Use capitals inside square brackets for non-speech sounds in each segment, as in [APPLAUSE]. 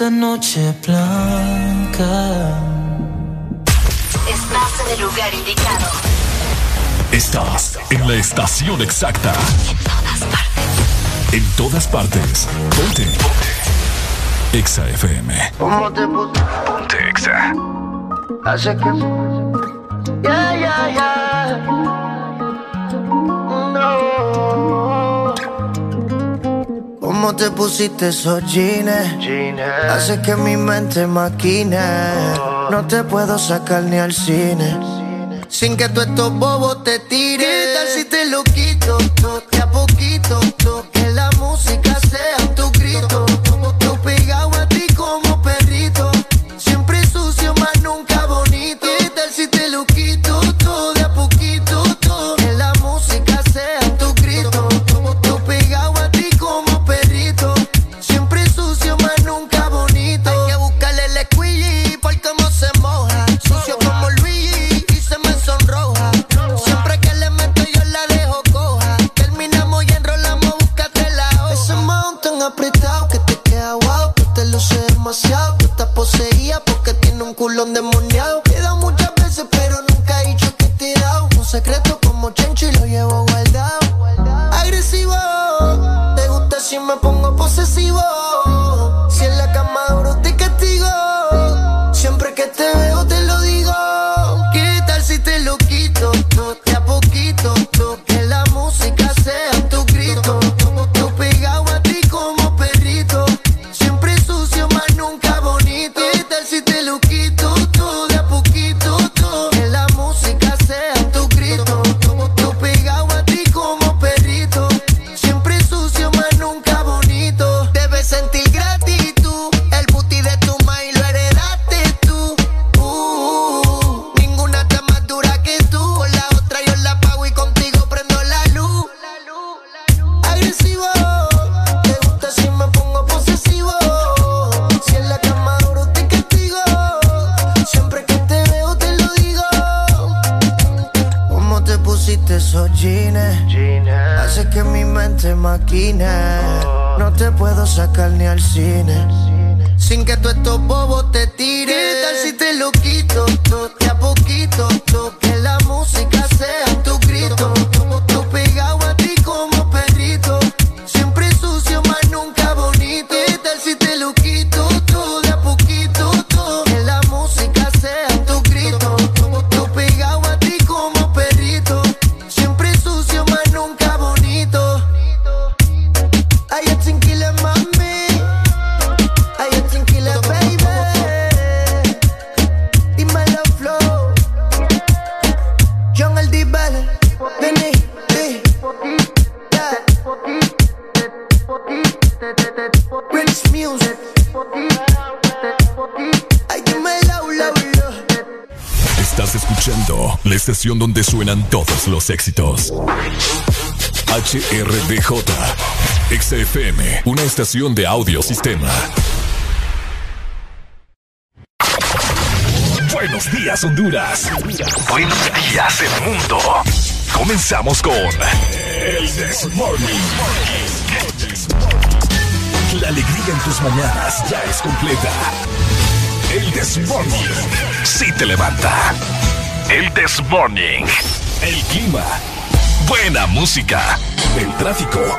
esta noche blanca. Estás en el lugar indicado. Estás en la estación exacta. En todas partes. En todas partes. Ponte. Ponte. Exa FM. ¿Cómo te? Ponte Exa. Hace que. Ya, yeah, ya, yeah, ya. Yeah. cómo te pusiste esos jeans. jeans. Hace que mi mente maquine. Oh. No te puedo sacar ni al cine. Sin que tú estos bobos te tires. ¿Qué tal si te lo quito? Tú, de a poquito, que la música sea. XFM, una estación de audiosistema. Buenos días, Honduras. Buenos días, el mundo. Comenzamos con. El Desmorning. La alegría en tus mañanas ya es completa. El Desmorning. Si sí te levanta. El Desmorning. El clima. Buena música. El tráfico.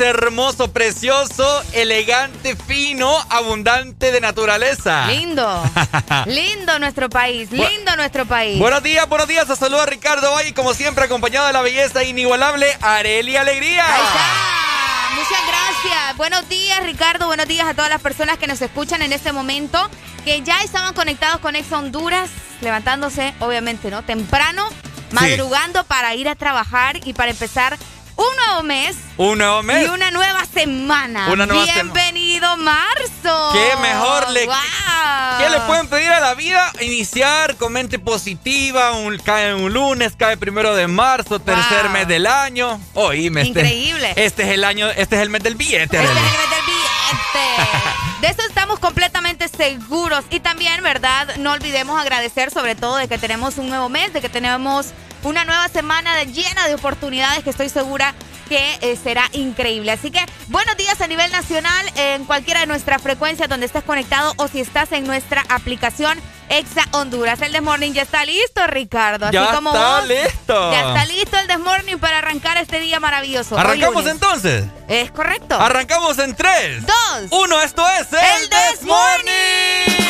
Hermoso, precioso, elegante, fino, abundante de naturaleza. Lindo. [LAUGHS] lindo nuestro país, lindo nuestro país. Buenos días, buenos días. A saluda Ricardo Valle, como siempre, acompañado de la belleza inigualable Areli Alegría. Ahí está. Muchas gracias. Buenos días, Ricardo. Buenos días a todas las personas que nos escuchan en este momento, que ya estaban conectados con Ex Honduras, levantándose, obviamente, ¿no? Temprano, madrugando para ir a trabajar y para empezar un nuevo mes. Un nuevo mes. Y una nueva semana. Una nueva Bienvenido marzo. Qué mejor le ¿Qué le pueden pedir a la vida? Iniciar con mente positiva, un, cae un lunes, cae primero de marzo, tercer mes del año. Oíme, este, Increíble. Este es el año, este es el mes del billete. Este es el mes del billete. [LAUGHS] De eso estamos completamente seguros. Y también, ¿verdad? No olvidemos agradecer sobre todo de que tenemos un nuevo mes, de que tenemos una nueva semana llena de oportunidades que estoy segura que eh, será increíble. Así que buenos días a nivel nacional en cualquiera de nuestras frecuencias donde estés conectado o si estás en nuestra aplicación Exa Honduras. El Desmorning ya está listo, Ricardo. Así ya como está listo. Ya está listo el Desmorning para arrancar este día maravilloso. ¿Arrancamos entonces? Es correcto. Arrancamos en 3, 2, 1. Esto es El, el Desmorning.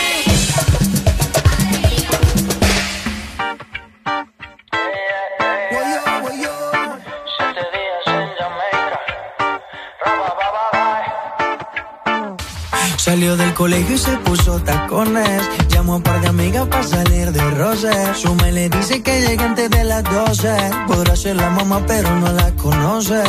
Salió del colegio y se puso tacones. Llamó a un par de amigas para salir de roce. Su me le dice que llegue antes de las 12. Podrá ser la mamá, pero no la conoce.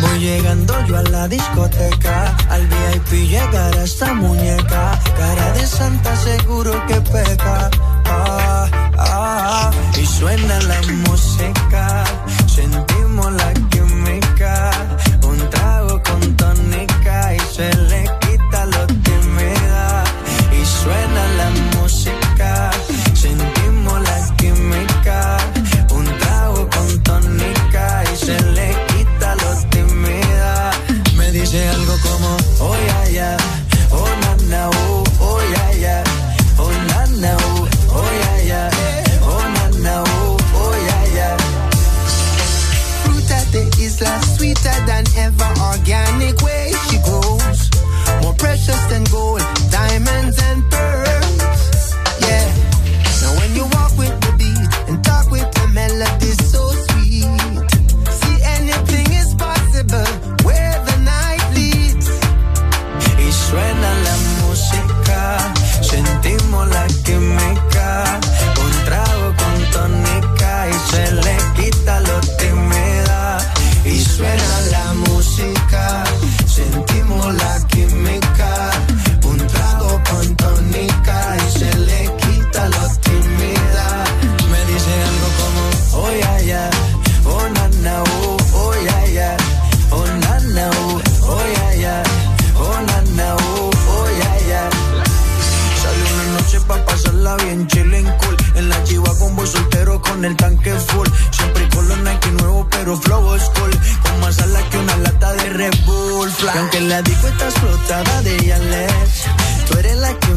Voy llegando yo a la discoteca. Al VIP llegará esta muñeca. Cara de santa, seguro que peca. Ah, ah, y suena la música. Sentimos la química. Un trago con tónica y se le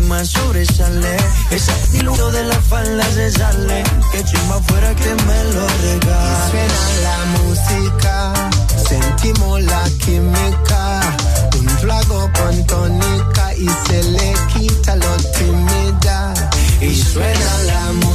más sobresale Ese diluto de la falda se sale Que chimba fuera que me lo regale Suena la música, sentimos la química. Un trago con tónica y se le quita lo tímida. Y suena la música,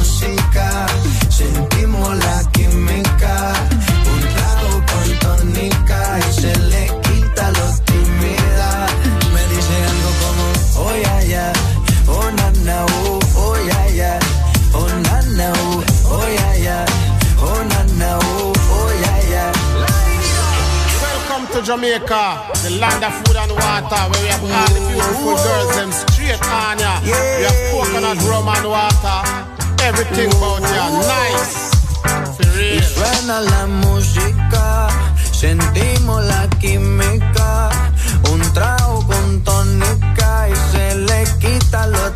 Jamaica, the land of food and water, where we have all the beautiful girls them straight on ya. We have coconut rum and water, everything about ya nice. For Y real. suena la música, sentimos la química. Un trago con tónica y se le quita lo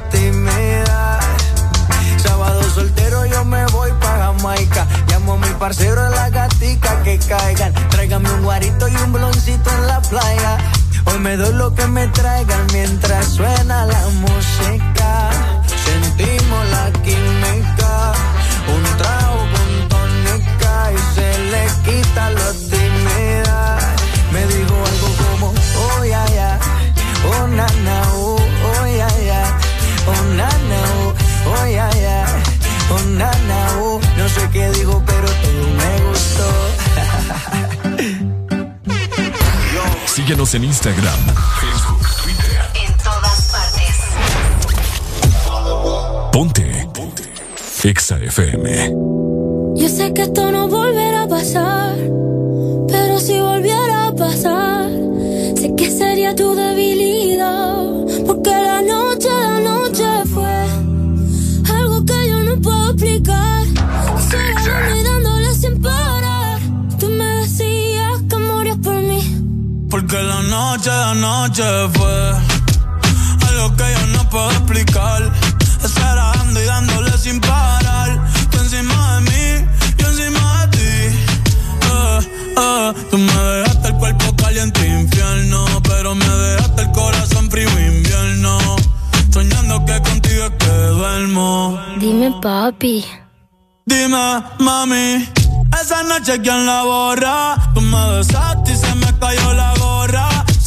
soltero yo me voy pa' Jamaica. Llamo a mi parcero a la gatica que caigan. Tráigame un guarito y un bloncito en la playa. Hoy me doy lo que me traigan mientras suena la música. Sentimos la química. Un trago con tónica y se le quita lo tímida. Síguenos en Instagram, Facebook, Twitter. En todas partes. Ponte. Ponte. Exa FM. Yo sé que esto no volverá a pasar. Pero si volviera a pasar, sé que sería tu debilidad. Noche, la noche fue algo que yo no puedo explicar. Esperando y dándole sin parar. Tú encima de mí, yo encima de ti. Eh, eh, tú me dejaste el cuerpo caliente infierno, pero me dejaste el corazón frío invierno. Soñando que contigo es que duermo. Dime, papi. Dime, mami. Esa noche quien la borra. Tú me besaste y se me cayó la gorra.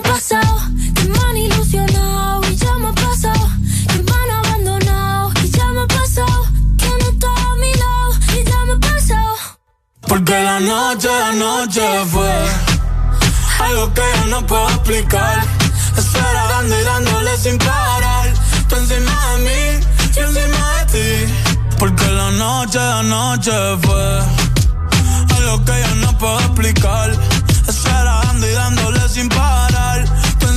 me ha que me han ilusionado. Y ya me ha pasado que me han abandonado. Y ya me ha pasado que no está a mi lado. Y ya me ha pasado. Porque la noche, la noche fue algo que yo no puedo explicar. Esperando y dándole sin parar. Tú encima de mí, yo encima de ti. Porque la noche, la noche fue algo que yo no puedo explicar. Esperando y dándole sin parar.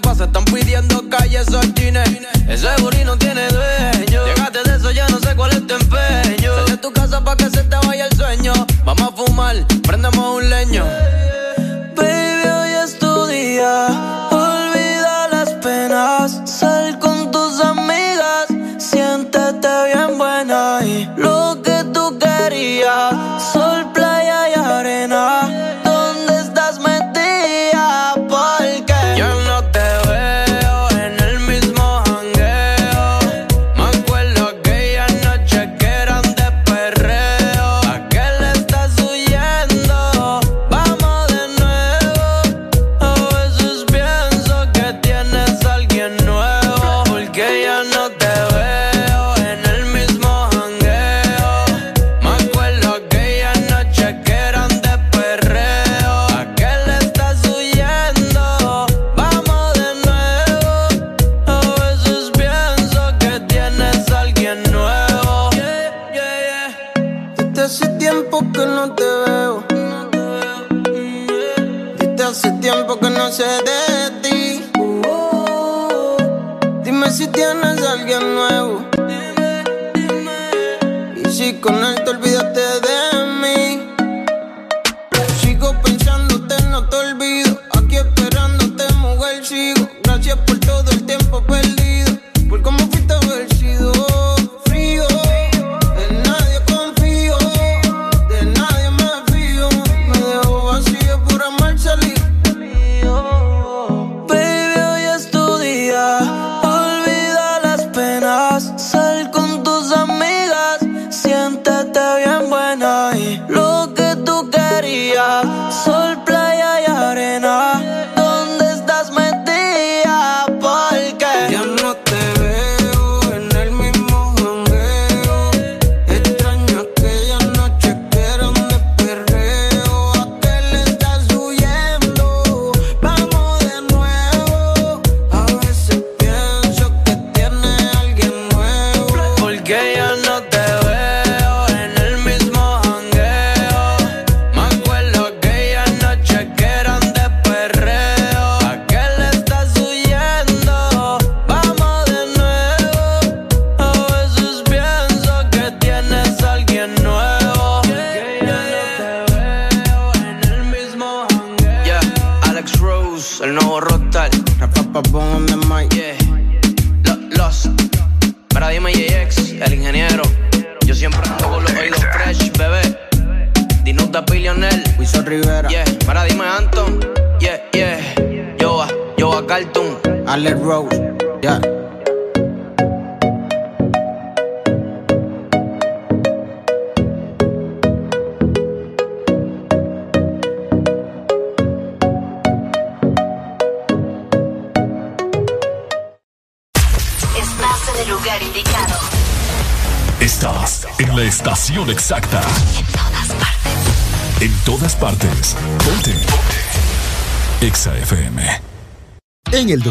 Pasa, están pidiendo calles sortines. Ese booty no tiene dueño. Llegaste de eso, ya no sé cuál es tu empeño. Sal de tu casa pa' que se te vaya el sueño. Vamos a fumar, prendemos un leño.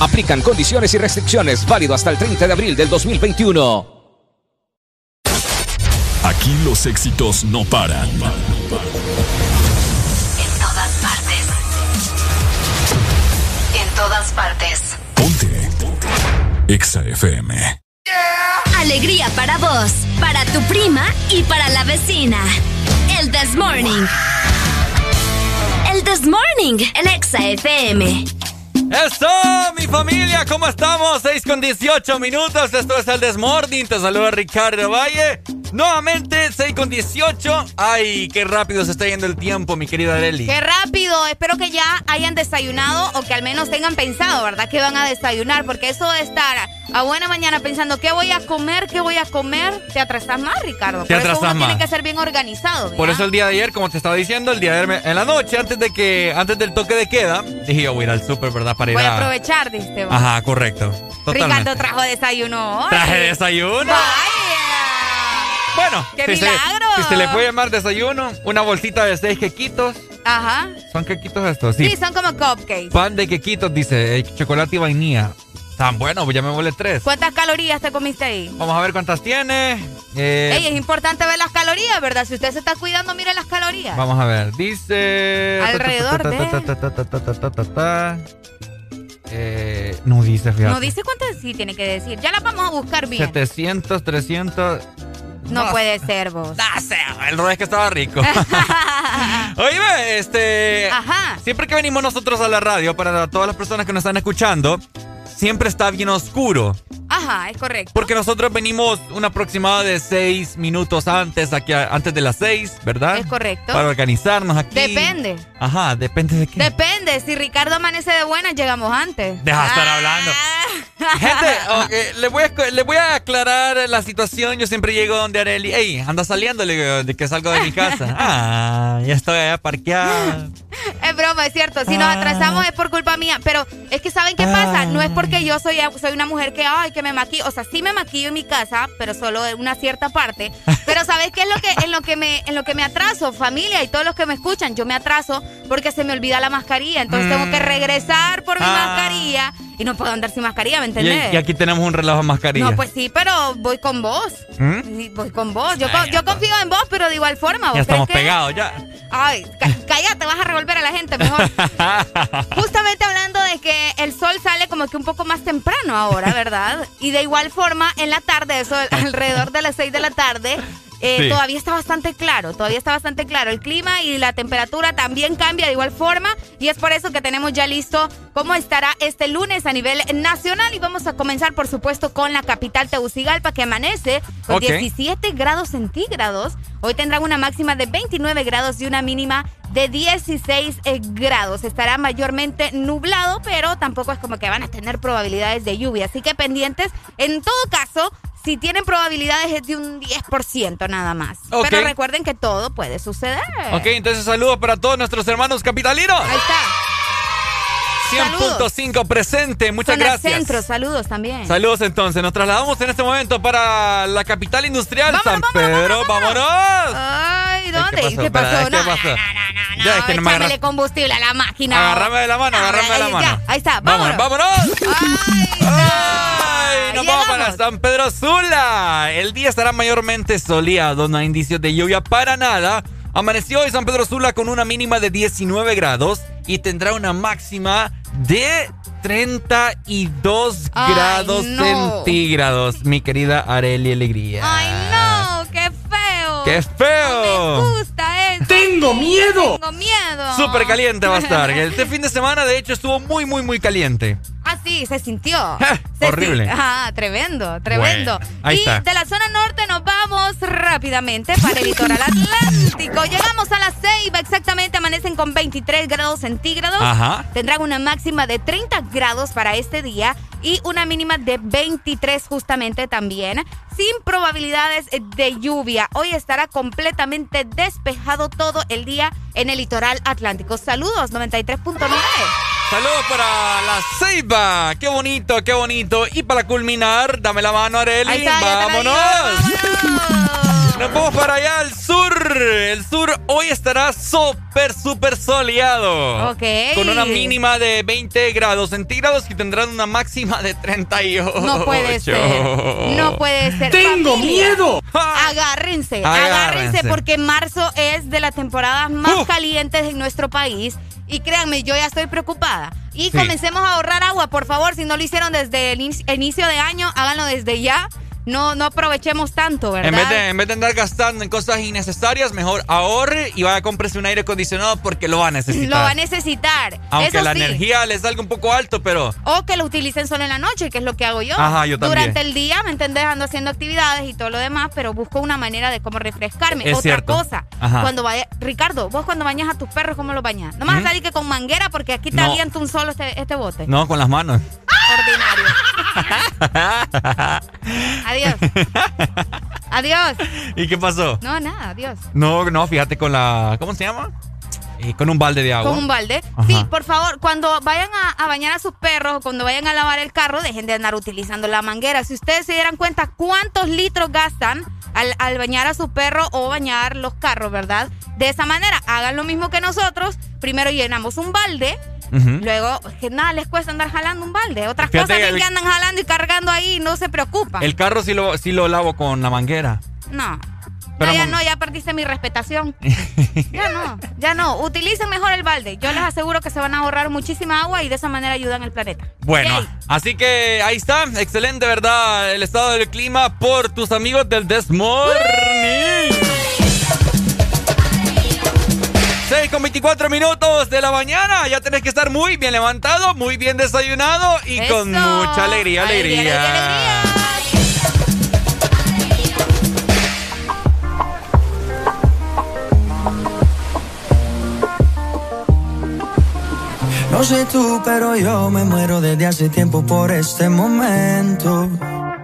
Aplican condiciones y restricciones válido hasta el 30 de abril del 2021. Aquí los éxitos no paran. En todas partes. En todas partes. Exa FM. Alegría para vos, para tu prima y para la vecina. El This Morning. El This Morning en Exa FM. ¡Eso, mi familia! ¿Cómo estamos? 6 con 18 minutos. Esto es el Desmorning. Te saluda Ricardo Valle. Nuevamente, 6 con 18. ¡Ay, qué rápido se está yendo el tiempo, mi querida Areli! Qué rápido. Espero que ya hayan desayunado o que al menos tengan pensado, ¿verdad? Que van a desayunar. Porque eso de estar a buena mañana pensando qué voy a comer, qué voy a comer, te atrasas más, Ricardo. Te Por eso atrasas uno tiene más. que ser bien organizado. Por eso el día de ayer, como te estaba diciendo, el día de ayer en la noche, antes de que, antes del toque de queda, dije yo voy a ir al súper, ¿verdad? Para ir Voy a aprovechar, diste vos. Ajá, correcto. Totalmente. Ricardo trajo desayuno hoy. Traje desayuno. Bueno, ¡Qué si se, milagro! si se le puede llamar desayuno, una bolsita de seis quequitos. Ajá. ¿Son quequitos estos? Sí. Sí. son como cupcakes. Pan de quequitos, dice, eh, chocolate y vainilla. Tan bueno, pues ya me vuelve tres. ¿Cuántas calorías te comiste ahí? Vamos a ver cuántas tiene. Eh, Ey, es importante ver las calorías, ¿verdad? Si usted se está cuidando, mire las calorías. Vamos a ver. Dice. Alrededor de- Eh, no dice, fíjate. No dice cuántas sí tiene que decir. Ya las vamos a buscar bien. 700, 300. No puede ser vos. El rollo es que estaba rico. [LAUGHS] Oye, este. Ajá. Siempre que venimos nosotros a la radio, para todas las personas que nos están escuchando, siempre está bien oscuro. Ajá, es correcto. Porque nosotros venimos un aproximado de seis minutos antes, aquí antes de las seis, ¿verdad? Es correcto. Para organizarnos aquí. Depende. Ajá, depende de qué. Depende. Si Ricardo amanece de buena, llegamos antes. Deja de estar hablando. Gente, [LAUGHS] ok, le, voy a, le voy a aclarar la situación. Yo siempre llego donde Areli. Ey, anda saliendo le digo, de que salgo de mi casa. [LAUGHS] Ah, ya estoy allá parqueado. Es broma, es cierto. Si nos Ah. atrasamos es por culpa mía. Pero es que ¿saben qué pasa? No es porque yo soy, soy una mujer que, ay, que me maquillo. O sea, sí me maquillo en mi casa, pero solo en una cierta parte. [LAUGHS] Pero ¿sabes qué es lo que, en, lo que me, en lo que me atraso? Familia y todos los que me escuchan, yo me atraso porque se me olvida la mascarilla. Entonces tengo que regresar por mi Ah. mascarilla y no puedo andar sin mascarilla, ¿me entendés? y aquí tenemos un reloj a mascarilla. No, pues sí, pero voy con vos. ¿Mm? Voy con vos. Yo, co- yo confío en vos, pero de igual forma. ¿vos Ya estamos que- pegados, ya. Ay, [LAUGHS] cállate, vas a revolver a la gente mejor. [LAUGHS] Justamente hablando de que el sol sale como que un poco más temprano ahora, ¿verdad? Y de igual forma, en la tarde, eso [LAUGHS] alrededor de las 6 de la tarde, eh, Sí. todavía está bastante claro, todavía está bastante claro. El clima y la temperatura también cambia de igual forma y es por eso que tenemos ya listo cómo estará este lunes a nivel nacional y vamos a comenzar, por supuesto, con la capital Tegucigalpa que amanece con Ok. 17 grados centígrados. Hoy tendrán una máxima de 29 grados y una mínima de 16 eh, grados. Estará mayormente nublado, pero tampoco es como que van a tener probabilidades de lluvia. Así que pendientes. En todo caso, si tienen probabilidades es de un 10% nada más. Pero recuerden que todo puede suceder. Ok, entonces saludos para todos nuestros hermanos capitalinos. Ahí está. 100.5 presente, muchas Zona gracias. Centro, saludos también. Saludos entonces, nos trasladamos en este momento para la capital industrial, San Pedro, vámonos. Ay, ¿dónde? ¿Qué pasó? ¿qué No, pasó? no, Ya, es que no me agarras- combustible a la máquina. Agárrame de la mano, agárrame de la mano. ya, ahí está, Vámonos, vámonos. vámonos. Ay, nos vamos para San Pedro Sula. El día estará mayormente soleado, no hay indicios de lluvia para nada. Amaneció hoy San Pedro Sula con una mínima de 19 grados y tendrá una máxima de 32 Ay, grados no. centígrados, mi querida Areli Alegría. Ay, no, qué feo. ¡Qué feo! Me gusta eso. ¡Tengo miedo! Tengo miedo. Súper caliente va a estar. [LAUGHS] Este fin de semana, de hecho, estuvo muy, muy, muy caliente. Ah, sí, se sintió. [LAUGHS] Se Horrible. sin- Ah, tremendo, tremendo. Bueno, ahí y está. de la zona norte nos vamos rápidamente para el litoral atlántico. Llegamos a la Ceiba, exactamente amanecen con 23 grados centígrados. Ajá. Tendrán una máxima de 30 grados para este día y una mínima de 23 justamente también, sin probabilidades de lluvia. Hoy estará completamente despejado todo el día en el litoral atlántico. Saludos, 93.9. Saludos para la Ceiba. Qué bonito, qué bonito. Y para culminar, dame la mano, Areli. Ahí está, ¡Vámonos! Nos vamos para allá al sur. El sur hoy estará súper, súper soleado. Ok. Con una mínima de 20 grados centígrados y tendrán una máxima de 38. No puede ser. No puede ser. ¡Tengo Familia, miedo! Agárrense, Agárrense. agárrense porque marzo es de las temporadas más calientes en nuestro país. Y créanme, yo ya estoy preocupada. Y Sí. comencemos a ahorrar agua, por favor. Si no lo hicieron desde el inicio- inicio de año, háganlo desde ya. No, no aprovechemos tanto, ¿verdad? En vez, de, en vez de andar gastando en cosas innecesarias, mejor ahorre y vaya a comprarse un aire acondicionado porque lo va a necesitar. Lo va a necesitar. Aunque Eso la sí. energía le salga un poco alto, pero O que lo utilicen solo en la noche, que es lo que hago yo. Ajá, yo también. Durante el día, ¿me entendés? Ando haciendo actividades y todo lo demás, pero busco una manera de cómo refrescarme. Es Otra cierto. cosa, Ajá. cuando vaya, Ricardo, vos cuando bañas a tus perros, ¿cómo los bañas? No me vas a salir que con manguera porque aquí te No. avienta un solo este, este bote. no con las manos. [LAUGHS] Adiós. [LAUGHS] Adiós. ¿Y qué pasó? No, nada, adiós. No, no, fíjate con la. ¿Cómo se llama? Eh, con un balde de agua. Con un balde. Ajá. Sí, por favor, cuando vayan a, a bañar a sus perros o cuando vayan a lavar el carro, dejen de andar utilizando la manguera. Si ustedes se dieran cuenta cuántos litros gastan al, al bañar a su perro o bañar los carros, ¿verdad? De esa manera, hagan lo mismo que nosotros. Primero llenamos un balde. Luego, que nada les cuesta andar jalando un balde. Otras Fíjate cosas el- que andan jalando y cargando ahí, no se preocupan. El carro sí lo, sí lo lavo con la manguera. No. Pero No, ya no, ya perdiste mi respetación. [LAUGHS] ya no, ya no. Utilicen mejor el balde. Yo les aseguro que se van a ahorrar muchísima agua y de esa manera ayudan al planeta. Bueno, así que ahí está. Excelente, ¿verdad? El estado del clima por tus amigos del Desmorning. 6 con 24 minutos de la mañana. Ya tenés que estar muy bien levantado, muy bien desayunado y con mucha alegría, alegría. No sé tú, pero yo me muero desde hace tiempo por este momento.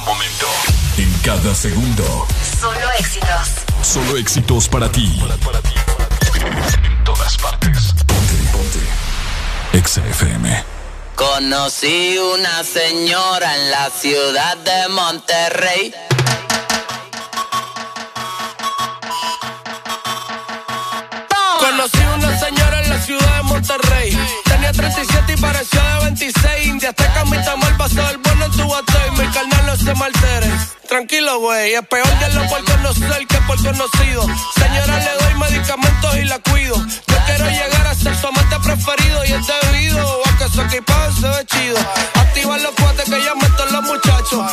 Momento. En cada segundo. Solo éxitos. Solo éxitos para ti. En todas partes. Ponte, ponte. Exa FM. Conocí una señora en la ciudad de Monterrey. Conocí una señora en la ciudad de Monterrey. Tenía 37 y parecía de 26. India hasta camita Tranquilo, güey, es peor de lo por conocer que por conocido. Señora, le doy medicamentos y la cuido. Yo quiero llegar a ser su amante preferido y es debido a que su equipaje se ve chido. Activa los cuates que ya meto los muchachos.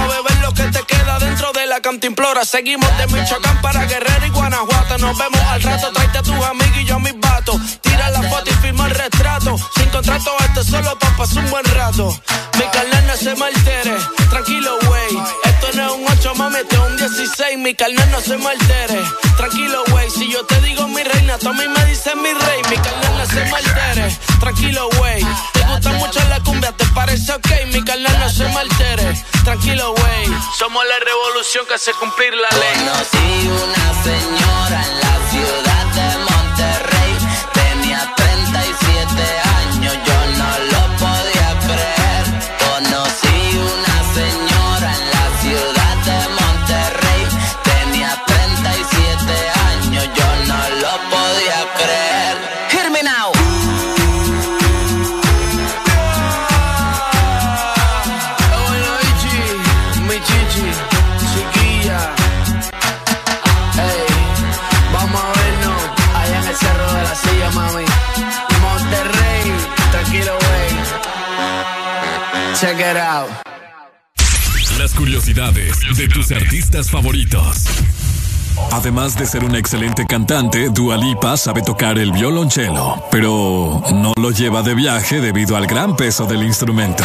pa' beber lo que te queda dentro de la cantimplora. Seguimos de Michoacán para Guerrero y Guanajuato. Nos vemos al rato, tráete a tus amigos y yo a mis vatos. Tira la foto y firma el retrato. Sin contrato, este solo pa' pasar un buen rato. Mi carnal no se me altere. Tranquilo, güey. Esto no es un 8, mami, este es un 16. Mi carnal no se me altere. Tranquilo, güey. Si yo te digo mi reina, tú a mí me dices mi rey. Mi carnal no se me altere. Tranquilo, güey. Te gusta mucho la cumbia, te parece ok. Mi carnal no se me altere. Tranquilo, güey. Somos la revolución que hace cumplir la ley. Conocí una señora curiosidades de tus artistas favoritos. Además de ser una excelente cantante, Dua Lipa sabe tocar el violonchelo, pero no lo lleva de viaje debido al gran peso del instrumento.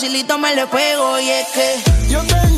facilito me le pego y es que yo tengo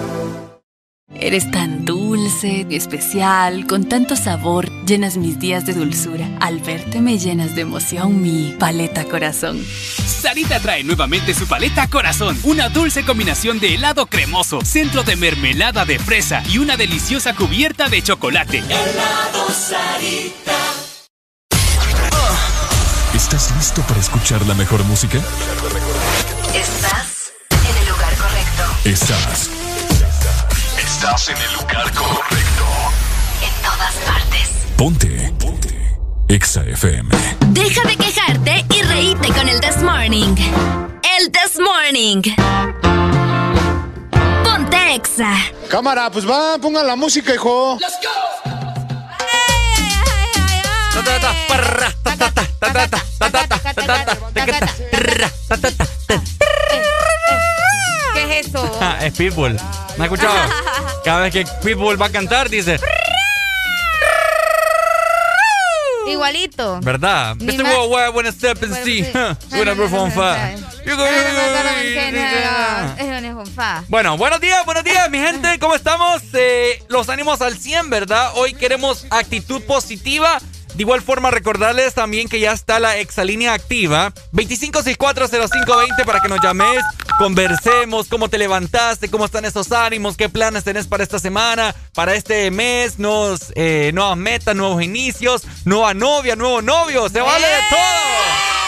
Eres tan dulce, especial, con tanto sabor, llenas mis días de dulzura. Al verte me llenas de emoción mi paleta corazón. Sarita trae nuevamente su paleta corazón, una dulce combinación de helado cremoso, centro de mermelada de fresa y una deliciosa cubierta de chocolate. Helado Sarita. ¿Estás listo para escuchar la mejor música? Estás en el lugar correcto. Estás. Estás en el lugar correcto. En todas partes. Ponte. Ponte. EXA FM. Deja de quejarte y reíte con el This Morning. El This Morning. Ponte Exa. Cámara, pues va, pongan la música, hijo. ¿Qué es eso? [LAUGHS] Ah, es Pitbull. ¿Me has escuchado? [LAUGHS] Cada vez que Pitbull va a cantar, dice, Igualito. ¿verdad? Ni Mr. Worldwide, wanna step and see. Fire. You go- Bueno, buenos días, buenos días, mi gente. ¿Cómo estamos? Eh, los ánimos al 100, ¿verdad? Hoy queremos actitud positiva. De igual forma, recordarles también que ya está la exalínea activa. 25640520 para que nos llames, conversemos, cómo te levantaste, cómo están esos ánimos, qué planes tenés para esta semana, para este mes, nuevos, eh, nuevas metas, nuevos inicios, nueva novia, nuevo novio. Se vale de todo.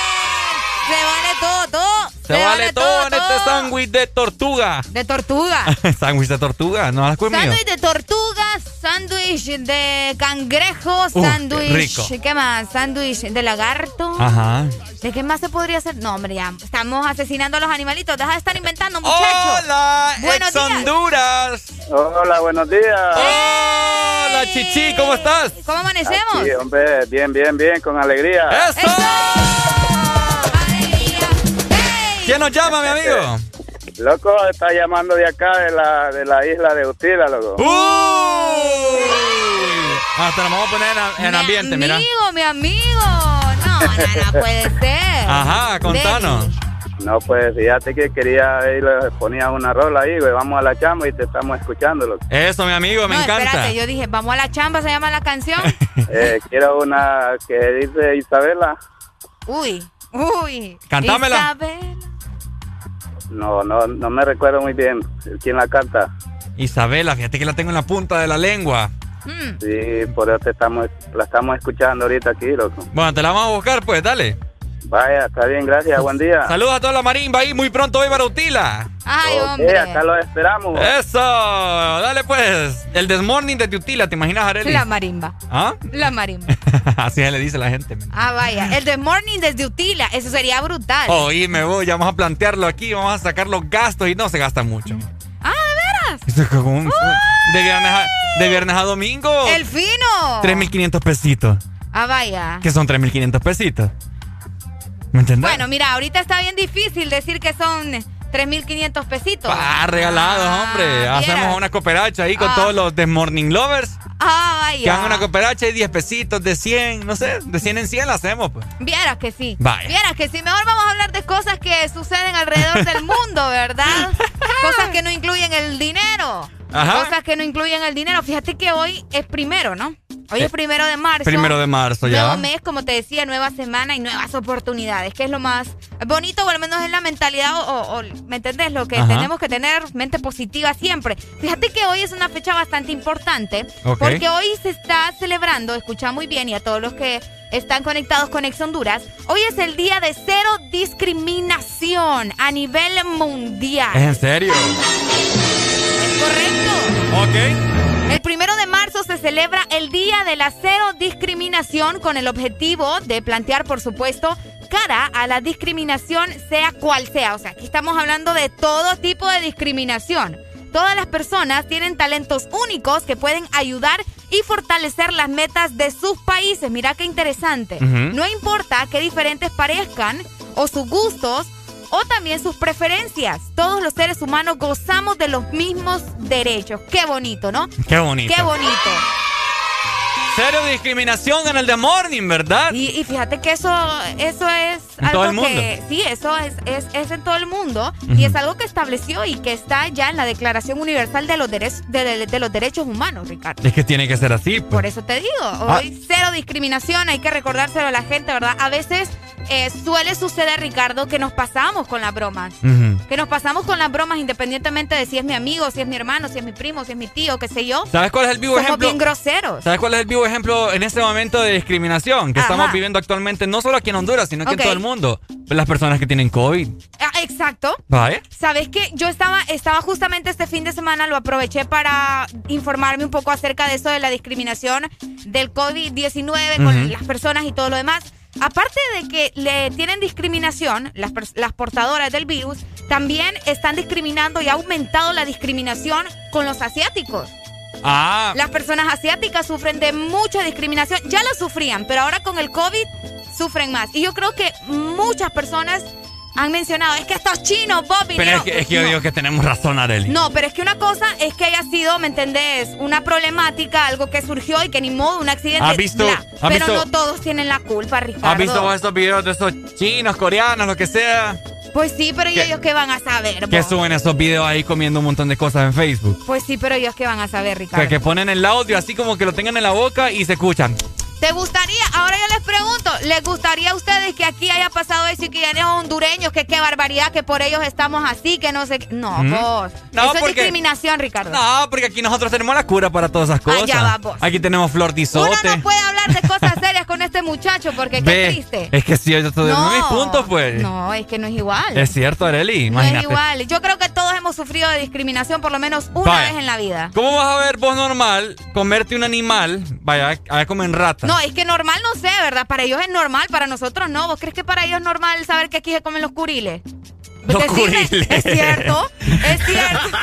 Se vale todo, todo. Se, vale, todo, en este sándwich de tortuga. De tortuga. [LAUGHS] sándwich de tortuga, ¿no has comido? Sándwich de tortuga, sándwich de cangrejo, Uh, qué sándwich. rico. ¿Qué más? Sándwich de lagarto. Ajá. ¿De qué más se podría hacer? No, hombre, ya. Estamos asesinando a los animalitos. Deja de estar inventando, muchachos. Hola, Buenos ex días. Honduras. Hola, buenos días. Hola, Chichi, ¿cómo estás? ¿Cómo amanecemos? Aquí, hombre, bien, bien, bien, con alegría. ¡Eso! ¿Quién nos llama, mi amigo? [LAUGHS] Loco, está llamando de acá, de la, de la isla de Utila, loco. ¡Uy! Hasta nos vamos a poner en, en ambiente, mira. Amigo, mi amigo. No, no, no puede ser. Ajá, contanos. No, pues fíjate que quería ir, le ponía una rola ahí, güey, vamos a la chamba y te estamos escuchando, loco. Eso, mi amigo, me no, encanta. espérate, yo dije, vamos a la chamba, se llama la canción. [LAUGHS] Eh, quiero una que dice Isabela. Uy, uy. Cantámela. Isabel. No, no, no me recuerdo muy bien quién la canta. Isabela, fíjate que la tengo en la punta de la lengua. Mm. Sí, por eso te estamos, la estamos escuchando ahorita aquí, loco. Bueno, te la vamos a buscar, pues, dale. Vaya, está bien, gracias, buen día. Saludos a toda la marimba ahí, muy pronto hoy para Utila. Ay, Ok, hombre. acá lo esperamos. Eso, dale pues. El desmorning de Utila, ¿te imaginas, Arely? La marimba. ¿Ah? La marimba. [LAUGHS] Así se le dice a la gente. Ah, vaya. El de Morning desde Utila. Eso sería brutal. Oíme, voy, ya vamos a plantearlo aquí, vamos a sacar los gastos y no se gasta mucho. Ah, ¿de veras? [LAUGHS] Esto es como un- de, viernes a, de viernes a domingo. El fino. 3.500 pesitos. Ah, vaya. ¿Qué son 3.500 pesitos? ¿Me entendés? Bueno, mira, ahorita está bien difícil decir que son 3.500 pesitos. Ah, regalados, hombre. Hacemos vieras. una cooperacha ahí con Ah. todos los de Morning Lovers. Ah, Que hagan vaya. una cooperacha y 10 pesitos, de 100, no sé, de 100 en 100 la hacemos, pues. Vieras que sí. Vaya. Vieras que sí. Mejor vamos a hablar de cosas que suceden alrededor del [LAUGHS] mundo, ¿verdad? [LAUGHS] cosas que no incluyen el dinero. Ajá. Cosas que no incluyen el dinero. Fíjate que hoy es primero, ¿no? Hoy Eh, es primero de marzo. Primero de marzo ya. Nuevo mes, como te decía, nueva semana y nuevas oportunidades, que es lo más bonito, o al menos es la mentalidad, o, ¿me entendés? Lo que Ajá. tenemos que tener, mente positiva siempre. Fíjate que hoy es una fecha bastante importante, Ok. porque hoy se está celebrando, escucha muy bien, y a todos los que están conectados con Ex Honduras, hoy es el día de cero discriminación a nivel mundial. ¿Es en serio? ¿Es correcto? Ok. El primero de marzo se celebra el Día de la Cero Discriminación con el objetivo de plantear, por supuesto, cara a la discriminación, sea cual sea. O sea, aquí estamos hablando de todo tipo de discriminación. Todas las personas tienen talentos únicos que pueden ayudar y fortalecer las metas de sus países. Mira qué interesante. No importa qué diferentes parezcan o sus gustos o también sus preferencias. Todos los seres humanos gozamos de los mismos derechos. Qué bonito, ¿no? Qué bonito. Qué bonito. Cero discriminación en el The Morning, ¿verdad? Y, y fíjate que eso, eso es En algo todo el mundo. que sí, eso es, es, es en todo el mundo y es algo que estableció y que está ya en la Declaración Universal de los derechos de, de- de los derechos humanos, Ricardo. Es que tiene que ser así. pues. Por eso te digo, Ah. hoy cero discriminación, hay que recordárselo a la gente, ¿verdad? A veces eh, suele suceder, Ricardo, que nos pasamos con las bromas. Que nos pasamos con las bromas independientemente de si es mi amigo, si es mi hermano, si es mi primo, si es mi tío, qué sé yo. ¿Sabes cuál es el vivo Somos ejemplo? bien groseros. ¿Sabes cuál es el vivo ejemplo en este momento de discriminación que Ajá. estamos viviendo actualmente, no solo aquí en Honduras, sino que Ok. en todo el mundo? Las personas que tienen COVID. Ah, exacto. ¿Vale? ¿Sabes qué? Yo estaba, estaba justamente este fin de semana, lo aproveché para informarme un poco acerca de eso de la discriminación del COVID-19 con Ujú. las personas y todo lo demás. Aparte de que le tienen discriminación, las, las portadoras del virus, también están discriminando y ha aumentado la discriminación con los asiáticos. Ah, Las personas asiáticas sufren de mucha discriminación. Ya lo sufrían, pero ahora con el COVID sufren más. Y yo creo que muchas personas han mencionado, es que estos chinos, Bob, pero vinieron". es que, es que yo No. digo que tenemos razón, Arely. No, pero es que una cosa es que haya sido, ¿me entendés? Una problemática, algo que surgió y que ni modo, un accidente. ¿Has visto- bla. has pero visto- no todos tienen la culpa, Ricardo. ¿Has visto vos estos videos de esos chinos, coreanos, lo que sea? Pues sí, pero ¿y ellos qué van a saber? Que suben esos videos ahí comiendo un montón de cosas en Facebook. Pues sí, pero ellos qué van a saber, O Ricardo. sea, que ponen el audio así como que lo tengan en la boca y se escuchan. ¿Te gustaría? Ahora yo les pregunto, ¿les gustaría a ustedes que aquí haya pasado eso y que ya no hondureños, que qué barbaridad, que por ellos estamos así, que no sé qué? No, ¿Mm? vos. No, eso es discriminación, Ricardo. No, porque aquí nosotros tenemos la cura para todas esas cosas. Allá va vos. Aquí tenemos flor Uno disote. no puede hablar de cosas [LAUGHS] serias con este muchacho porque qué triste. Es que sí, yo estoy No. mis puntos, pues. No, es que no es igual. Es cierto, Areli, No es igual. Yo creo que todos hemos sufrido de discriminación por lo menos una Vaya. vez en la vida. ¿Cómo vas a ver vos normal comerte un animal? Vaya, a comen rata. No, es que normal no sé, ¿verdad? Para ellos es normal, para nosotros no. ¿Vos crees que para ellos es normal saber que aquí se comen los curiles? Los curiles. Es cierto, es cierto.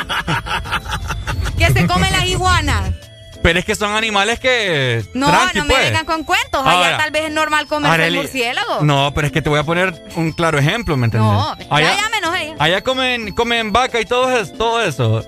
que se comen las iguanas. Pero es que son animales que. No, tranqui, no me pues. vengan con cuentos. Allá Ahora, tal vez es normal comer el murciélago. No, pero es que te voy a poner un claro ejemplo, ¿me entiendes? No, allá, ya, ya menos ella. allá comen, comen vaca y todo eso, todo eso.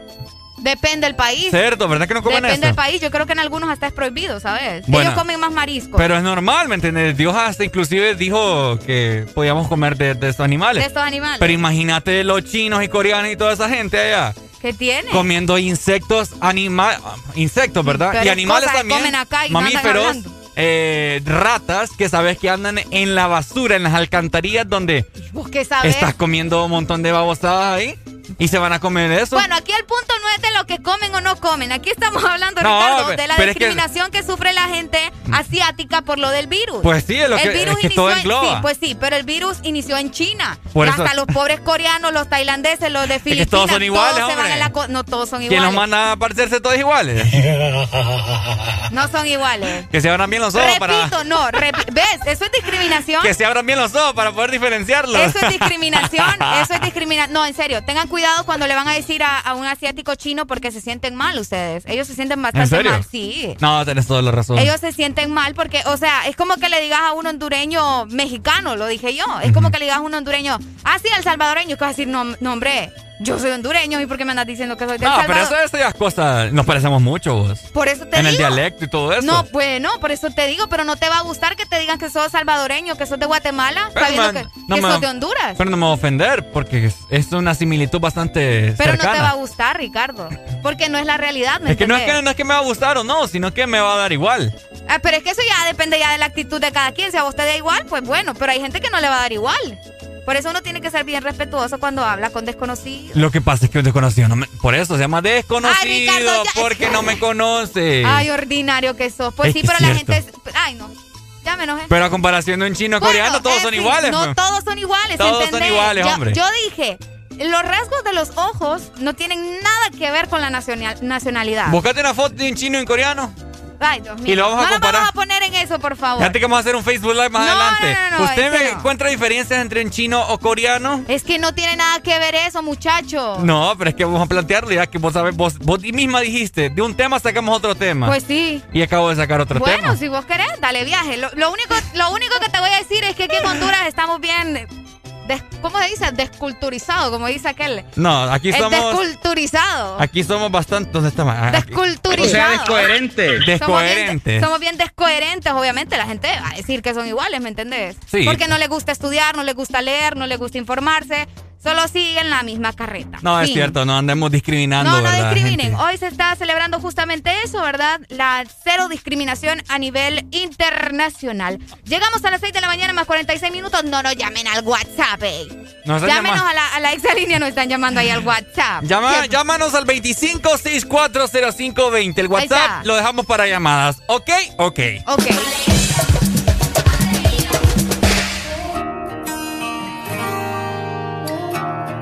Depende del país. Cerdo, ¿verdad que no comen Depende del país. Yo creo que en algunos hasta es prohibido, ¿sabes? Bueno, Ellos comen más marisco. Pero es normal, ¿me entiendes? Dios hasta inclusive dijo que podíamos comer de, de estos animales. de estos animales. Pero imagínate los chinos y coreanos y toda esa gente allá ¿Qué tiene? comiendo insectos, anima insectos, ¿verdad? Pero y es animales también, comen acá y mamíferos, eh, ratas que sabes que andan en la basura, en las alcantarillas donde ¿Vos qué sabes? estás comiendo un montón de babosadas ahí y se van a comer eso. Bueno, aquí el punto no es de lo que comen o no comen. Aquí estamos [LAUGHS] hablando, No, Ricardo, de la es que- discriminación que... sufre la gente asiática por lo del virus. Pues sí, es lo el que- virus es que todo inició en- engloba. Sí, pues sí, pero el virus inició en China. Por Y eso- hasta los [LAUGHS] pobres coreanos, los tailandeses, los de Filipinas, todos son iguales, todos se van hombre. en la co- No todos son ¿Quién iguales. los manda a parecerse todos iguales? [LAUGHS] No son iguales. que se abran bien los ojos para Repito, no, ¿ves? Eso es discriminación. que se abran bien los ojos para poder diferenciarlos. Eso es discriminación, eso es discriminación. No, en serio, tengan cuidado cuando le van a decir a, a un asiático chino porque se sienten mal ustedes. Ellos se sienten bastante ¿En serio? mal, sí. No, tenés toda la razón. Ellos se sienten mal porque, o sea, es como que le digas a un hondureño mexicano, lo dije yo. Es como que le digas a un hondureño, ah, sí, al salvadoreño, que vas a decir, no, no, hombre, yo soy hondureño y por qué me andas diciendo que soy del No, pero Salvador. eso, eso ya es cosa. Nos parecemos mucho vos. Por eso te en el digo. dialecto y todo eso. No, bueno, por eso te digo, pero no te va a gustar que te digan que sos salvadoreño, que sos de Guatemala, Pero sabiendo que, no que me- sos de Honduras. Pero no me va a ofender porque es, es una similitud bastante Pero cercana. no te va a gustar, Ricardo. Porque no es la realidad, ¿me es que no es que no es que me va a gustar o no, sino que me va a dar igual. Ah, pero es que eso ya depende ya de la actitud de cada quien. Si a vos te da igual, pues bueno, pero hay gente que no le va a dar igual. Por eso uno tiene que ser bien respetuoso cuando habla con desconocidos. Lo que pasa es que un desconocido no me- por eso se llama desconocido Ay, Ricardo, ya- porque no me conoce. Ay, ordinario que sos. Pues Es sí, pero la gente es... Ay, no. Ya me enojé. Pero a comparación de un chino Bueno, coreano todos en son fin, iguales. No pues. todos son iguales, Todos son iguales, Yo- hombre. Yo dije los rasgos de los ojos no tienen nada que ver con la nacional, nacionalidad. Búscate una foto de un chino y un coreano. Ay, Dios mío. Y lo vamos a no comparar. nos vamos a poner en eso, por favor. Fíjate que vamos a hacer un Facebook Live más No, adelante. no, ¿Usted me encuentra diferencias entre un chino o coreano? Es que no tiene nada que ver eso, muchacho. No, pero es que vamos a plantearlo ya que vos sabés, vos, vos misma dijiste, de un tema sacamos otro tema. Pues sí. Y acabo de sacar otro Bueno, tema. si vos querés, dale viaje. Lo, lo único, lo único que te voy a decir es que aquí en Honduras estamos bien, des- ¿cómo se dice? Desculturizado, como dice aquel. No, aquí Es somos. desculturizado. Aquí somos bastante. ¿Dónde está? Ah, aquí- Desculturizado. O sea, descoherente. Somos bien, Descoherente. somos bien descoherentes, obviamente. La gente va a decir que son iguales, ¿me entendés? Sí. Porque no les gusta estudiar, no les gusta leer, no les gusta informarse. Solo siguen la misma carreta. No, es cierto, no andemos discriminando, No, no ¿verdad? discriminen. gente? Hoy se está celebrando justamente eso, ¿verdad? La cero discriminación a nivel internacional. Llegamos a las 6 de la mañana más 46 minutos. No nos llamen al WhatsApp, eh. Llámenos llama- a la, a la exalínea, nos están llamando ahí al WhatsApp. Llama, llámanos al 25640520. El WhatsApp lo dejamos para llamadas. ¿Ok? Ok. Ok.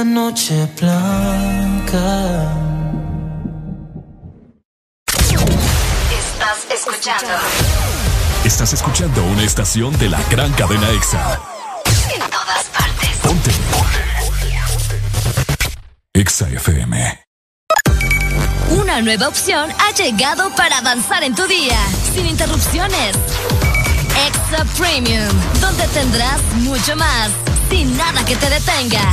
Esta noche blanca. Estás escuchando Estás escuchando una estación de la gran cadena EXA. en todas partes. Ponte. EXA FM. Una nueva opción ha llegado para avanzar en tu día, sin interrupciones. Extra Premium, donde tendrás mucho más, sin nada que te detenga.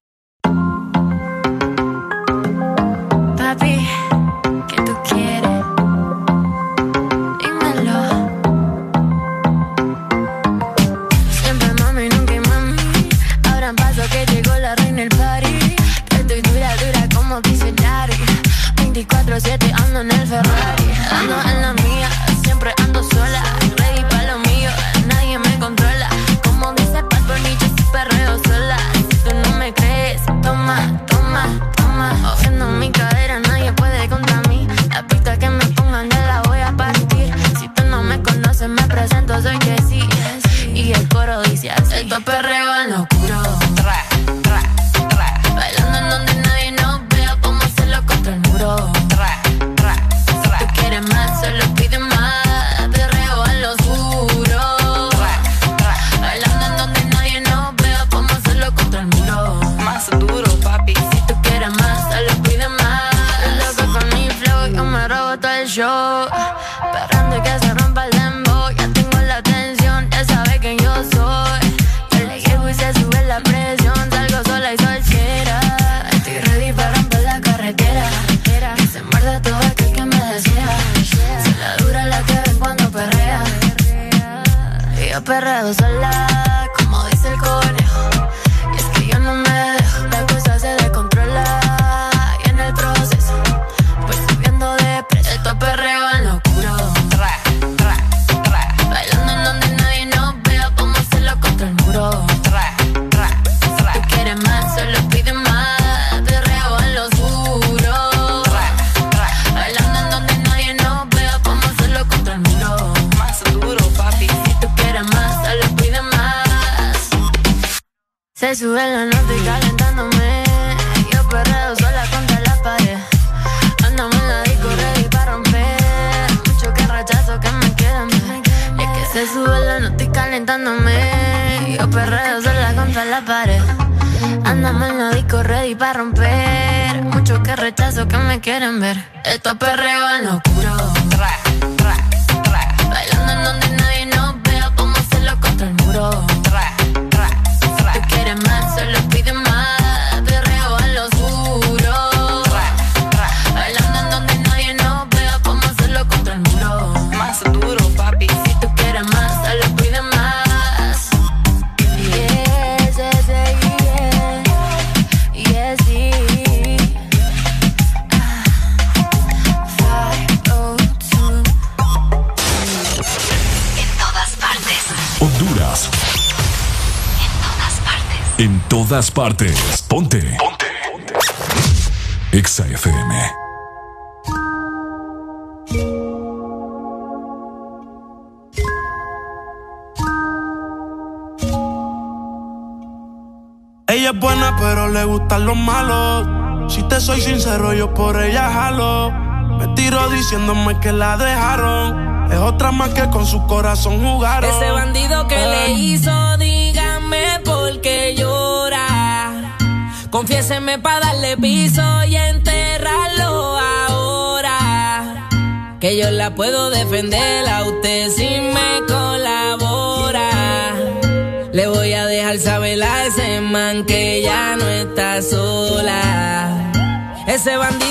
Sola, Se sube la nota y calentándome. Yo perreo sola contra la pared. Andamos en la disco ready para romper. Mucho que rechazo que me quedan ver. Es que se sube la nota y calentándome. Yo perreo sola contra la pared. Andamos en la disco ready para romper. Mucho que rechazo que me quieren ver. Esto es perreo en todas partes. Ponte. Ponte. Exa FM. Ella es buena, pero le gustan los malos. Si te soy sincero, yo por ella jalo. Me tiro diciéndome que la dejaron. Es otra más que con su corazón jugaron. Ese bandido que le hizo, dígame por qué llora. Confiéseme para darle piso y enterrarlo ahora. Que yo la puedo defender a usted si me colabora. Le voy a dejar saber a ese man que ya no está sola. Ese bandido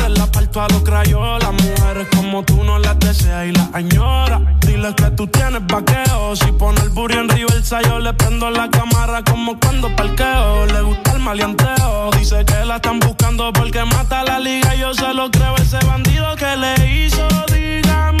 parto a los crayolas. Mujeres como tú no las deseas y las añora. Dile que tú tienes vaqueo. Si pone el burro en río el sayo, le prendo la cámara como cuando parqueo. Le gusta el maleanteo. Dice que la están buscando porque mata la liga. Yo se lo creo, ese bandido que le hizo. Dígame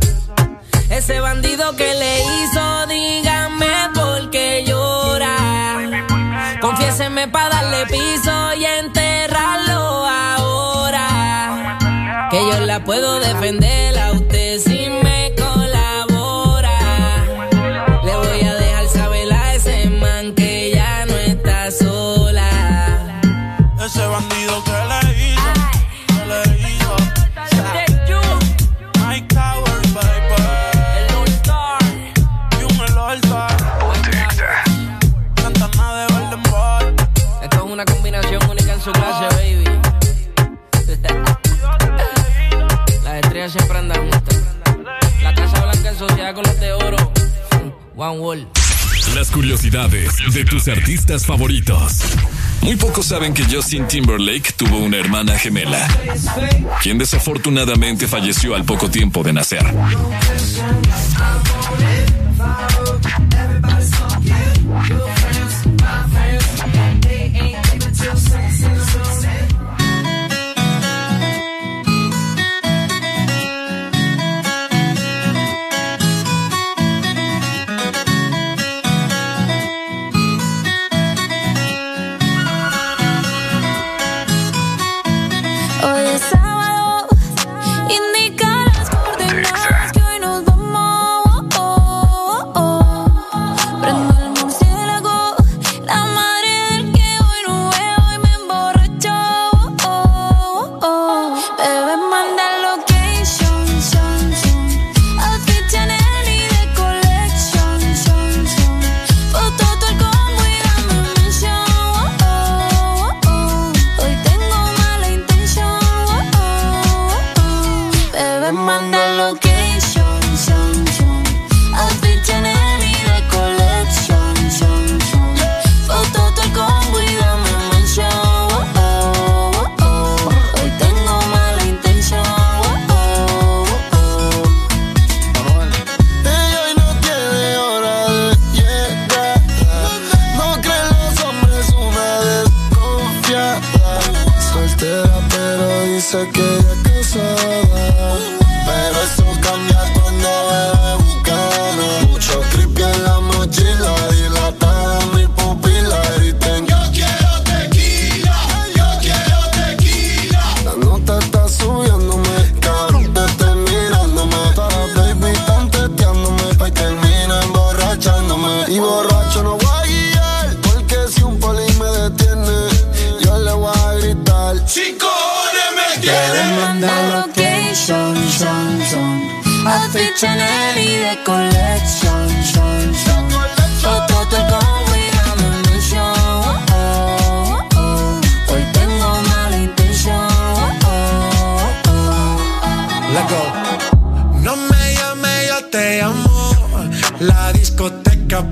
Ese bandido que le hizo, dígame por qué llora. Confiéseme para darle piso y enterrarlo ahora. Que yo la puedo defender De oro. One. Las curiosidades de tus artistas favoritos. Muy pocos saben que Justin Timberlake tuvo una hermana gemela, quien desafortunadamente falleció al poco tiempo de nacer.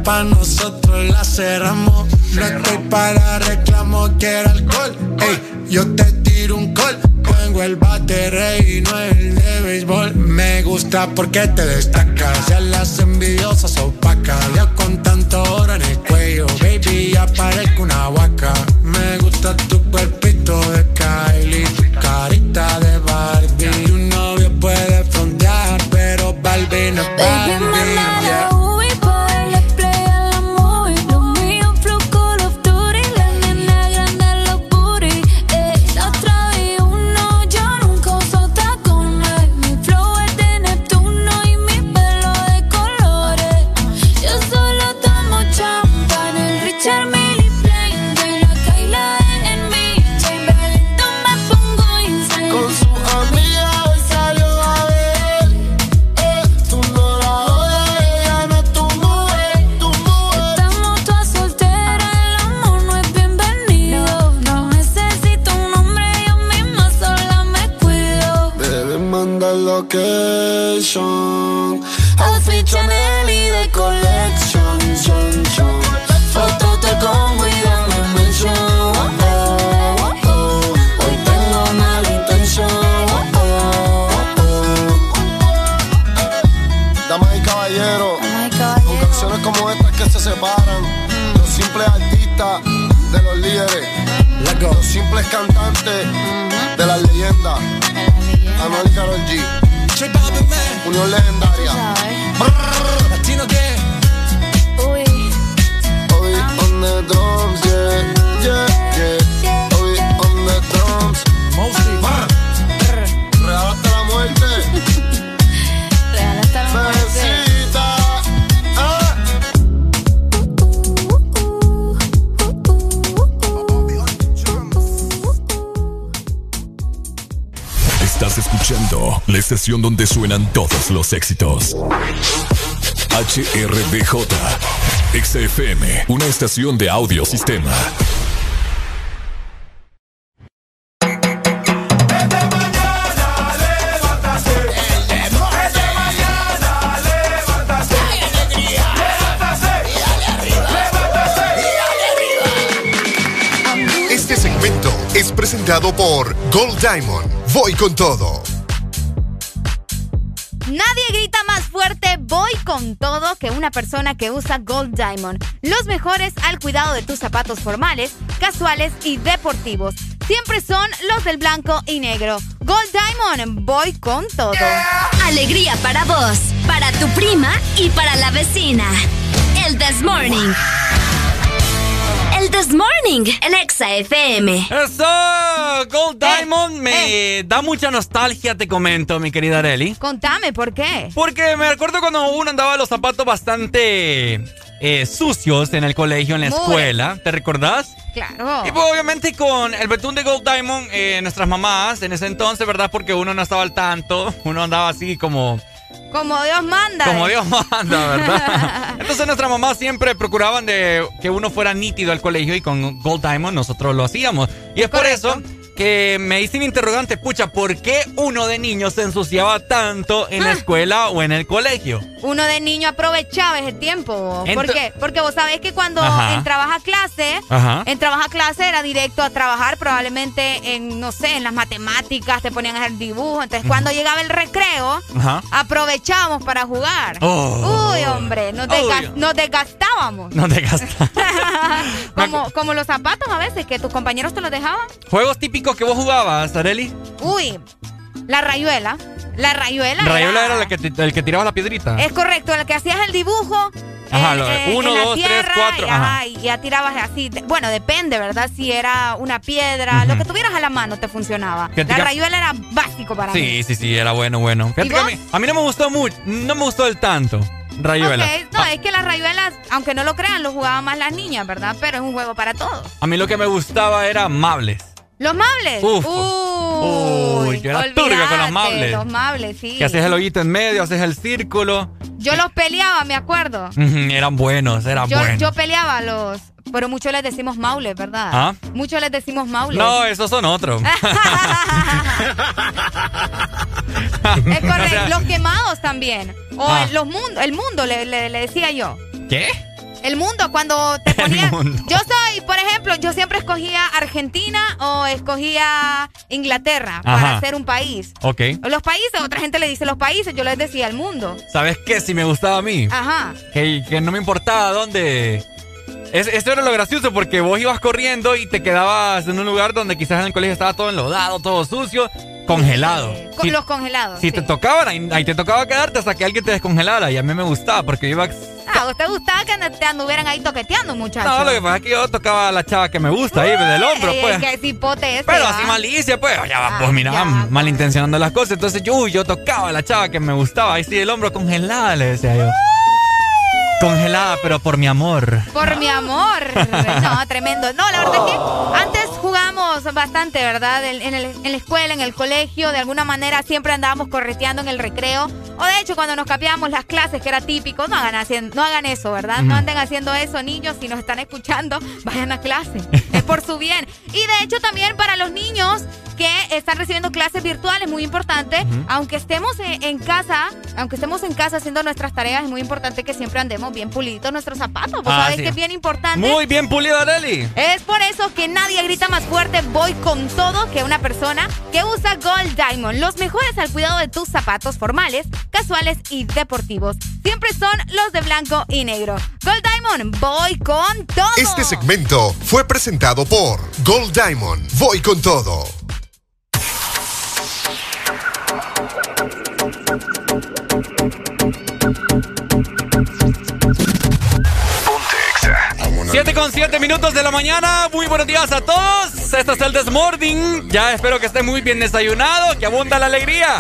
Pa' nosotros la cerramos. No estoy para reclamo, quiero alcohol. Ey, yo te tiro un call. Tengo el bate rey y no el de béisbol. Me gusta porque te destacas. Ya las envidiosas opacas. Ya con tanto oro en el cuello, baby, ya parezco una huaca. Unión estación donde suenan todos los éxitos. HRBJ, XFM, una estación de audio sistema. Este presentado por Gold Diamond. Voy con todo. Con todo que una persona que usa Gold Diamond. Los mejores al cuidado de tus zapatos formales, casuales y deportivos. Siempre son los del blanco y negro. Gold Diamond, voy con todo. Alegría para vos, para tu prima y para la vecina. El This Morning. This Morning, el Exa FM. Eso, Gold Diamond me da mucha nostalgia, te comento, mi querida Areli. Contame, ¿por qué? Porque me recuerdo cuando uno andaba los zapatos bastante eh, sucios en el colegio, en la Muy. escuela. ¿Te recordás? Claro. Y pues obviamente con el betún de Gold Diamond, eh, nuestras mamás en ese entonces, ¿verdad? Porque uno no estaba al tanto, [LAUGHS] uno andaba así como, Como Dios manda. como. Dios manda, ¿verdad? [LAUGHS] Entonces nuestras mamás siempre procuraban de que uno fuera nítido al colegio y con Gold Diamond nosotros lo hacíamos. Y es por eso que me hice un interrogante, pucha, ¿por qué uno de niños se ensuciaba tanto en la escuela o en el colegio? Uno de niño aprovechaba ese tiempo. ¿Por qué? Porque vos sabés que cuando Ajá. entrabas a clase, Ajá. entrabas a clase era directo a trabajar probablemente en, no sé, en las matemáticas, te ponían a hacer dibujo. Entonces cuando llegaba el recreo, Ajá. aprovechábamos para jugar. Oh. Uy, hombre, nos, nos desgastábamos. No te gastas. como, como los zapatos a veces, que tus compañeros te los dejaban. ¿Juegos típicos que vos jugabas, Areli? Uy, la rayuela. La rayuela. Rayola era- era el que, ti- el que tiraba la piedrita. Es correcto, el que hacías el dibujo. Ajá, en- lo en- uno, en dos, tres, tierra, cuatro, Y, ajá. y ya tirabas así. Bueno, depende, ¿verdad? Si era una piedra, lo que tuvieras a la mano te funcionaba. La rayuela era básico para mí. Sí, sí, sí, era bueno, bueno. Fíjate ¿Y que a mí, a mí no me gustó mucho, no me gustó el tanto, Rayuela. No, es que las rayuelas, aunque no lo crean, lo jugaban más las niñas, ¿verdad? Pero es un juego para todos. A mí lo que me gustaba era Mables. ¿Los mables? Uf. Uy, Uy, yo era turbio con los mables. Los mables, sí. Que haces el hoyito en medio, haces el círculo. Yo los peleaba, me acuerdo. Eran buenos, eran Yo, buenos. yo peleaba a los. Pero muchos les decimos maules, ¿verdad? ¿Ah? Muchos les decimos maules. No, esos son otros. [LAUGHS] Es correcto. [LAUGHS] O sea, los quemados también. O Ah. el, los mundo, el mundo le, le- le decía yo. ¿Qué? El mundo, cuando te [LAUGHS] ponía. Yo soy, por ejemplo, yo siempre escogía Argentina o escogía Inglaterra para ser un país. Ok. Los países, otra gente le dice los países, yo les decía el mundo. ¿Sabes qué? Si me gustaba a mí. Ajá. Que, que no me importaba dónde. Es, esto era lo gracioso porque vos ibas corriendo y te quedabas en un lugar donde quizás en el colegio estaba todo enlodado, todo sucio, congelado. Con Si- los congelados. Si sí. te tocaban, ahí, ahí te tocaba quedarte hasta que alguien te descongelara. Y a mí me gustaba porque yo iba. Ah, ¿a usted gustaba que te anduvieran ahí toqueteando, muchachos? No, lo que pasa es que yo tocaba a la chava que me gusta ahí, del hombro, pues. qué cipote ese, Pero ¿va? así malicia, pues. Ya va, pues Ah, mira, ya. malintencionando las cosas. Entonces yo, uy, yo tocaba a la chava que me gustaba. Ahí sí, el hombro congelada, le decía yo. Congelada, pero por mi amor. Por mi amor. [LAUGHS] No, tremendo. No, la verdad es que antes jugábamos bastante, ¿verdad? En, en el- en la escuela, en el colegio, de alguna manera siempre andábamos correteando en el recreo. O de hecho, cuando nos cambiábamos las clases, que era típico, no hagan, hacien- no hagan eso, ¿verdad? No anden haciendo eso, niños. Si nos están escuchando, [LAUGHS] vayan a clase. Es por su bien. Y de hecho, también para los niños que están recibiendo clases virtuales, muy importante. Aunque estemos en, en casa, aunque estemos en casa haciendo nuestras tareas, es muy importante que siempre andemos bien puliditos nuestros zapatos. Vos Ah, sabés sí. que es bien importante. Muy bien pulido, Areli. Es por eso que nadie grita más fuerte voy con todo que una persona que usa Gold Diamond. Los mejores al cuidado de tus zapatos formales, casuales y deportivos. Siempre son los de blanco y negro. Gold Diamond, voy con todo. Este segmento fue presentado por Gold Diamond. Voy con todo. Siete con siete minutos de la mañana. Muy buenos días a todos. Este es el Desmorning. Ya espero que estén muy bien desayunado, que abunda la alegría.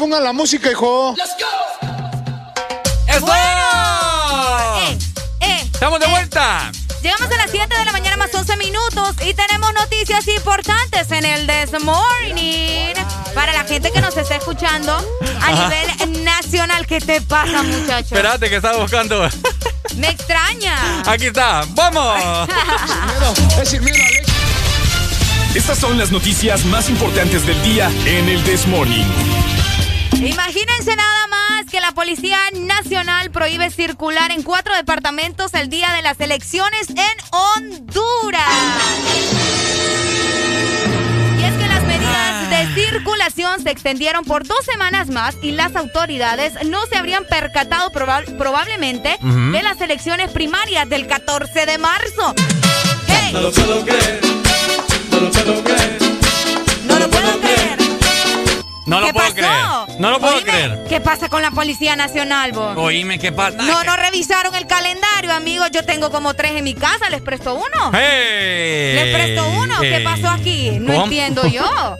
Pongan la música, hijo. ¡Eso! Eh, eh, ¡Estamos de eh. vuelta! Llegamos a las 7 de la mañana más 11 minutos y tenemos noticias importantes en el This Morning. Para la gente que nos está escuchando a Ajá. nivel nacional, ¿qué te pasa, muchacho? Espérate que estaba buscando. Me extraña. Aquí está. ¡Vamos! Estas son las noticias más importantes del día en el This Morning. Imagínense nada más que la Policía Nacional prohíbe circular en cuatro departamentos el día de las elecciones en Honduras. Y es que las medidas de circulación se extendieron por dos semanas más y las autoridades no se habrían percatado proba- probablemente Ujú. de las elecciones primarias del 14 de marzo. ¡Hey! No lo puedo creer. No lo puedo creer. No lo puedo creer. No lo ¿Qué puedo pasó? creer. No lo puedo Oíme, creer. ¿Qué pasa con la Policía Nacional, vos? Oíme, ¿qué pasa? No, no revisaron el calendario, amigos. Yo tengo como tres en mi casa. ¿Les presto uno? ¡Hey! ¿Les presto uno? ¿Qué pasó aquí? No ¿Cómo? entiendo yo. [LAUGHS]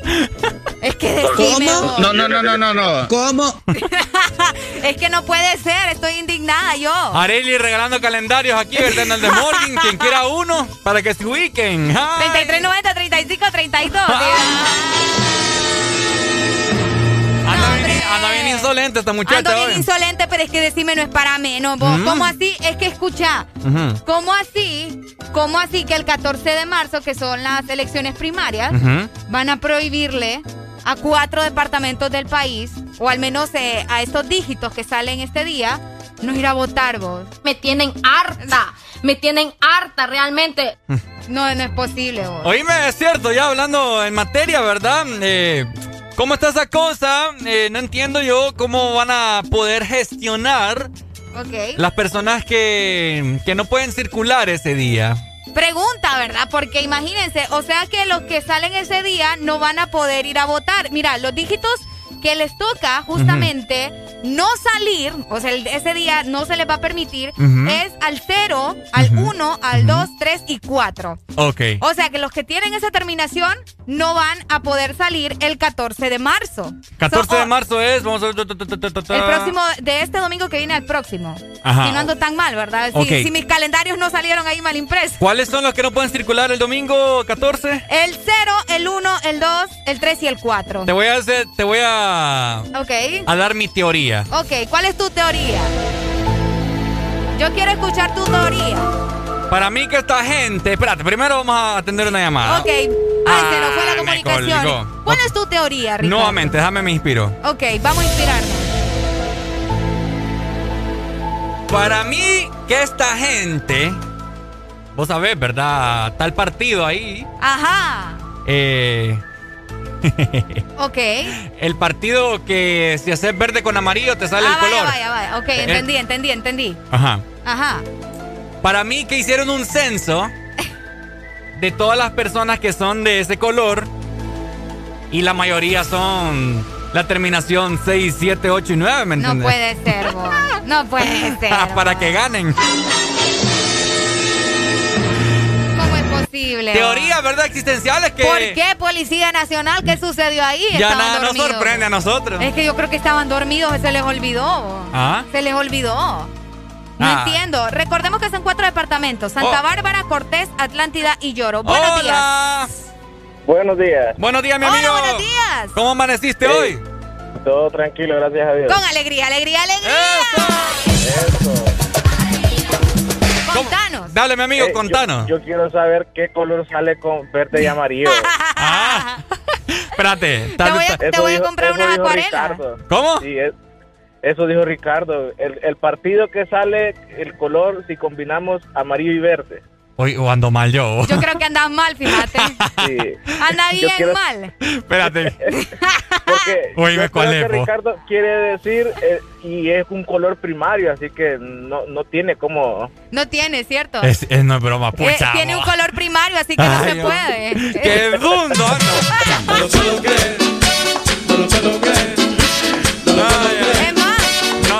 Es que decime vos. No, no, no, no, no, no. ¿Cómo? [LAUGHS] Es que no puede ser. Estoy indignada yo. Areli regalando calendarios aquí, ¿verdad? En el de Morgan. Quien quiera uno, para que se ubiquen. ¡Ay! 3390 35 32. Anda, bien, anda bien insolente esta muchacha Ando bien hoy. insolente, pero es que decime no es para menos, vos. Mm. ¿Cómo así? Es que escucha. ¿Cómo así? ¿Cómo así que el 14 de marzo, que son las elecciones primarias, van a prohibirle a cuatro departamentos del país, o al menos eh, a estos dígitos que salen este día, no ir a votar vos? Me tienen harta. Me tienen harta realmente. No, no es posible vos. Oíme, es cierto, ya hablando en materia, ¿verdad? Eh, ¿Cómo está esa cosa? Eh, no entiendo yo cómo van a poder gestionar las personas que, que no pueden circular ese día. Pregunta, ¿verdad? Porque imagínense, o sea que los que salen ese día no van a poder ir a votar. Mira, los dígitos que les toca justamente no salir, o sea, ese día no se les va a permitir, Ujú. es al 0, al 1, al 2, 3 y 4. Ok. O sea que los que tienen esa terminación no van a poder salir el 14 de marzo. 14 So, de o- marzo es, vamos a ver. El próximo, de este domingo que viene al próximo. Ajá. Si no ando tan mal, ¿verdad? Si, Ok. si mis calendarios no salieron ahí mal impresos. ¿Cuáles son los que no pueden circular el domingo 14? El 0, el 1, el 2, el 3 y el 4. Te voy a hacer, te voy a, Ok. a dar mi teoría. Ok, ¿cuál es tu teoría? Yo quiero escuchar tu teoría. Para mí que esta gente, espérate, primero vamos a atender una llamada. Ok. Ay, se nos fue la me comunicación. ¿Cuál es tu teoría, Ricardo? Nuevamente, déjame me inspiro. Ok, vamos a inspirarnos. Para mí que esta gente, vos sabés, ¿verdad? Tal partido ahí. Ajá. eh, [LAUGHS] Ok. el partido que si haces verde con amarillo te sale ah, el vaya, color. vaya, vaya. Ok, Eh, entendí, entendí, entendí. Ajá. Ajá. Para mí que hicieron un censo de todas las personas que son de ese color y la mayoría son la terminación 6, 7, 8 y 9, ¿me No entiendes? puede ser, vos. No puede [LAUGHS] ser. Para que ganen. Posible? Teorías, ¿verdad? Existenciales que ¿Por qué Policía Nacional? ¿Qué sucedió ahí? ya Estaban nada nos sorprende a nosotros. Es que yo creo que estaban dormidos, se les olvidó. ¿Ah? Se les olvidó. No Ah. entiendo. Recordemos que son cuatro departamentos: Santa Oh. Bárbara, Cortés, Atlántida y Lloro. Buenos Hola. Buenos días. Buenos días, mi Hola, amigo. buenos días. ¿Cómo amaneciste Sí. hoy? Todo tranquilo, gracias a Dios. Con alegría, alegría, alegría. Contanos. Dale, mi amigo, Eh, contanos. Yo, yo quiero saber qué color sale con verde y amarillo. [LAUGHS] Ah. Espérate. Te voy a, te Eso voy a dijo- comprar unas acuarelas. Ricardo. ¿Cómo? Sí, es- eso dijo Ricardo. El, el partido que sale, el color, si combinamos amarillo y verde. Hoy o ando mal yo. Yo creo que andas mal, fíjate. [LAUGHS] Sí. Anda bien quiero- mal. Espérate. Porque [LAUGHS] Oíme, yo ¿cuál creo es, que? Ricardo quiere decir, eh, y es un color primario, así que no, no tiene como... No tiene, ¿cierto? Es, es- no es broma, Eh, pucha. tiene un color primario, así que no se Dios. puede. ¡Qué dundo! No lo puedo creer. No lo puedo creer. Es más,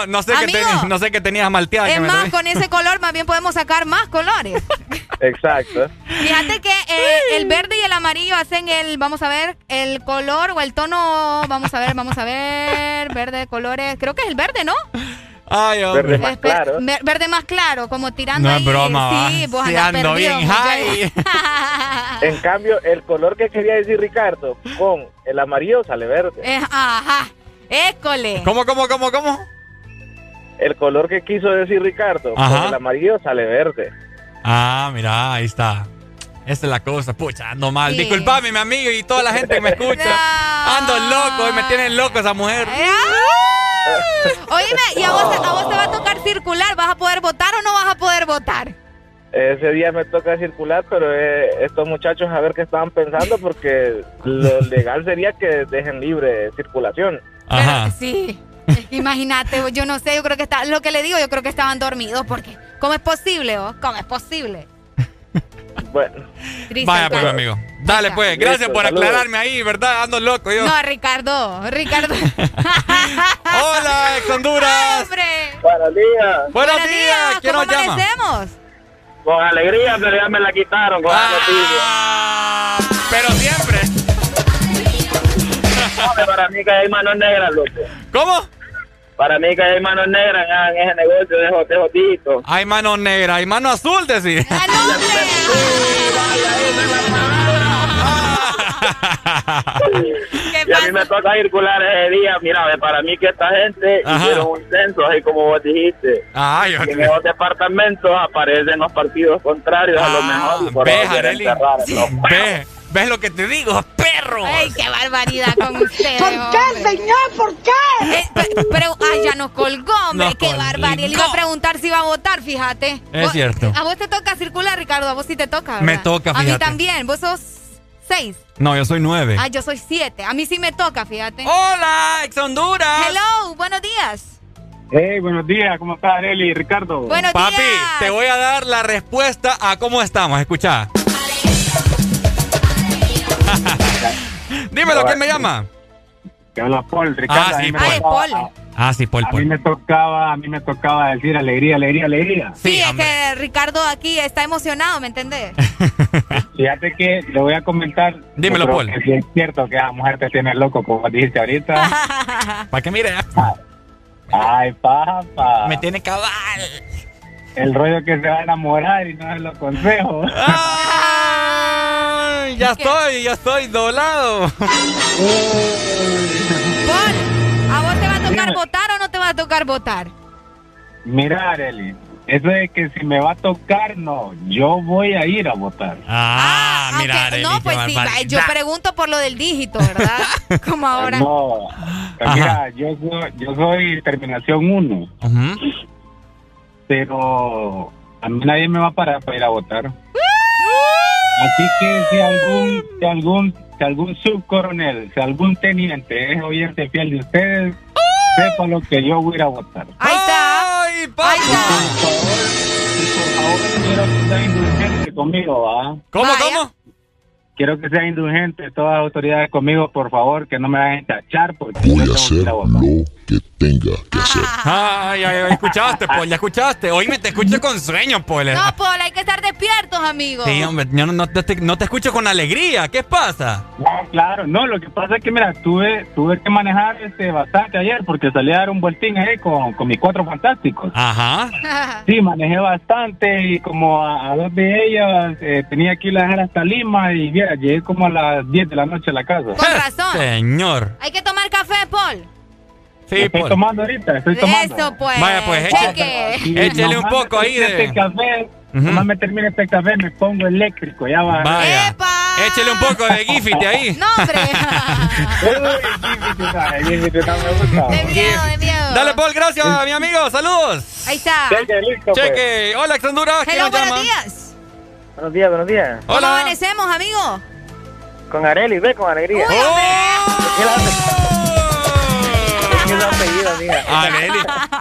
No, no, sé qué Amigo. no sé qué tenías malteada. que Es más, con ese color más bien podemos sacar más colores. [LAUGHS] Exacto. Fíjate que eh, el verde y el amarillo hacen el, vamos a ver, el color o el tono, vamos a ver, vamos a ver, verde, colores, creo que es el verde, ¿no? Ay, hombre. Verde más claro. ver- Verde más claro, como tirando No es ahí. broma, va. Sí, vos Sí, andás ando perdido, bien high. [LAUGHS] En cambio, el color que quería decir Ricardo con el amarillo sale verde. Eh, ajá, école. ¿Cómo, cómo, cómo, cómo? El color que quiso decir Ricardo Ajá. el amarillo sale verde. Ah, mira, ahí está. Esa es la cosa, pucha, ando mal. Sí. Disculpame, mi amigo, y toda la gente que me escucha. [LAUGHS] Ando loco, y me tienen loco esa mujer. [LAUGHS] Oíme, ¿y a vos, a vos te va a tocar circular? ¿Vas a poder votar o no vas a poder votar? Ese día me toca circular, pero eh, estos muchachos a ver qué estaban pensando porque lo [LAUGHS] legal sería que dejen libre circulación. Ajá. Sí. Imagínate, yo no sé, yo creo que está, lo que le digo, yo creo que estaban dormidos porque ¿cómo es posible, oh? ¿Cómo es posible? Bueno, Triste Vaya, pues, amigo. Dale, pues, Listo, gracias por saludos. aclararme ahí, ¿verdad? Ando loco yo. No, Ricardo, Ricardo. [LAUGHS] Hola, ex Honduras. ¡Hombre! buenos días. Buenos días. ¿Quién ¿Cómo nos llama? amanecemos? Con alegría, pero ya me la quitaron con la noticia. Ah, pero siempre. No, para mí que hay manos negras, loco. ¿Cómo? Para mí que hay manos negras en ese negocio de jote jotito. Hay mano negra, hay mano azul. ¡Ah, hombre! [LAUGHS] ¿Qué Y a mí me toca circular ese día. Mira, ve, para mí que esta gente Ajá. hicieron un censo, así como vos dijiste. Ay, Y en esos departamentos aparecen los partidos contrarios a lo mejor. Y por ve, eso quieren Arely. cerrar, ¿no? Ve, ves lo que te digo, perro. ¡Ay, qué barbaridad con [LAUGHS] ustedes! ¿Por qué, señor? ¿Por qué? Eh, pe- pero, ay, ya nos colgó, hombre, Nos qué colgó. barbaridad. Le iba a preguntar si iba a votar, fíjate. Es Vos- cierto. A vos te toca circular, Ricardo, a vos sí te toca, ¿verdad? Me toca, A mí fíjate. también, vos sos seis. No, yo soy nueve. Ah, yo soy siete. A mí sí me toca, fíjate. Hola, ex Honduras. Hello, buenos días. Hey, buenos días, ¿cómo estás, Areli Ricardo? Buenos Papi, días. te voy a dar la respuesta a cómo estamos. Escucha. Dímelo, ¿quién me llama? Que habla Paul, Ricardo. Ah, sí, me Ah, Paul. Ah, sí, Paul, A mí Paul. me tocaba, a mí me tocaba decir alegría, alegría, alegría. Sí, Sí, es que Ricardo aquí está emocionado, ¿me entendés? [LAUGHS] Fíjate que le voy a comentar. Dímelo, Paul. que sí es cierto que esa mujer te tiene loco, como dijiste ahorita. [LAUGHS] Para que mire, Ay, papá. me tiene cabal. El rollo que se va a enamorar y no se lo aconsejo. Ay, [LAUGHS] ya estoy, ya estoy doblado. ¿a vos te va a tocar Dime. votar o no te va a tocar votar? Mira, Areli, eso de que si me va a tocar, no. Yo voy a ir a votar. Ah, mira, aunque- Arely, no, pues sí, barbaridad. yo pregunto por lo del dígito, ¿verdad? [LAUGHS] Como ahora. No, Ajá. mira, yo soy, yo soy terminación 1, Ujú. Pero a mí nadie me va a parar para ir a votar. Así que si algún, si algún, si algún subcoronel, si algún teniente es oyente fiel de ustedes, sepa lo que yo voy a ir a votar. Ahí está. Ay, Ahí papi. está. Por favor, quiero que sea indulgente conmigo, ¿va? ¿Cómo, Vaya. cómo? Quiero que sea indulgente todas las autoridades conmigo, por favor, que no me vayan a tachar porque Voy yo a tengo que hacer ir a votar. lo que tenga que hacer. Ay, ay, ay, escuchaste, Paul, ya escuchaste. Hoy me te escucho con sueño, Paul. No, Paul, hay que estar despiertos, amigos. Sí, hombre, yo no, no te, no te escucho con alegría. ¿Qué pasa? No, claro, no, lo que pasa es que, mira, tuve, tuve que manejar este bastante ayer porque salí a dar un vueltín ahí con, con mis cuatro fantásticos. Ajá. [LAUGHS] Sí, manejé bastante y como a, a dos de ellas eh, tenía que ir a dejar hasta Lima y llegué como a las 10 de la noche a la casa. Con razón. Señor. Hay que tomar café, Paul. Sí, estoy Paul. tomando ahorita, estoy tomando. Eso, pues. Vaya, pues. Y Échele un poco ahí de- Este café, Ujú. nomás me termine este café, me pongo eléctrico, ya va. Vaya. ¡Epa! Échele un poco de Gifite ahí. No, hombre. [LAUGHS] Sí, no me gusta. de miedo, de miedo. Dale, Paul, gracias, mi amigo. Saludos. Ahí está. Cheque, listo, pues. Cheque. Hola, ex Honduras. ¿Quién Hello, nos llama? buenos días. Buenos días, buenos días. ¿Cómo Hola. amanecemos, amigo? Con Areli, ve con alegría. Uy, ¿Qué es su apellido? ¡Oh! [LAUGHS] Areli.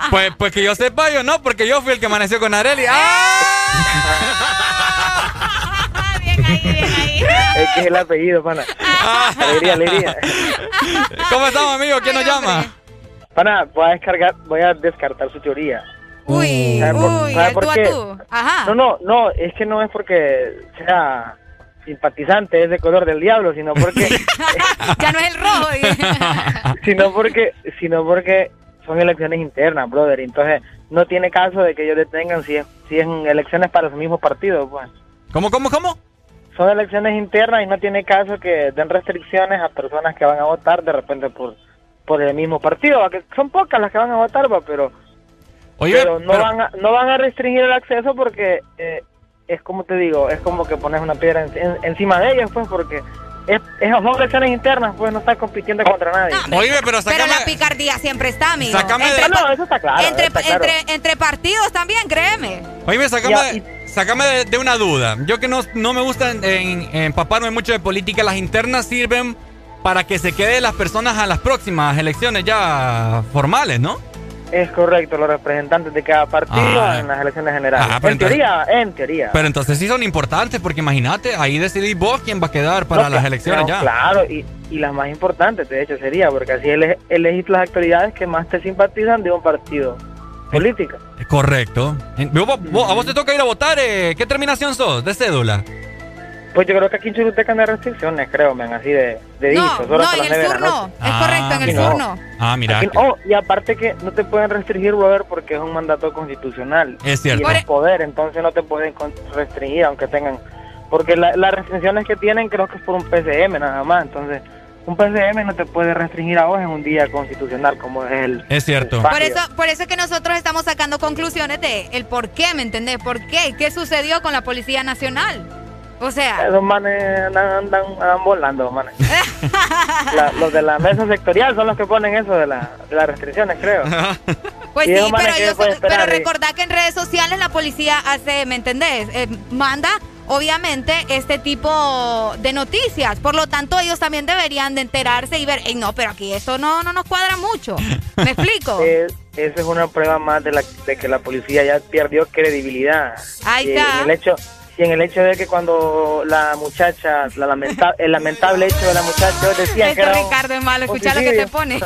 Pues, pues que yo sepa, yo no, porque yo fui el que amaneció con Areli. ¡Ah! bien ahí, bien ahí. Es que es el apellido, pana. Alegría, alegría. ¿Cómo estamos, amigo? ¿Quién nos hombre. llama? Pana, voy a descargar, voy a descartar su teoría. Uy, ¿Sabe por- uy, sabe el por tú a qué? tú. Ajá. No, no, no, es que no es porque sea simpatizante de ese color del diablo, sino porque, [LAUGHS] ya no es el rojo. [LAUGHS] sino porque, sino porque son elecciones internas, brother. Entonces no tiene caso de que ellos detengan si es, si es en elecciones para su mismo partido, pues. ¿Cómo, cómo, cómo? Son elecciones internas y no tiene caso que den restricciones a personas que van a votar de repente por por el mismo partido, que son pocas las que van a votar, ¿va? pero Oye, pero no pero- van a, no van a restringir el acceso porque eh, es como te digo, es como que pones una piedra en- en- encima de ellos, pues, porque es, es- son elecciones internas, pues no estás compitiendo contra nadie. Oye, pero Pero la picardía siempre está, amigo. Sácame de- entre, Ah, no, eso está claro, Entre, está claro. entre, entre partidos también, créeme. Oye, sácame, Ya, de, sácame de, de una duda. Yo que no, no me gusta en- en- empaparme mucho de política, las internas sirven para que se queden las personas a las próximas elecciones ya formales, ¿no? Es correcto, los representantes de cada partido Ah. en las elecciones generales. Ah, en teoría, en teoría. Pero entonces sí son importantes, porque imagínate, ahí decidís vos quién va a quedar para No, las elecciones no, ya. Claro, y, y las más importantes, de hecho, sería, porque así ele- elegís las actividades que más te simpatizan de un partido político. Correcto. Vos- vos- ¿A vos te toca ir a votar? eh, ¿Qué terminación sos de cédula? Pues yo creo que aquí en Choluteca no hay restricciones, creo, men, así de, de No, dicho, solo no, en las el nueve de sur la no. noche. Es correcto, en el Aquí sur no. no. Ah, mira. Aquí- oh, y aparte que no te pueden restringir, brother, porque es un mandato constitucional. Es cierto. Y es poder, entonces no te pueden restringir, aunque tengan... Porque la- las restricciones que tienen creo que es por un PCM nada más, entonces un PCM no te puede restringir a vos en un día constitucional como es el... Es cierto. Por eso, por eso es que nosotros estamos sacando conclusiones de el por qué, ¿me entendés? ¿Por qué? ¿Qué sucedió con la Policía Nacional? O sea, Esos manes andan, andan, andan volando, manes. [LAUGHS] La- los de la mesa sectorial son los que ponen eso de, la- de las restricciones, creo. [LAUGHS] pues Y sí, manes pero, pueden pero eh. recordad que en redes sociales la policía hace, ¿me entendés? Eh, manda, obviamente, este tipo de noticias. Por lo tanto, ellos también deberían de enterarse y ver, "Ey, no, pero aquí esto no, no nos cuadra mucho. ¿Me [LAUGHS] explico? Es- esa es una prueba más de, la, de que la policía ya perdió credibilidad. Ahí Y está. En el hecho, y en el hecho de que cuando la muchacha, la lamenta- [LAUGHS] el lamentable hecho de la muchacha, ellos decían que era Ricardo es malo, escucha lo que te pone. [LAUGHS]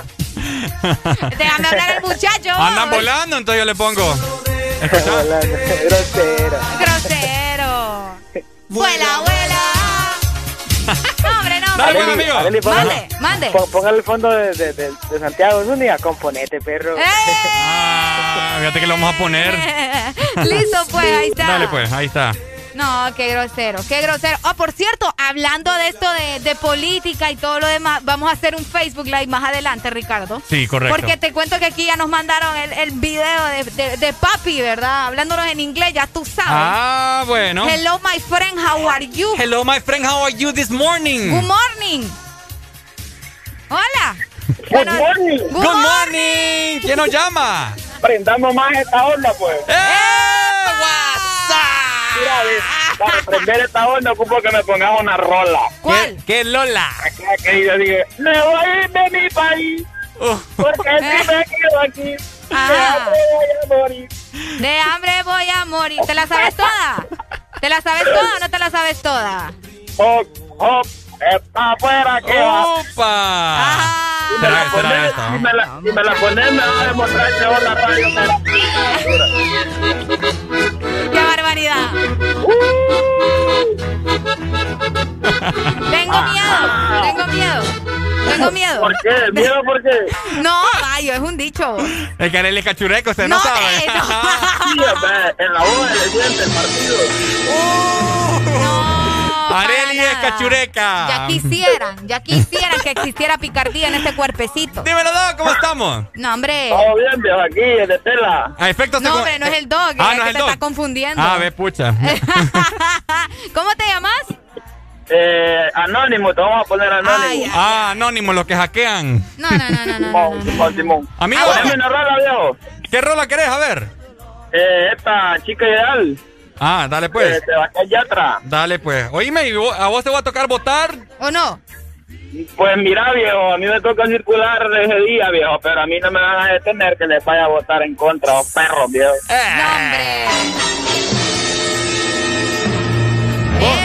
Déjame hablar al muchacho. Andan volando, entonces yo le pongo. Grosero. Grosero. [LAUGHS] Vuela, vuela. No, hombre, no. Dale, hombre. pues, amigo. Mande, mande. Póngale el fondo de, de, de- de Santiago Zúñiga, componete, perro. Ah, fíjate que lo vamos a poner. Listo, pues, ahí está. Dale, pues, ahí está. No, qué grosero, qué grosero. Oh, por cierto, hablando de esto de, de política y todo lo demás, vamos a hacer un Facebook Live más adelante, Ricardo. Sí, correcto. Porque te cuento que aquí ya nos mandaron el, el video de, de- de papi, ¿verdad? Hablándonos en inglés, ya tú sabes. Ah, bueno. Hello, my friend, how are you? Hello, my friend, how are you this morning? Good morning. Hola. Good morning. Good Good morning. ¿Quién nos llama? Prendamos más esta onda, pues. ¡Eh! Mira, para prender esta onda ocupo que me pongas una rola. ¿Cuál? ¿Qué, qué Lola? Acá que yo diga, me voy a ir de mi país, Uh, porque si me quedo aquí, Ah. de hambre voy a morir. De hambre voy a morir. ¿Te la sabes toda? ¿Te la sabes toda o no te la sabes toda? Hop, hop, está afuera que va. ¡Opa! Si me la ¿Será, será pones, esta? si me la, si me la pones, me va a demostrar que vos la radio me la- ¡Qué barbaridad! [LAUGHS] Tengo miedo, tengo miedo, tengo miedo. ¿Por qué? ¿Miedo por qué? [LAUGHS] No, gallo, es un dicho. El que es cachureco, usted no, No, sabe. eh, no. [LAUGHS] Sí, en la hoja le siente el partido. No, Areli es cachureca. Ya quisieran, ya quisieran que existiera picardía en este cuerpecito. Dímelo, Doc, ¿cómo estamos? No, hombre. Todo bien, viejo, aquí, de tela. A efectos No, hombre, no es el dog, Ah, es no que es el te dog. está confundiendo. Ah, ve, pucha. [LAUGHS] ¿Cómo te llamas? Eh, anónimo, te vamos a poner anónimo. Ay, ay. Ah, anónimos, los que hackean. No, no, no, no, no. Simón, Simón, Simón. Amigo, Poneme una rola, viejo. ¿qué rola querés? A ver. Eh, esta chica ideal, Ah, dale eh, pues. Sebastián Yatra. Dale pues. Oíme, ¿y vos- ¿a vos te va a tocar votar? ¿O no? Pues mira, viejo, a mí me toca circular ese día, viejo, pero a mí no me van a detener que les vaya a votar en contra, oh perros, viejo. No, hombre.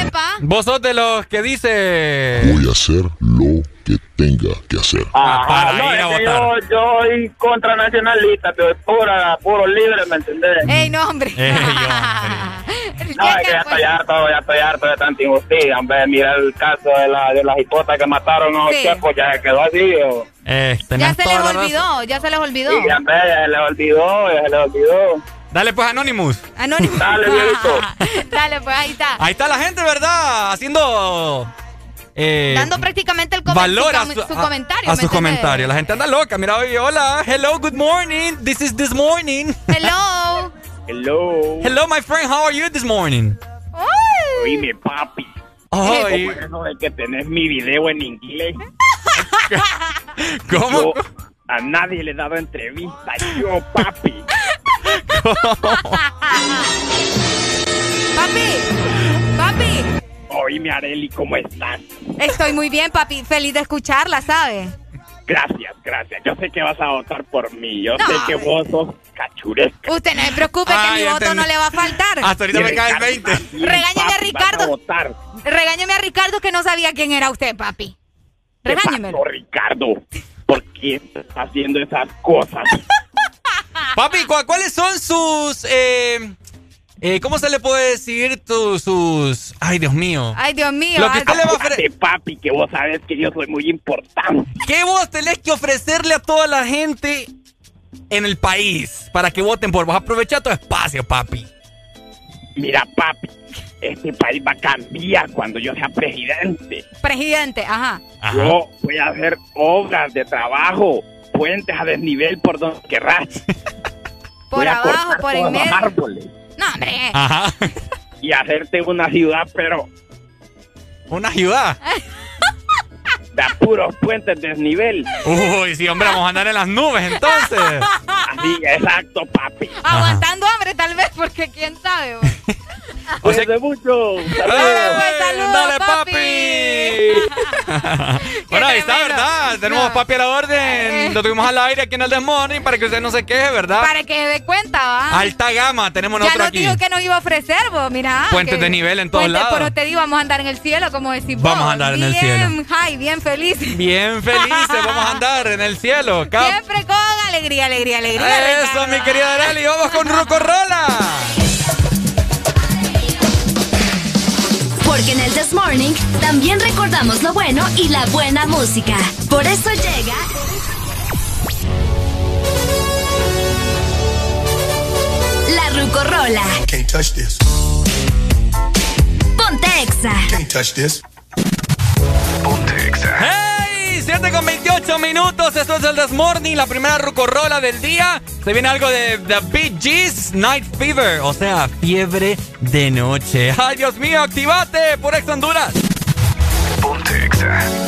Epa. Vos sos de los que dice... Voy a hacer lo que tenga que hacer. Ah, para no, ir a es que votar. Yo, yo soy contra nacionalista, pero pura, puro libre, ¿me entendés? ¡Ey, no, hombre! Ey, [LAUGHS] No, es que ya estoy harto, ya estoy harto de tanta injusticia, hombre. Mira el caso de la, de la hipota que mataron a Sí. José, pues ya se quedó así, o... Eh, Ya se les olvidó, ya se les olvidó. Sí, hombre, ya se le olvidó, ya se le olvidó. Dale pues, Anonymous. Anónimo. Dale. [LAUGHS] Dale, pues ahí está. Ahí está la gente, ¿verdad? Haciendo... eh, Dando prácticamente el valor su, a, su, a- comentario. a ¿me sus comentarios. La gente anda loca. Mira, oye, hola. Hello, good morning. This is this morning. Hello. [LAUGHS] Hello. Hello, my friend. How are you this morning? Oíme, papi. Ay. ¿Cómo es eso de que tenés mi video en inglés? [LAUGHS] ¿Cómo? Yo a nadie le he dado entrevista, yo, papi. [LAUGHS] Papi, papi. Oíme, Areli, ¿cómo estás? Estoy muy bien, papi. Feliz de escucharla, ¿sabe? Gracias, gracias. Yo sé que vas a votar por mí. Yo No, sé que vos sos cachuresca. Usted no se preocupe Ah, que mi ya voto entendí. no le va a faltar. Hasta ahorita me cae el 20. Regáñeme a Ricardo. votar. Regáñeme a Ricardo que no sabía quién era usted, papi. ¿Qué Regáñemelo. pasó, Ricardo? ¿Por qué estás haciendo esas cosas? [LAUGHS] Papi, ¿cu- ¿cuáles son sus... Eh, eh, ¿Cómo se le puede decir tu- sus... Ay, Dios mío. Ay, Dios mío. Lo que usted le va a ofrecer... Papi, que vos sabes que yo soy muy importante. ¿Qué vos tenés que ofrecerle a toda la gente en el país para que voten por vos? Aprovecha tu espacio, papi. Mira, papi, este país va a cambiar cuando yo sea presidente. Presidente, ajá. Yo voy a hacer obras de trabajo, puentes a desnivel por donde querrás. Por Voy abajo, por en medio. árboles No, hombre. Ajá. [LAUGHS] y hacerte una ciudad, pero Una ciudad. de puros puentes desnivel. Uy, sí, hombre, vamos a andar en las nubes entonces. Así, exacto, papi. Aguantando hambre, tal vez, porque quién sabe. [LAUGHS] O sea, mucho. ¡Eh! saludos, ¡Dale, papi! papi! [LAUGHS] bueno, ahí está. ¿verdad? Tenemos papi a la orden. Lo tuvimos al aire aquí en el Desmorning para que usted no se queje, ¿verdad? Para que se dé cuenta, ¿va? Alta gama tenemos ya nosotros nos aquí. dijo que nos iba a ofrecer, vos, mira. Puentes que- de nivel en todos lados. Pero te digo, vamos a andar en el cielo, como decís vos. Vamos a andar en el cielo. Bien high, bien feliz. Bien felices, vamos a andar en el cielo. Cap- Siempre con alegría, alegría, alegría. Eso, Ricardo. mi querida Arely. Vamos con Rucorola. Porque en el This Morning también recordamos lo bueno y la buena música. Por eso llega. La Rucorola. Can't touch this. Ponte Exa. Can't touch this. ¡Hey! 7 con 28 minutos. Esto es el This Morning, la primera Rucorola del día. Se viene algo de The Bee Gees Night Fever, o sea, fiebre de noche. ¡Ay, Dios mío! ¡Activate por Ex Honduras! Ponte Exa.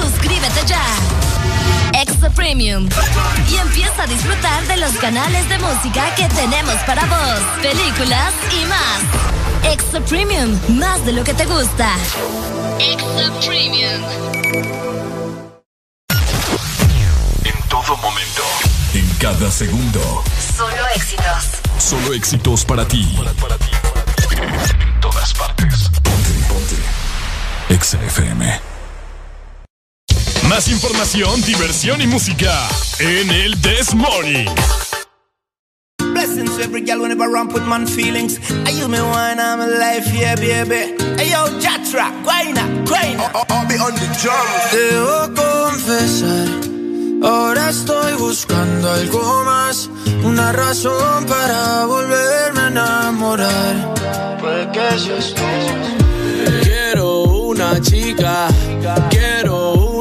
Suscríbete ya. Extra Premium. Y empieza a disfrutar de los canales de música que tenemos para vos, películas y más. Extra Premium, más de lo que te gusta. Extra Premium. En todo momento. En cada segundo. Solo éxitos. Solo éxitos para ti. En todas partes. Ponte, ponte. Exa FM. Más información, diversión y música en el This Morning. Blessings to every girl whenever I ramp with man feelings. Are you me wine, I'm alive, yeah, baby. Hey yo, Jatra, guayna, guayna. I'll be on the drum. Debo confesar, ahora estoy buscando algo más, una razón para volverme a enamorar. Puede que seas tú. Quiero una chica, quiero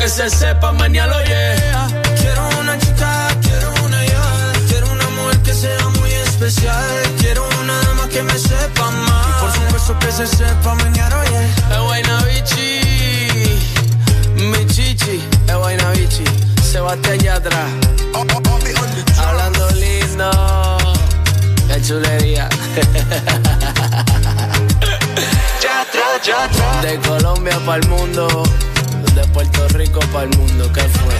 que se sepa mañana, yeah. Quiero una chica, quiero una ya, quiero un amor que sea muy especial, quiero una dama que me sepa amar. Y por supuesto que se sepa mañana, oye. Es Guaynabichi, mi chichi, es Guaynabichi, Sebastián Yatra. Hablando lindo, qué chulería. [LAUGHS] De Colombia para el mundo, de Puerto Rico para el mundo, ¿qué fue?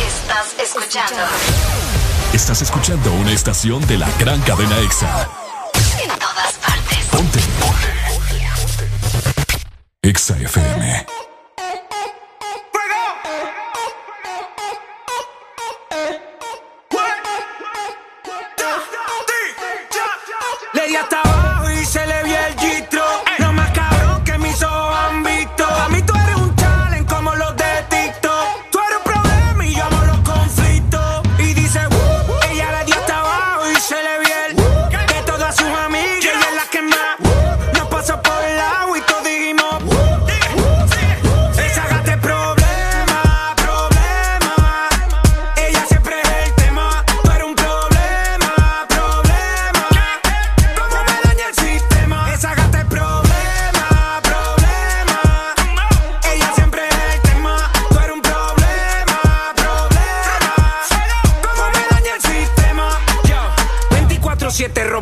Estás escuchando. Estás escuchando una estación de la gran cadena EXA. En todas partes. Ponte. Ponte. EXA FM.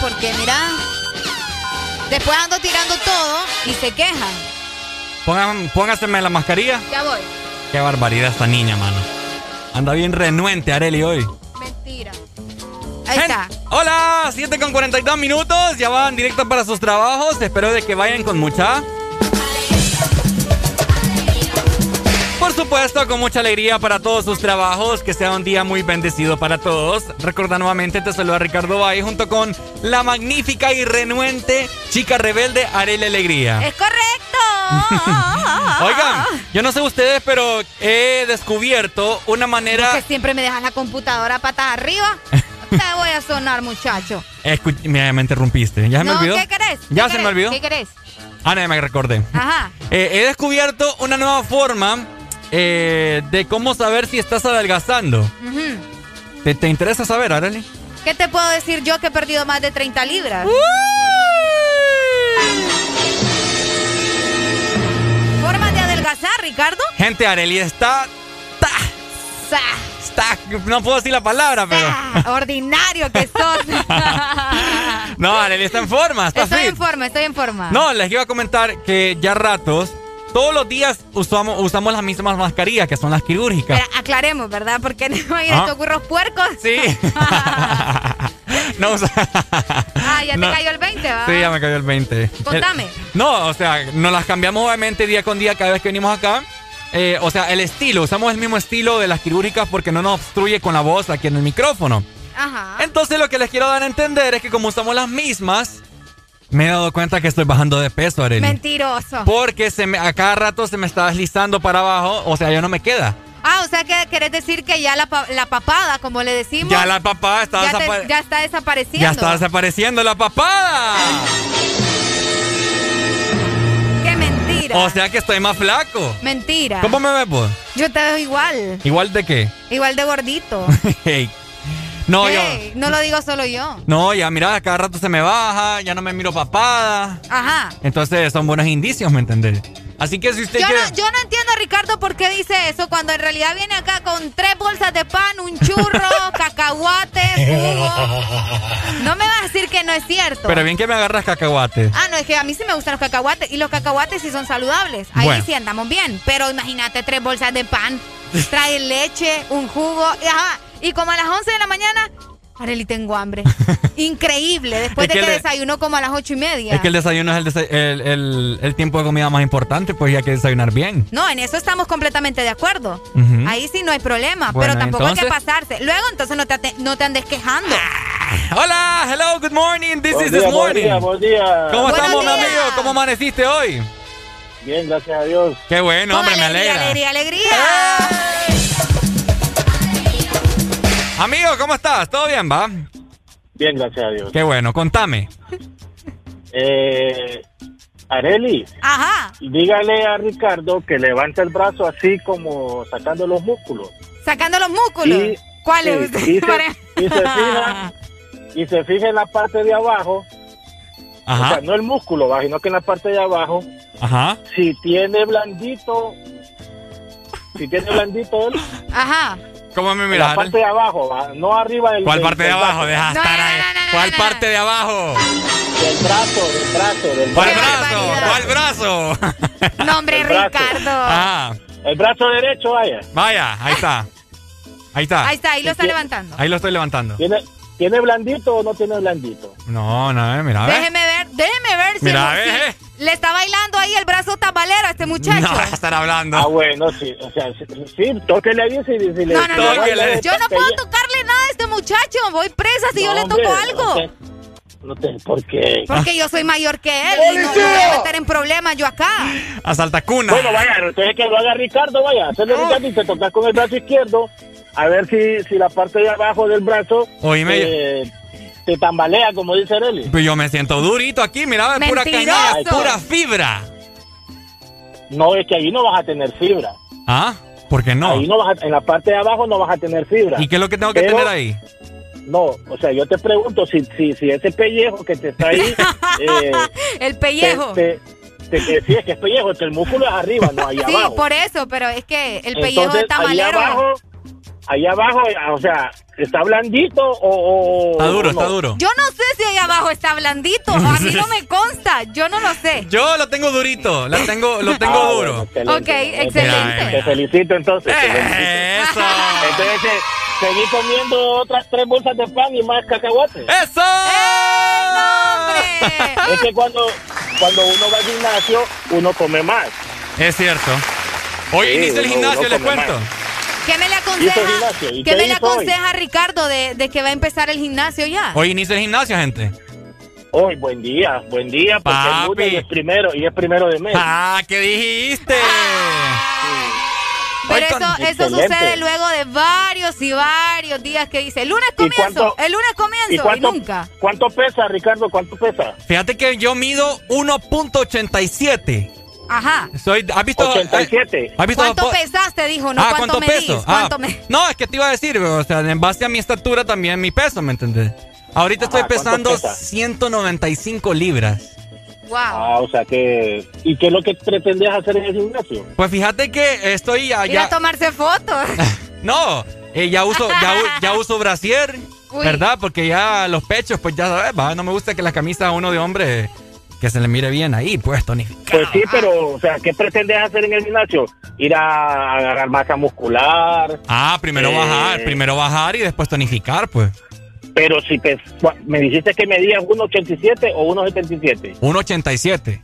Porque mira, después ando tirando todo y se quejan. Pongan, póngaseme la mascarilla. Ya voy. Qué barbaridad esta niña, mano. Anda bien renuente, Areli, hoy. Mentira. Ahí está. Hola, 7 con 42 minutos. Ya van directo para sus trabajos. Espero de que vayan con mucha. Por supuesto, con mucha alegría para todos sus trabajos. Que sea un día muy bendecido para todos. Recuerda nuevamente, te saluda Ricardo Valle junto con la magnífica y renuente chica rebelde Areli Alegría. Es correcto. [LAUGHS] Oigan, yo no sé ustedes, pero he descubierto una manera. que siempre me dejas la computadora patas arriba. [LAUGHS] Te voy a sonar, muchacho. Escu- Mira, me interrumpiste. ¿Ya se me olvidó? ¿qué querés? ¿Ya ¿Qué se me olvidó? ¿Qué querés? Ah, no, me recordé. Ajá. Eh, he descubierto una nueva forma eh, de cómo saber si estás adelgazando. ¿Te, te interesa saber, Arely? ¿Qué te puedo decir yo que he perdido más de 30 libras? ¿Formas de adelgazar, Ricardo? Gente, Arely está. Sa- Está. No puedo decir la palabra, pero. sa- ordinario que sos. [LAUGHS] No, Arely está en forma, está estoy fit. en forma, estoy en forma. No, les iba a comentar que ya ratos, todos los días usamos, usamos las mismas mascarillas, que son las quirúrgicas. Pero aclaremos, ¿verdad? Porque [LAUGHS] no hay Ah. estos curros puercos. Sí. [LAUGHS] [LAUGHS] no usa- Ah, ya No. te cayó el 20, ¿va? Sí, ya me cayó el 20. Contame. No, o sea, nos las cambiamos obviamente día con día cada vez que venimos acá. Eh, o sea, el estilo, usamos el mismo estilo de las quirúrgicas porque no nos obstruye con la voz aquí en el micrófono. Ajá. Entonces lo que les quiero dar a entender es que como usamos las mismas, me he dado cuenta que estoy bajando de peso, Arely. Mentiroso. Porque se me, a cada rato se me está deslizando para abajo, o sea, ya no me queda. Ah, o sea que querés decir que ya la, pa- la papada, como le decimos. Ya la papada está, ya, te- desapa- ya está desapareciendo. ya está desapareciendo la papada. Qué mentira. O sea que estoy más flaco. Mentira. ¿Cómo me ves, vos? Yo te veo igual. ¿Igual de qué? Igual de gordito. [LAUGHS] Hey. No, yo. Ey, no lo digo solo yo. No, ya mira, cada rato se me baja, ya no me miro papada. Ajá. Entonces son buenos indicios, ¿me entendés? Así que si usted Yo quiere. no, yo no entiendo, Ricardo, por qué dice eso cuando en realidad viene acá con tres bolsas de pan, un churro, [LAUGHS] cacahuates, jugo. No me vas a decir que no es cierto. Pero bien que me agarras cacahuate. Ah, no, es que a mí sí me gustan los cacahuates y los cacahuates sí son saludables. Ahí Bueno. sí andamos bien. Pero imagínate tres bolsas de pan, trae leche, un jugo, y, ajá, y como a las 11 de la mañana, Areli, tengo hambre. [LAUGHS] Increíble, después Es de que le- desayuno como a las ocho y media. Es que el desayuno es el, desa- el, el- el tiempo de comida más importante, pues ya hay que desayunar bien. No, en eso estamos completamente de acuerdo. Ahí sí no hay problema, Bueno, pero tampoco hay que pasarse. Luego entonces no te, no te andes quejando. Hola, hello, good morning, this Buen is día, this buen morning. día, buen día. ¿Cómo Buenos estamos, mi días. amigo? ¿Cómo amaneciste hoy? Bien, gracias a Dios. Qué bueno, hombre, me alegría, alegra. alegría, alegría. Amigo, ¿cómo estás? ¿Todo bien, va? Bien, gracias a Dios. Qué bueno, contame. Eh, Areli, Ajá. dígale a Ricardo que levante el brazo así como sacando los músculos. Sacando los músculos. Y- ¿Cuáles? sí, y, se, y se fija, [LAUGHS] y se fija en la parte de abajo, o Ajá, sea, no el músculo, va, sino que en la parte de abajo, ajá. si tiene blandito, si tiene blandito él, Ajá. ¿Cómo me miras? la parte de abajo, va, no arriba del ¿Cuál del- parte de abajo? Deja No, estar ahí. no, no, no, ¿Cuál no, parte de abajo? Del brazo, del brazo, del ¿Cuál brazo? ¿Cuál brazo? [LAUGHS] No, hombre, El brazo. Ricardo. Ah, El brazo derecho, vaya. vaya, ahí está. Ahí está. Ahí está, ahí lo está levantando. Ahí lo estoy levantando. ¿Tiene, ¿Tiene blandito o no tiene blandito? No, no, eh, mira, a ver. Déjeme ver, déjeme ver si, Mira, si ve. le está bailando ahí el brazo tabalero a este muchacho. No, [LAUGHS] vas a estar hablando. Ah, bueno, sí. O sea, sí, sí tóquele ahí si, si le... No, no, no, no. Tóquele. Yo no puedo tocarle nada a este muchacho. Voy presa si yo le toco algo. No te, ¿Por qué? Porque yo soy mayor que él. y no, no voy a meter en problemas yo acá. A saltacuna. Bueno, vaya, entonces que lo haga Ricardo, vaya. Hacerle Ricardo y te tocas con el brazo izquierdo. A ver si, si la parte de abajo del brazo Oíme. eh, te tambalea, como dice Arely. Pues yo me siento durito aquí, mira, es pura caña, pura fibra. No, es que ahí no vas a tener fibra. ¿Ah? ¿Por qué no? Ahí no vas a- en la parte de abajo no vas a tener fibra. ¿Y qué es lo que tengo que Pero- tener ahí? No, o sea, yo te pregunto si, si, si ese pellejo que te está ahí... [LAUGHS] eh, El pellejo. Te, te, te- sí, es que es pellejo, es que el músculo es arriba, no ahí Sí, abajo. por eso, pero es que el pellejo Entonces, de ahí tamalero. abajo, allá abajo, o sea, ¿está blandito o...? o- Está duro, o no? está duro. Yo no sé si ahí abajo está blandito. A mí no me consta. Yo no lo sé. [LAUGHS] Yo lo tengo durito, la tengo, lo tengo Ah, duro. bueno, Ok, excelente. Te felicito entonces. te felicito. Eso. Entonces, eh, seguí comiendo otras tres bolsas de pan y más cacahuates. ¡Eso! Es que cuando, cuando uno va al gimnasio, uno come más. Es cierto. Hoy Sí, inicia el gimnasio, uno les cuento. más. ¿Qué me le ¿Hizo aconseja? ¿Qué me le aconseja Ricardo de, de que va a empezar el gimnasio ya? Hoy inicia el gimnasio, gente. Hoy, buen día, buen día, porque Papi. el lunes es primero y es primero de mes. Ah, ¿qué dijiste? Pero Hoy eso, eso sucede luego de varios y varios días que dice, el lunes ¿Y comienzo, cuánto- el lunes ¿Y comienzo y, cuánto, nunca. cuánto pesa, Ricardo? ¿Cuánto pesa? Fíjate que yo mido 1.87. Ajá. Soy, ¿Has visto? 87. ¿Has visto? ¿Cuánto pesaste? Dijo, no ah, cuánto, ¿cuánto medís. peso? ¿Cuánto Ah, me- No, es que te iba a decir, o sea, en base a mi estatura también mi peso, ¿me entendés? Ahorita estoy Ajá, ¿cuánto pesando pesa? 195 libras. Wow. Ah, o sea que... ¿Y qué es lo que pretendías hacer en el gimnasio? Pues fíjate que estoy Ir a allá. tomarse fotos. [LAUGHS] No, eh, ya uso, ya, ya uso brasier, Uy. ¿verdad? Porque ya los pechos, pues ya sabes, va, no me gusta que la camisa a uno de hombre que se le mire bien ahí, pues, Tony. Pues sí, pero, o sea, ¿qué pretendes hacer en el gimnasio? Ir a agarrar masa muscular. Ah, primero Eh. bajar, primero bajar y después tonificar, pues. Pero si pes- me dijiste que medías 1,87 o 1,77. 1.87.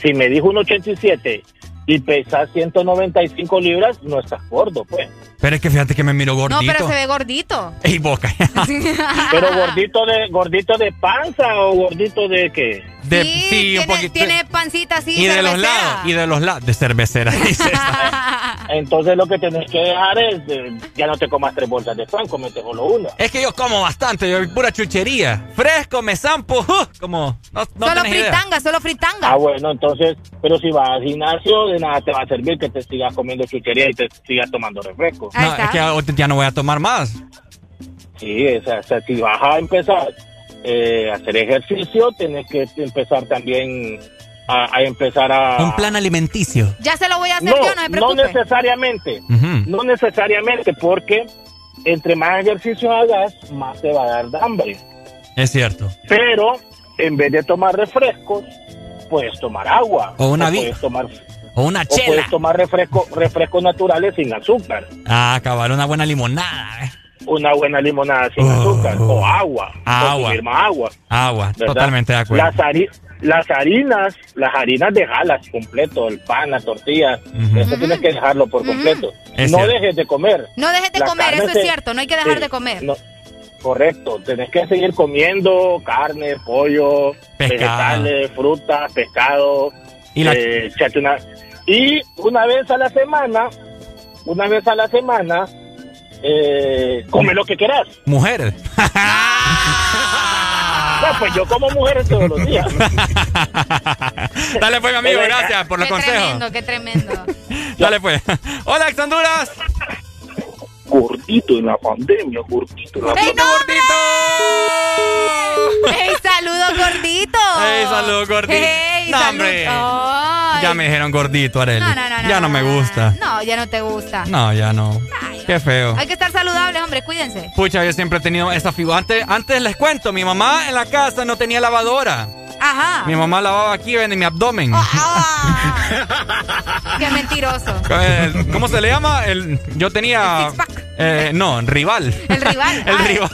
Si me dijo 1,87 y pesas 195 libras, no estás gordo, pues. Pero es que fíjate que me miro No, gordito. pero se ve gordito. [LAUGHS] Ey, boca. [LAUGHS] Pero gordito de gordito de panza o gordito de qué? De, sí, sí, un tiene, poquito. tiene pancita así. y de los lados, y de los lados, de cervecera, dice. [LAUGHS] Entonces lo que tenés que dejar es eh, ya no te comas tres bolsas de pan, comete solo una. es que yo como bastante, yo pura chuchería. Fresco, me zampo, ¡uh! como, no, no solo idea. fritanga, solo fritanga. Ah, bueno, entonces, pero si vas al gimnasio, de nada te va a servir que te sigas comiendo chuchería y te sigas tomando refresco. No, es que ya no voy a tomar más. Sí, o sea, o sea, si vas a empezar eh, a hacer ejercicio, tenés que empezar también a, a empezar a... Un plan alimenticio. Ya se lo voy a hacer No, yo, no se no necesariamente, no necesariamente, porque entre más ejercicio hagas, más te va a dar hambre. Es cierto. Pero en vez de tomar refrescos, puedes tomar agua. O una vi- puedes tomar O una o chela. puedes tomar refresco, refrescos naturales sin azúcar. Ah, acabar una buena limonada. eh. Una buena limonada sin Oh. azúcar. O agua. Agua. Más agua. Agua, ¿verdad? totalmente de acuerdo. Las, hari- las harinas, las harinas dejalas completo, el pan, la tortilla, Ujú. eso tienes que dejarlo por completo. Es no cierto. dejes de comer. No dejes de La comer, eso es se- cierto, no hay que dejar sí, de comer. no, correcto, tenés que seguir comiendo carne, pollo, Pescado. vegetales, frutas, pescado. Y la- eh, échate una, y una vez a la semana, una vez a la semana, eh, come lo que quieras. Mujeres. [LAUGHS] No, pues yo como mujeres todos los días. [LAUGHS] Dale pues, mi amigo, gracias por los qué consejos. tremendo, qué tremendo. [LAUGHS] Dale pues. Hola, Honduras. Gordito en la pandemia, gordito en la ¡Ey, no, gordito! ¡Ey, saludos, gordito! ¡Ey, saludos, gordito! ¡Ey, No, salud- hombre. Ay. Ya me dijeron gordito, Areli. No, no, no, ya no, no, me gusta. No, ya no te gusta. No, ya no. Qué feo. Hay que estar saludables, hombre, cuídense. Pucha, yo siempre he tenido esa figura. Antes, antes les cuento, mi mamá en la casa no tenía lavadora. Ajá. Mi mamá lavaba aquí en mi abdomen. Qué mentiroso. Eh, ¿Cómo se le llama? El, yo tenía. eh, no, rival. El rival. [LAUGHS] El Ay. rival.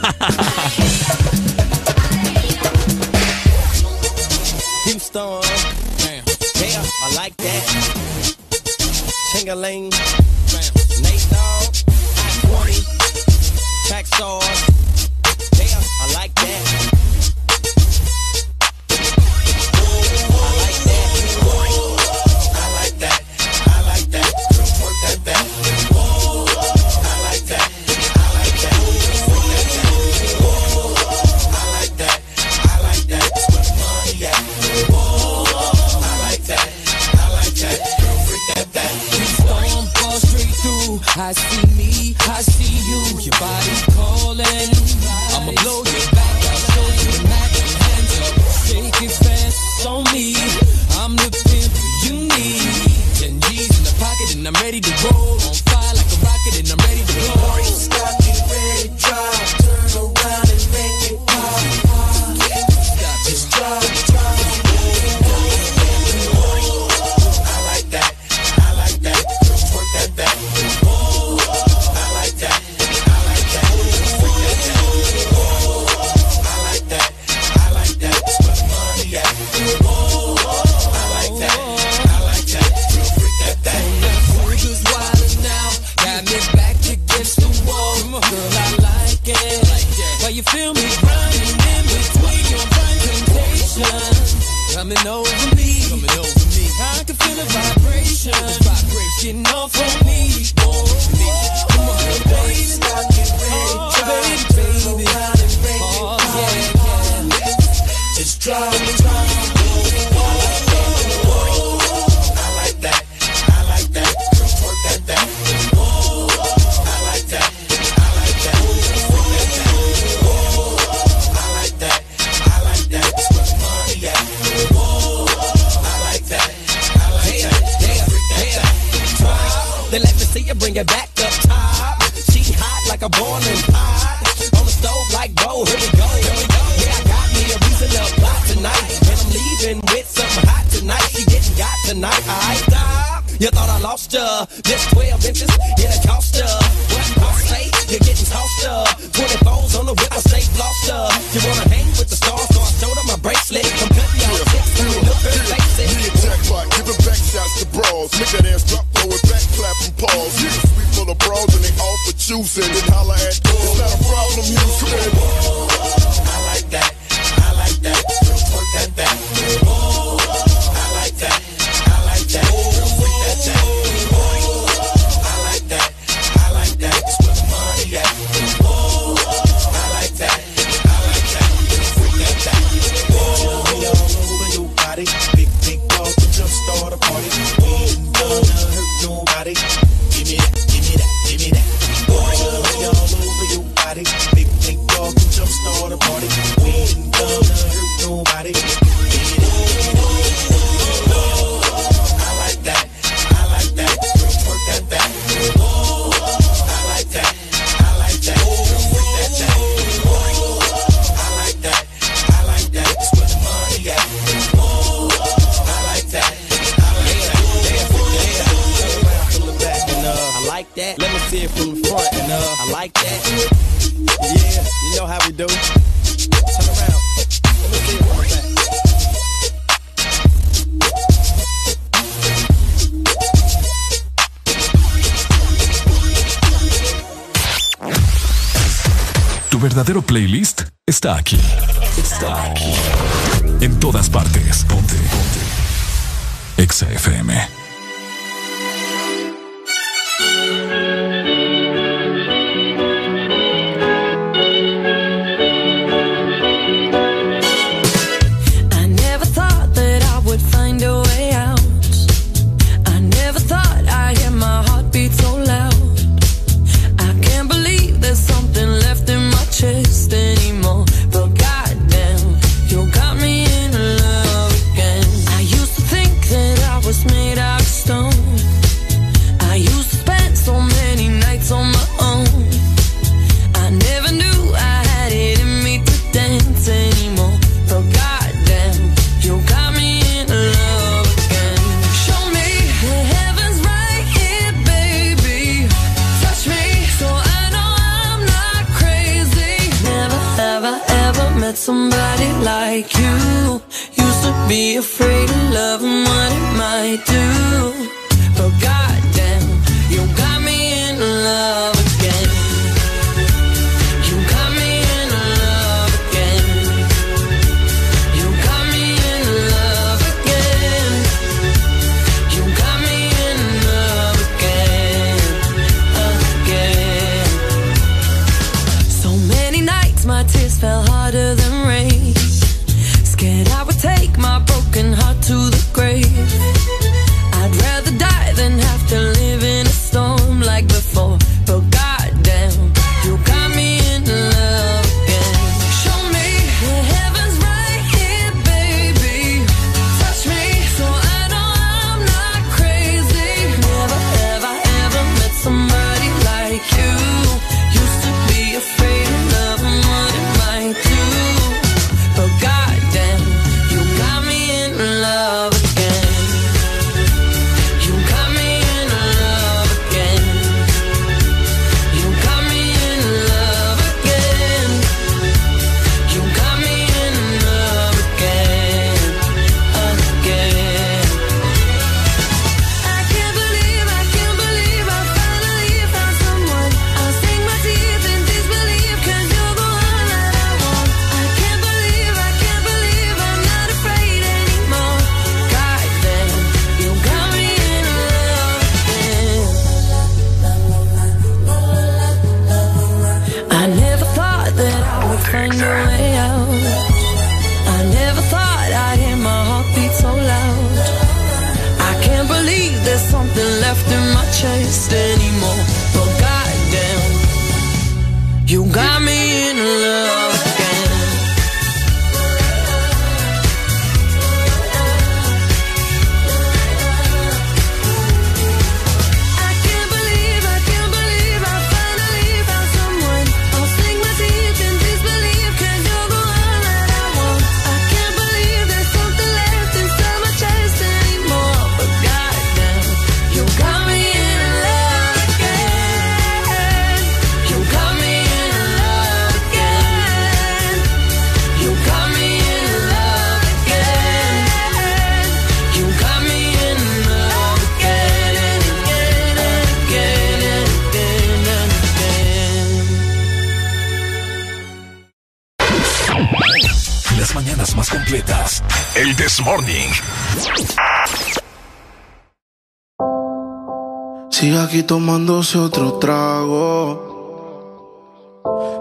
Tomándose otro trago.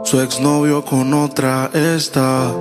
Su exnovio con otra está.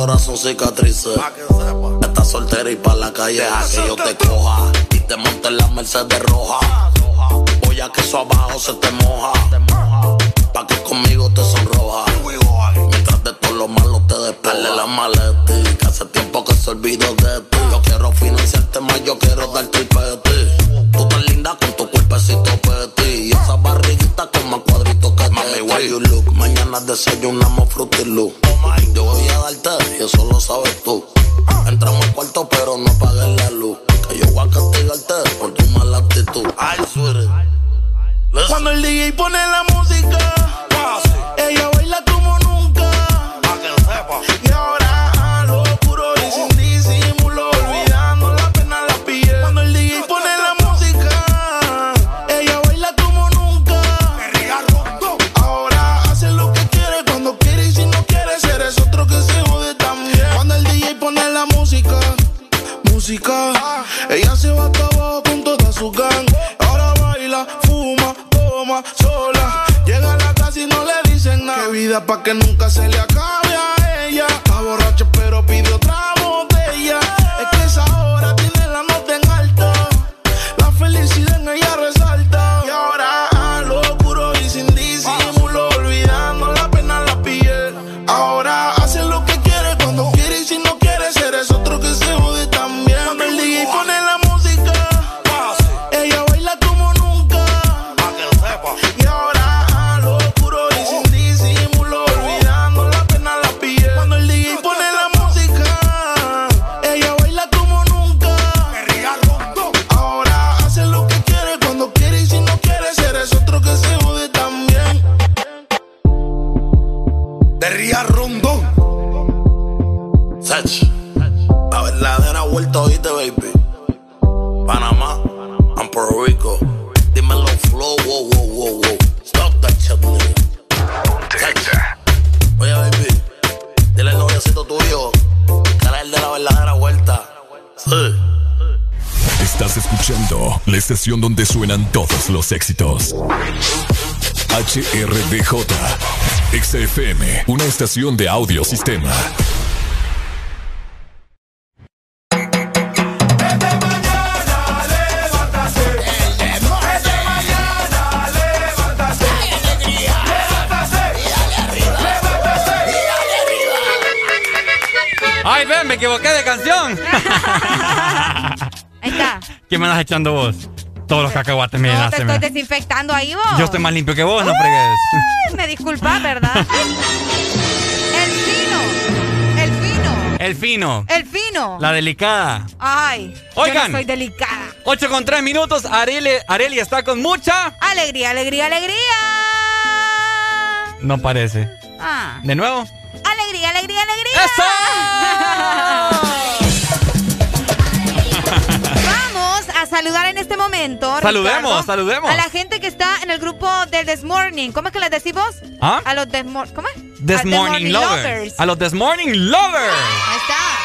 Ahora son cicatrices. Estás soltera y pa' la calle a que yo te coja. Y te monte en la Mercedes roja. Voy a que eso abajo se te moja. Pa' que conmigo te sonroja. Mientras de todo lo malo te despegue la maleta. Que hace tiempo que se olvidó de ti. Yo quiero financiarte más, yo quiero darte el peti. Tú tan linda con tu cuerpecito peti. Y esa barriguita con más cuadritos que Mami, where you look. Mañana desayunamos fruity look. Darte y eso lo sabes tú. Entramos al cuarto pero no apagues la luz. Que yo voy a castigarte por tu mala actitud. Ay, sweetie. Cuando el DJ pone la se va hasta abajo con toda su gang. Ahora baila, fuma, toma, sola. Llega a la casa y no le dicen nada. Qué vida pa' que nunca se le acabe a ella. Está borracha pero pide estación donde suenan todos los éxitos. HRDJ, XFM, una estación de audio sistema. Ay, ven, me equivoqué de canción. [LAUGHS] Ahí está. ¿Quién me andas echando vos? Todos los cacahuates, miren, No, te haceme. estoy desinfectando ahí vos. Yo estoy más limpio que vos, no fregues. Me disculpas, ¿verdad? El fino. El fino. El fino. El fino. La delicada. Ay. Oigan. Yo no soy delicada. 8 con 3 minutos. Areli, Areli está con mucha. Alegría, alegría, alegría. No parece. Ah. ¿De nuevo? Alegría, alegría, alegría. Vamos saludar en este momento. Saludemos, Ricardo, saludemos. A la gente que está en el grupo del This Morning. ¿Cómo es que les decimos? ¿Ah? A los This Morning. ¿Cómo es? This A The Morning Lovers. A los This Morning Lovers. Ahí está.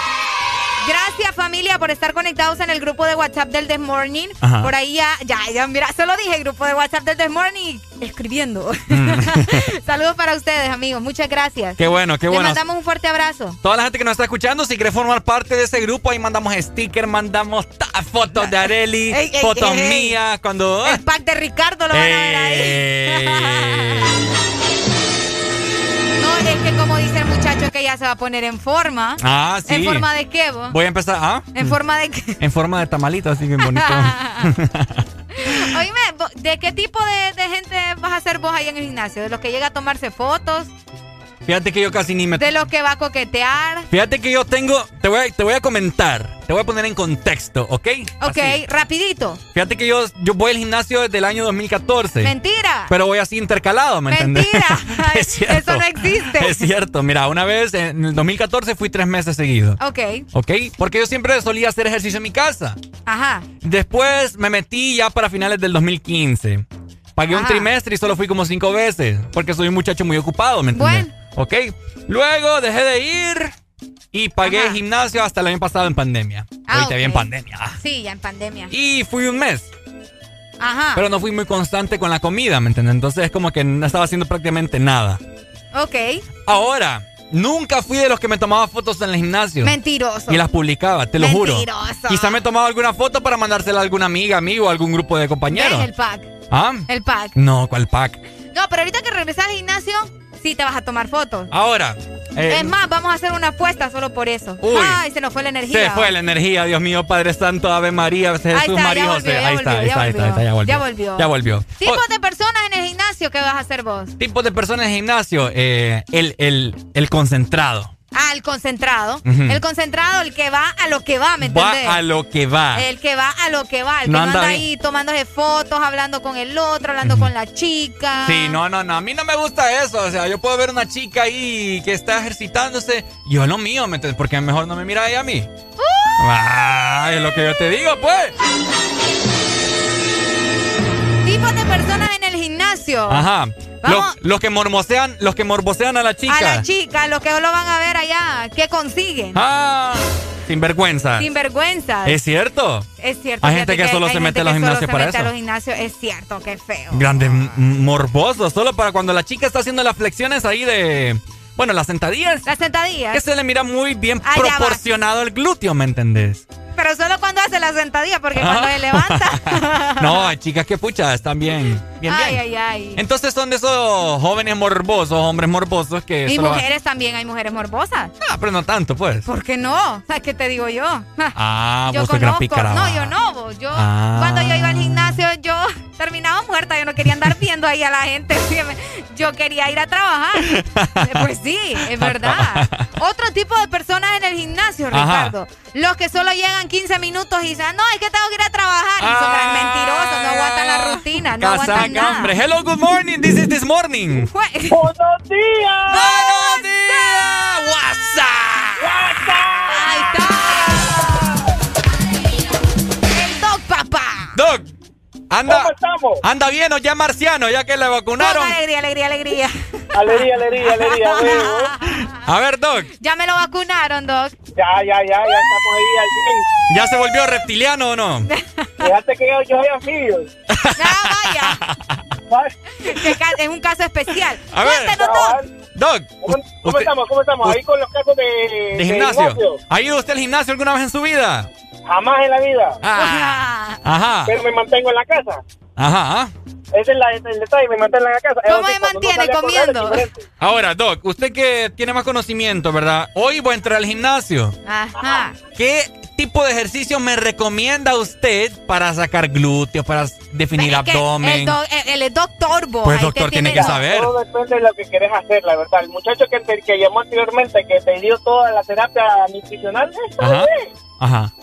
Gracias familia por estar conectados en el grupo de WhatsApp del This Morning. Ajá. Por ahí ya, ya, ya, mira, solo dije grupo de WhatsApp del This Morning escribiendo. [LAUGHS] Saludos para ustedes, amigos. Muchas gracias. Mm. Qué bueno, qué Les bueno. mandamos un fuerte abrazo. Toda la gente que nos está escuchando, si quiere formar parte de ese grupo, ahí mandamos sticker, mandamos fotos de Areli, [LAUGHS] Ey, ey, fotos ey. mías, cuando... El pack de Ricardo lo van a ver ahí. [LAUGHS] Es que como dice el muchacho que ya se va a poner en forma. Ah, sí. ¿En forma de qué, vos? Voy a empezar, ¿ah? ¿En forma de qué? En forma de tamalito, así bien bonito. [LAUGHS] Oíme, ¿de qué tipo de, de gente vas a ser vos ahí en el gimnasio? ¿De los que llega a tomarse fotos? Fíjate que yo casi ni me... ¿De los que va a coquetear? Fíjate que yo tengo... Te voy, a, te voy a comentar. Te voy a poner en contexto, ¿ok? Ok, Así. rapidito. Fíjate que yo, yo voy al gimnasio desde el año 2014. Mentira. Pero voy así intercalado, ¿me entendés? Mentira. [LAUGHS] es cierto. Eso no existe. Es cierto. Mira, una vez en el 2014 fui tres meses seguidos. Ok, ¿Ok? Porque yo siempre solía hacer ejercicio en mi casa. ajá. Después me metí ya para finales del 2015. Pagué un trimestre y solo fui como cinco veces. Porque soy un muchacho muy ocupado, ¿me entiendes? ¿Ok? Luego dejé de ir y pagué gimnasio hasta el año pasado en pandemia. Ah, Ahorita bien ok. pandemia. Sí, ya en pandemia. Y fui un mes. Ajá. Pero no fui muy constante con la comida, ¿me entiendes? Entonces es como que no estaba haciendo prácticamente nada. Ok. Ahora, nunca fui de los que me tomaba fotos en el gimnasio. Mentiroso. Y las publicaba, te lo juro. Mentiroso. Quizá me tomaba alguna foto para mandársela a alguna amiga, amigo, a algún grupo de compañeros. Ven el pack. ¿Ah? El pack. No, ¿cuál pack? No, pero ahorita que regresas al gimnasio, sí te vas a tomar fotos. Ahora. eh, es más, vamos a hacer una apuesta solo por eso. Uy. Ay, se nos fue la energía. se fue la energía, Dios mío, Padre Santo, Ave María, Jesús, está, María, José. ahí, está, ahí está, ahí está, ahí está, ya volvió. Ya volvió. Ya volvió. Tipos Oh, de personas en el gimnasio, ¿qué vas a hacer vos? tipos de personas en el gimnasio, eh, el, el, el concentrado. Ah, el concentrado. El concentrado, el que va a lo que va, ¿me entendés? Va a lo que va. El que va a lo que va, el No que anda anda ahí tomándose fotos, hablando con el otro, hablando con la chica. Sí, no, no, no. A mí no me gusta eso. O sea, yo puedo ver una chica ahí que está ejercitándose. Yo lo mío, ¿me entiendes? Porque mejor no me mira ella a mí. Ah, es lo que yo te digo, pues. Tipos de personas en el gimnasio. Ajá. Los, los que morbosean, los que morbosean a la chica. A la chica, los que lo van a ver allá, ¿qué consiguen? Ah, sin vergüenza. Sin vergüenza. ¿Es cierto? Es cierto. Hay gente que solo se mete a los gimnasios para mete a eso. los gimnasios, es cierto, qué feo. Grandes morbosos. Solo para cuando la chica está haciendo las flexiones ahí de. Bueno, las sentadillas. Las sentadillas. Que se le mira muy bien proporcionado el glúteo, ¿me entendés? Pero solo cuando hace la sentadilla, porque [LAUGHS] cuando se levanta. [LAUGHS] No, hay chicas que pucha, están bien. Bien, ay, bien. ay, ay. Entonces son de esos jóvenes morbosos, hombres morbosos que Y mujeres también, hay mujeres morbosas. Ah, pero no tanto, pues. ¿Por qué no? ¿Sabes qué te digo yo? Ah, yo vos conozco. No, yo no, vos. Yo, Ah. cuando yo iba al gimnasio, yo [LAUGHS] terminaba muerta. Yo no quería andar viendo ahí a la gente. Yo quería ir a trabajar. Pues sí, es verdad. Otro tipo de personas en el gimnasio, Ajá. Ricardo. Los que solo llegan 15 minutos y dicen, no, es que tengo que ir a trabajar. Y son gran mentirosos, no aguantan la rutina, no aguantan nada. hombre. Hello, good morning. This is this morning. [LAUGHS] Buenos días. Buenos días. WhatsApp. Ahí está. El Doc Papá. Doc, anda. ¿Cómo estamos? Anda bien o ya marciano, ya que le vacunaron. Con alegría, alegría, alegría. Alegría, alegría, [LAUGHS] alegría. A ver, Doc, Ya me lo vacunaron, Doc. Ya, ya, ya, ya estamos ahí al ¿ya se volvió reptiliano o no? [LAUGHS] 100. Fíjate que yo, yo soy anfibio. Ah, vaya. [LAUGHS] Es un caso especial. A ver. Cuéntanos, Doc. Doc, ¿Cómo, cómo usted- estamos? ¿Cómo estamos? Ahí con los casos de, de gimnasio. ¿Ha ido usted al gimnasio alguna vez en su vida? Jamás en la vida. Ah. Ajá. Pero me mantengo en la casa. Ajá. Ese es la, el detalle, me mantengo en la casa. ¿Cómo uno mantiene? correr Comiendo. Ahora, Doc, usted que tiene más conocimiento, ¿verdad? Hoy voy a entrar al gimnasio. Ajá. ¿Qué tipo de ejercicio me recomienda usted para sacar glúteos, para definir Es que abdomen? El, doc- el- el doctor, vos. Pues, doctor, tiene tiene- que saber. Todo depende de lo que querés hacer, la verdad. El muchacho que, te, que llamó anteriormente, que te dio toda la terapia nutricional, está Ajá. bien. Ajá.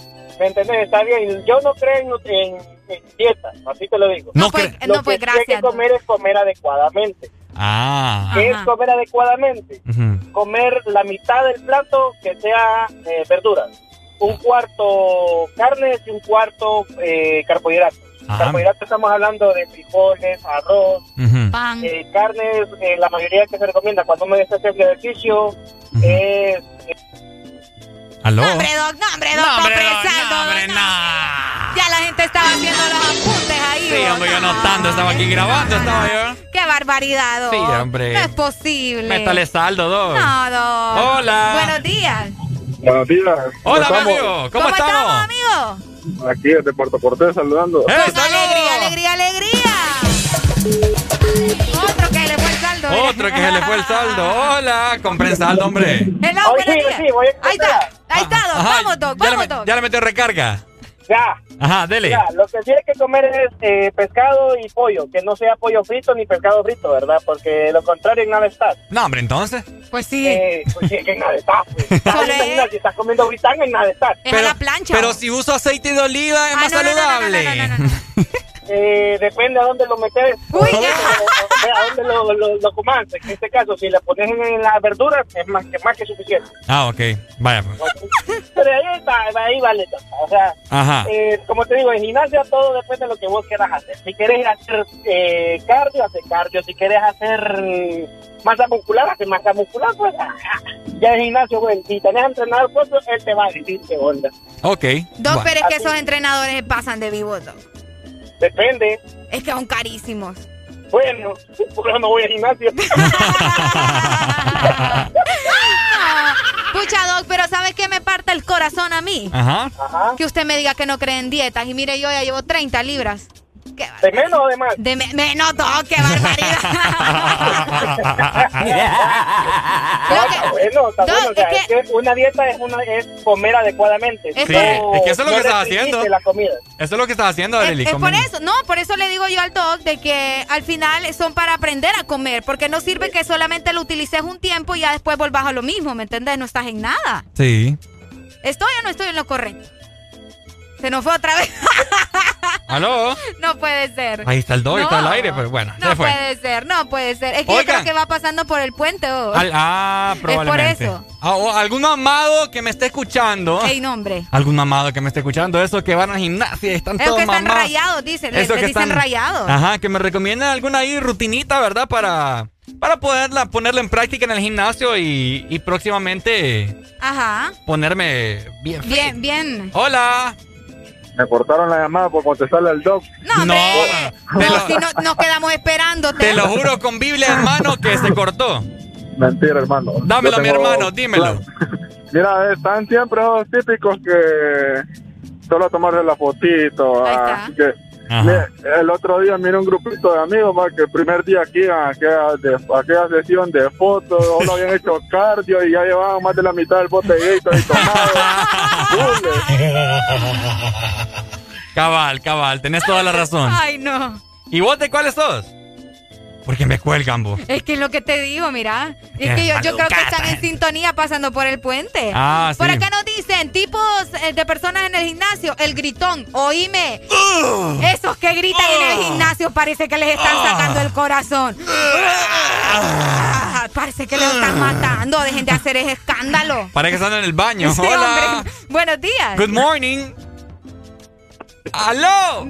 ¿Me entendés? Está bien. Yo no creo en, nu- en, en dieta, así te lo digo. No, pues, cre- Lo no, pues que hay que comer es comer adecuadamente. Ah. ¿Qué es comer adecuadamente? Comer la mitad del plato que sea eh, verduras. Un cuarto carnes y un cuarto eh, carbohidratos. Ajá. Carbohidratos estamos hablando de frijoles, arroz, Ujú. Pan. eh, carnes, eh, la mayoría que se recomienda cuando uno está haciendo ejercicio es ¿Aló? No, hombre, Doc, no, hombre, Doc, No, hombre, está Doc, apresando, no, hombre, no. no. Ya la gente estaba haciendo los apuntes ahí. Sí, hombre, yo no. anotando, estaba aquí grabando, estaba yo. Qué barbaridad, Doc. Sí, hombre. No es posible. Métale saldo, Doc. No, Doc. Hola. Buenos días. Buenos días. Hola, amigo. ¿Cómo, estamos? amigo? Aquí desde Puerto Cortés saludando. ¡Eh, alegría, alegría, alegría. Otro que le fue el saldo. otro que se le fue el saldo. Hola, compren saldo, hombre. Hello, días. Ahí está, ahí está, Doc. Ajá, Vamos, Doc, ya, le, vamos, Doc. ya le metió recarga. Ya. Ajá, dele. Ya, lo que sí hay que comer es eh, pescado y pollo, que no sea pollo frito ni pescado frito, ¿verdad? Porque lo contrario en nada está. No, hombre, entonces. Pues sí. Eh, pues sí, que en nada está. Pues. [LAUGHS] Gimnasio, estás comiendo fritanga en nada está. Pero, pero si uso aceite de oliva es Ah, más no, no, no, no, saludable. [LAUGHS] Eh, depende a dónde lo metes. o a dónde lo, lo, lo comas. En este caso, si le pones en las verduras, es más que, más que suficiente. Ah, ok. Vaya. pues. Pero ahí está, ahí vale. O sea, Ajá. eh, como te digo, en gimnasia todo depende de lo que vos quieras hacer. Si quieres hacer eh, cardio, hace cardio. Si quieres hacer masa muscular, hace masa muscular. Pues ah, ya en gimnasio, bueno, si tenés entrenador propio, él te va a decir qué onda. Ok. Va. pero es que esos entrenadores pasan de vivos, Doc. Depende. Es que son carísimos. Bueno, por eso no voy al gimnasio. [LAUGHS] Pucha, Doc, pero ¿sabes qué me parte el corazón a mí? Ajá. Que usted me diga que no cree en dietas. Y mire, yo ya llevo 30 libras. ¿De menos o de más? De me- menos, Doc, qué barbaridad. [LAUGHS] No, está bueno, está bueno. O sea, es que una dieta es, una, es comer adecuadamente. Sí, No- es que eso es lo no que estás haciendo. la comida. Eso es lo que estás haciendo, Arely. Es por eso, no, por eso le digo yo al Doc de que al final son para aprender a comer, porque no sirve que solamente lo utilices un tiempo y ya después volvás a lo mismo, ¿me entendés? No estás en nada. Sí. ¿Estoy o no estoy en lo correcto? Se nos fue otra vez. [LAUGHS] ¿Aló? no puede ser. Ahí está el do, ahí está el No. aire, pero bueno, No se fue. puede ser, no puede ser. Es que yo creo que va pasando por el puente. oh. Al- ah, probablemente. eso. Ah, o algún mamado que me esté escuchando. Ey, no, hombre. Algún mamado que me esté escuchando, esos que van al gimnasio y están Esos todos que están mamados. rayados, dicen. Esos que dicen están- rayados. Ajá, que me recomienden alguna ahí rutinita, ¿verdad? Para, para poderla ponerla en práctica en el gimnasio y, y próximamente Ajá. ponerme bien. Bien, bien. Hola. Me cortaron la llamada por contestarle al doc. No, No, No, lo- si no, nos quedamos esperándote. Te lo juro con Biblia en mano que se cortó. Mentira, hermano. Dámelo, mi hermano, dímelo. [LAUGHS] Mira, están siempre los típicos que solo tomarse la fotito. Ahí ah, está. que- el otro día miré un grupito de amigos va, que el primer día aquí a aquella, de- a aquella sesión de fotos, solo habían [LAUGHS] hecho cardio y ya llevaban más de la mitad del bote de Gatorade tomado. Cabal, cabal, tenés toda la razón. Ay, no. ¿Y vos de cuáles sos? Porque me cuelgan, vos. Es que es lo que te digo, mira. Es Qué que yo, yo creo que están en sintonía pasando por el puente. Ah, Por sí. acá nos dicen, tipos eh, de personas en el gimnasio, el gritón, oíme. Esos que gritan en el gimnasio parece que les están sacando el corazón. Ah, parece que les están matando. Dejen de hacer ese escándalo. Parece que están en el baño. Sí, Hola. hombre. Buenos días. Good morning. ¡Aló!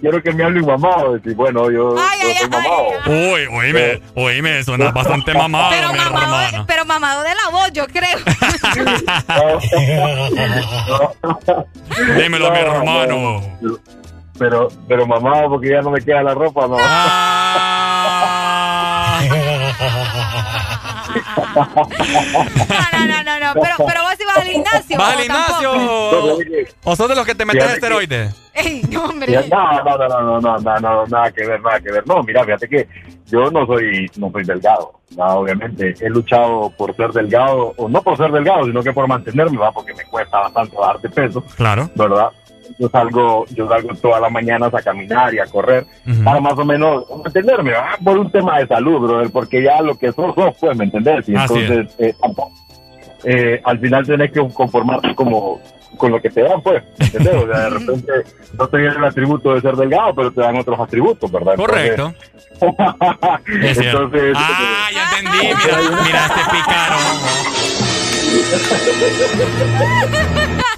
Quiero que me hablen mamado. Bueno, yo, yo soy mamado. Uy, oíme, oíme, suena [LAUGHS] bastante mamado, Pero mi mamado, hermano. pero mamado de la voz, yo creo. [LAUGHS] Dímelo, mi hermano. Pero, pero mamado porque ya no me queda la ropa, ¿no? [LAUGHS] No, no, no, no. Pero, pero vos ibas al gimnasio. ¿Vas al ¿o gimnasio o, sos de los que te metes esteroides? Ey, no, hombre. No, no, no, no, no, no, no, nada que ver, nada que ver. No, mira, fíjate que yo no soy, no soy delgado. No, obviamente he luchado por ser delgado, o no por ser delgado, sino que por mantenerme, va, porque me cuesta bastante bajar de peso, Claro. ¿verdad? Yo salgo, yo salgo todas las mañanas a caminar y a correr para más o menos mantenerme. Por un tema de salud, brother, porque ya lo que sos, sos, pues, ¿me entendés? Y entonces, eh, tampoco- eh, al final tenés que conformarte como con lo que te dan, pues, ¿me ¿entendés? O sea, de repente no te viene el atributo de ser delgado, pero te dan otros atributos, ¿verdad? Entonces- Correcto. Es cierto. Entonces, Ah, ya entendí. Mira, mira este pícaro.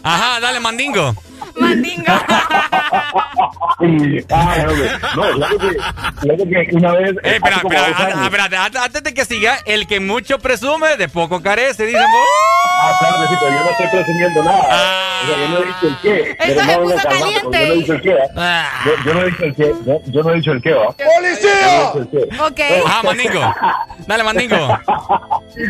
Ajá, dale, mandingo. Mandingo. Ay, hombre. No, claro que, claro que una vez. Eh, espera, espera, ah, ah, espérate, antes- de que siga, el que mucho presume, de poco carece, dicen vos. Ah, claro, sí, pero yo no estoy presumiendo nada. O sea, yo no he dicho el qué. pero no puso calmado, Yo no he dicho el qué. ¿ah? Yo, yo no he dicho el qué. Yo, yo no he dicho el qué, ¿va? ¡Policía! No qué. Ok. Ajá, mandingo. Dale, mandingo. [LAUGHS]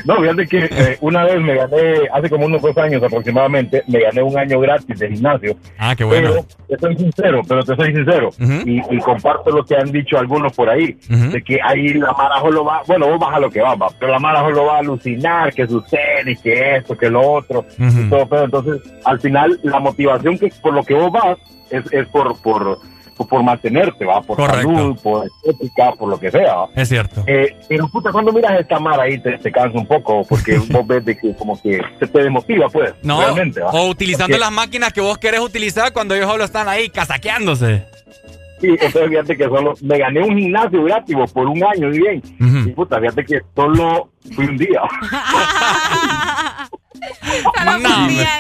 No, fíjate que eh, una vez me gané, hace como unos dos años aproximadamente, me gané un año gratis de gimnasio. Ah, qué bueno. Pero te soy sincero, pero te soy sincero. y, y comparto lo que han dicho algunos por ahí, de que ahí la Mara lo va, bueno, vos vas a lo que vas, va, pero la Mara lo va a alucinar, que sucede, que esto, que lo otro, y todo, pero entonces, al final, la motivación que por lo que vos vas es, es por, por, por, por mantenerte, va, por Correcto. salud, por estética, por lo que sea, ¿va? Es cierto. Eh, pero puta, cuando miras esta Mara ahí te, te cansa un poco porque [LAUGHS] vos ves de que como que se te desmotiva, pues. No, realmente, ¿va? o utilizando Porque- las máquinas que vos querés utilizar cuando ellos solo están ahí casaqueándose. Sí, entonces fíjate que solo me gané un gimnasio gratis por un año y bien. Y puta, fíjate que solo fui un día. [LAUGHS]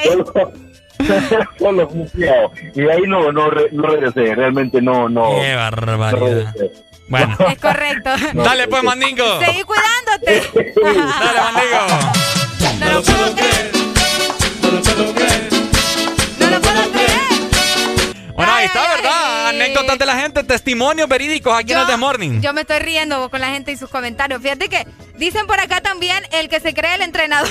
Solo, solo [LAUGHS] un día. Y de ahí no, no, re- no regresé, realmente no, no. Qué barbaridad. no. Bueno. Es correcto. [LAUGHS] Dale pues, Mandingo. Seguí cuidándote. [LAUGHS] Dale, Mandingo. No lo puedo creer. No lo puedo creer. Bueno, ahí está, ¿verdad? Anécdotas de la gente, testimonios verídicos aquí en el The Morning. Yo me estoy riendo con la gente y sus comentarios. Fíjate que dicen por acá también el que se cree el entrenador.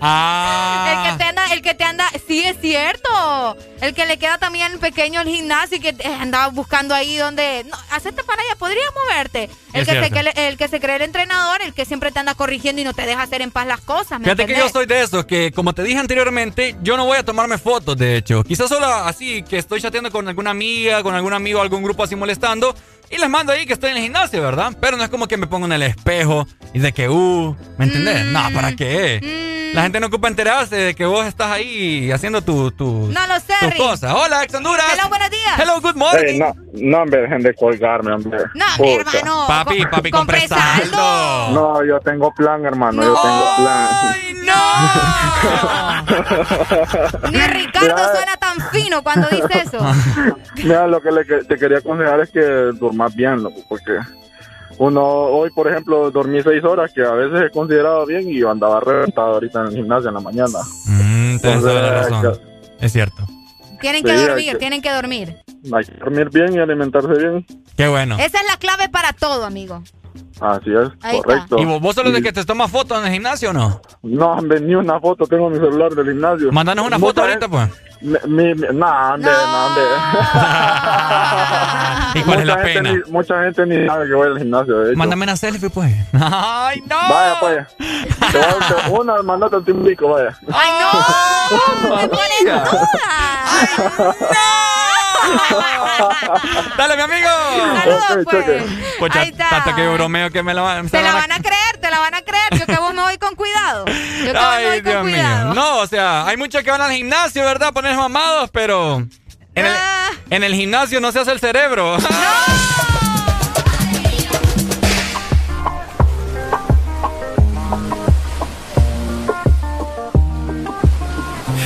Ah. El que te anda, el que te anda, sí es cierto. El que le queda también pequeño el gimnasio y que eh, andaba buscando ahí donde, no, hacete para allá, podrías moverte. El Es que, se, el que se cree el entrenador, el que siempre te anda corrigiendo y no te deja hacer en paz las cosas. ¿me Fíjate que yo soy de esos, que como te dije anteriormente, yo no voy a tomarme fotos, de hecho. Quizás solo así, que estoy chateando con alguna amiga, con algún amigo, algún grupo así molestando, y les mando ahí que estoy en el gimnasio, ¿verdad? Pero no es como que me pongo en el espejo y de que, uh, ¿me entendés? Mm. No, ¿para qué? La gente no ocupa enterarse de que vos estás ahí haciendo tu, tu, No lo sé, tus Rick. cosas. Hola, ex Honduras. Hello, buenos días. Hello, good morning. No, no, hombre, dejen de colgarme, hombre. No, Puta. hermano. Papi, papi, con compre saldo. No, yo tengo plan, hermano, yo tengo plan. [LAUGHS] Ni Ricardo suena tan fino cuando dice eso. [LAUGHS] Mira, lo que le te quería aconsejar es que durmas bien, loco, porque uno, hoy, por ejemplo, dormí seis horas, que a veces he considerado bien, y yo andaba reventado ahorita en el gimnasio en la mañana. Mm, tenés toda la Entonces. Es cierto. Tienen que Sí, dormir, que- tienen que dormir. Hay que dormir bien y alimentarse bien. Qué bueno. Esa es la clave para todo, amigo. Así es, Ahí está. correcto. ¿Y vos, vos sos de que te tomas fotos en el gimnasio o no? No, hombre, ni una foto tengo en mi celular del gimnasio. Mándanos una foto ahorita, pues. Mi, mi, mi- no, no, hombre. [LAUGHS] ¿Y cuál es la Mucha gente pena? ni- mucha gente ni sabe que voy al gimnasio, de hecho. Mándame una selfie, pues. [LAUGHS] ¡Ay, no! Vaya, pues. Te voy a- una, mandate un timbico, vaya. ¡Ay, no! [LAUGHS] ¡Me ponen duda! [LAUGHS] Dale, mi amigo. Saludos, pues. Pucha, Ahí está. tanto que bromeo que me la van Te la van a creer, te la van a creer. Yo que vos me voy con cuidado. Yo que vos me voy Ay, con cuidado. No, o sea, hay muchos que van al gimnasio, ¿verdad? Poner mamados, pero en el, Ah. en el gimnasio no se hace el cerebro. No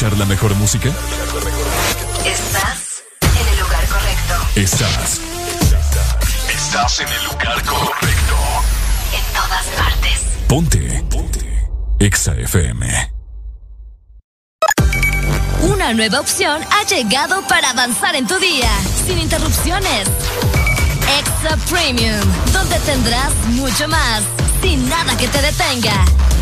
escuchar la mejor música? Estás en el lugar correcto. Estás. Estás en el lugar correcto. En todas partes. Ponte. Ponte. Exa FM. Una nueva opción ha llegado para avanzar en tu día, sin interrupciones. Extra Premium, donde tendrás mucho más, sin nada que te detenga.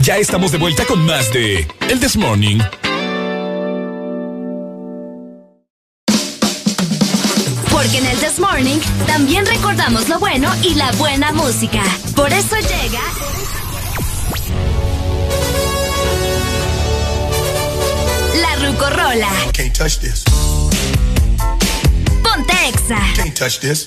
Ya estamos de vuelta con más de El This Morning. Porque en el This Morning también recordamos lo bueno y la buena música. Por eso llega. La Rucorola. Can't touch this. Ponte Exa. Can't touch this.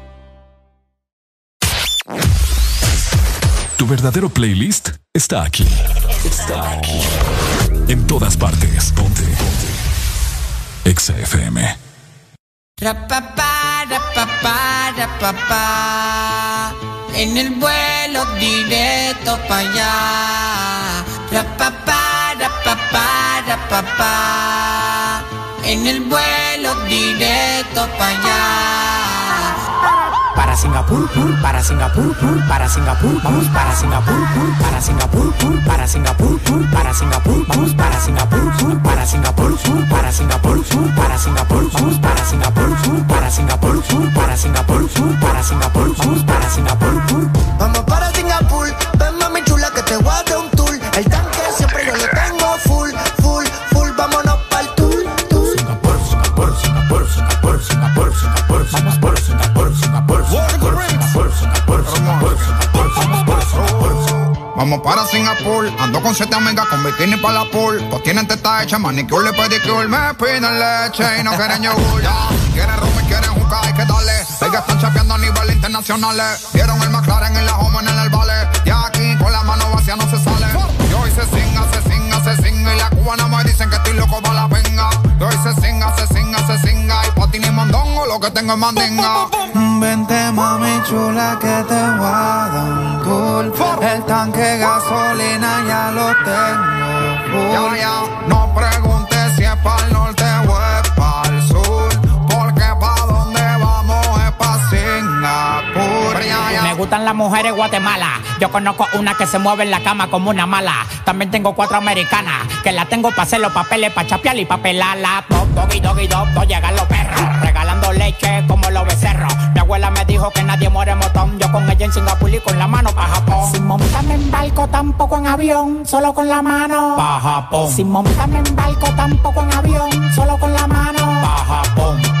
Tu verdadero playlist está aquí. Está aquí. En todas partes. Ponte. Ponte. Exa FM. En el vuelo directo para allá. En el vuelo directo para allá. Para Singapur, pur, para Singapur, pur, para Singapur, vamos para Singapur, pur, para Singapur, pur, para Singapur, pur, para Singapur, vamos para Singapur, pur, para Singapur, pur, para Singapur, pur, para Singapur, vamos para Singapur, pur, para Singapur, pur, para Singapur, pur, para Singapur, vamos para Singapur, pur. Vamos para Singapur, ven mami chula que te voy a dar un tour. El tanque siempre yo lo tengo full, full, full, vámonos pa'l tour, tour. Singapur, Singapur, Singapur, Singapur, Singapur, Singapur, Singapur, Vamos para Singapur, ando con siete amigas con bikini para la pool. Pues tienen teta hecha, manicure y pedicure. Me piden leche y no quieren yogur. Ya, quieren rum y quieren juca, hay que darle. Ellas están chapeando a nivel internacional. Vieron el McLaren en la home en el vale. Y aquí con la mano vacía no se sale. Y hoy se singa, se singa, se singa. Y la cubana me dicen que estoy loco para la venga. Y hoy se singa, se singa, se singa. Y patín y mondongo lo que tengo es mandinga. Vente mami chula que te voy a dar un tour. El tanque gasolina ya lo tengo. Ya, ya, no preguntes gustan las mujeres Guatemala. Yo conozco una que se mueve en la cama como una mala. También tengo cuatro americanas que la tengo para hacer los papeles, para chapear y para pelarla. Dog, doggy, doggy, dog, dog, llegan los perros. Regalando leche como los becerros. Mi abuela me dijo que nadie muere motón. Yo con ella en Singapur y con la mano para Japón. Sin montarme en barco, tampoco en avión, solo con la mano. Pa' Japón. Sin montarme en barco, tampoco en avión, solo con la mano. Pa' Japón.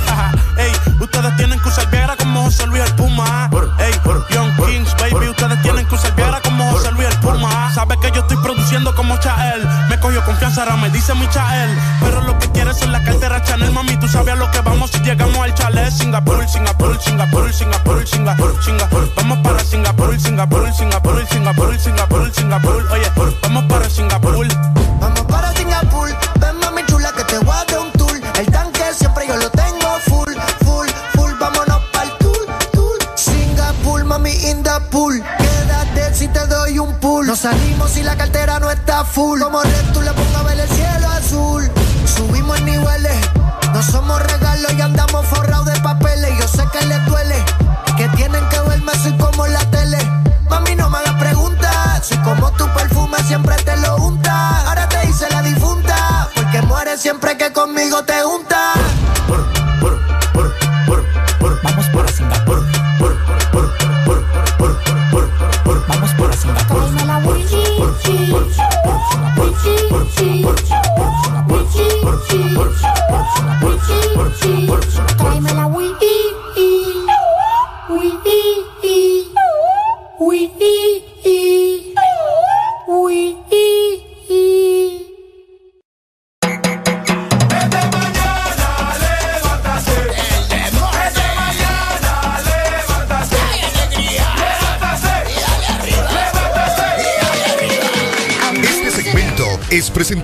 Ey, ustedes tienen que usar Viagra como José Luis el Puma. Ey, Young Kings, baby, ustedes tienen que usar Viagra como José Luis el Puma. Sabe que yo estoy produciendo como Chael. Me cogió confianza, ahora me dice mi Chael. Pero lo que quieres es la cartera Chanel, mami. Tú sabes a lo que vamos si llegamos al chalet. Singapur, Singapur, Singapur, Singapur, Singapur, Singapur. Vamos para Singapur, Singapur, Singapur, Singapur, Singapur, Singapur. Oye, vamos para Singapur. Vamos para Singapur, Nos salimos si la cartera no está full. Como red, tú le pongo a ver el cielo azul. Subimos en niveles. No somos regalos y andamos forrados de papeles. Yo sé que les duele. Que tienen que verme así como la tele. Mami, no me hagas preguntas. Soy como tu perfume, siempre te lo unta. Ahora te hice la difunta. Porque mueres siempre que conmigo te juntas.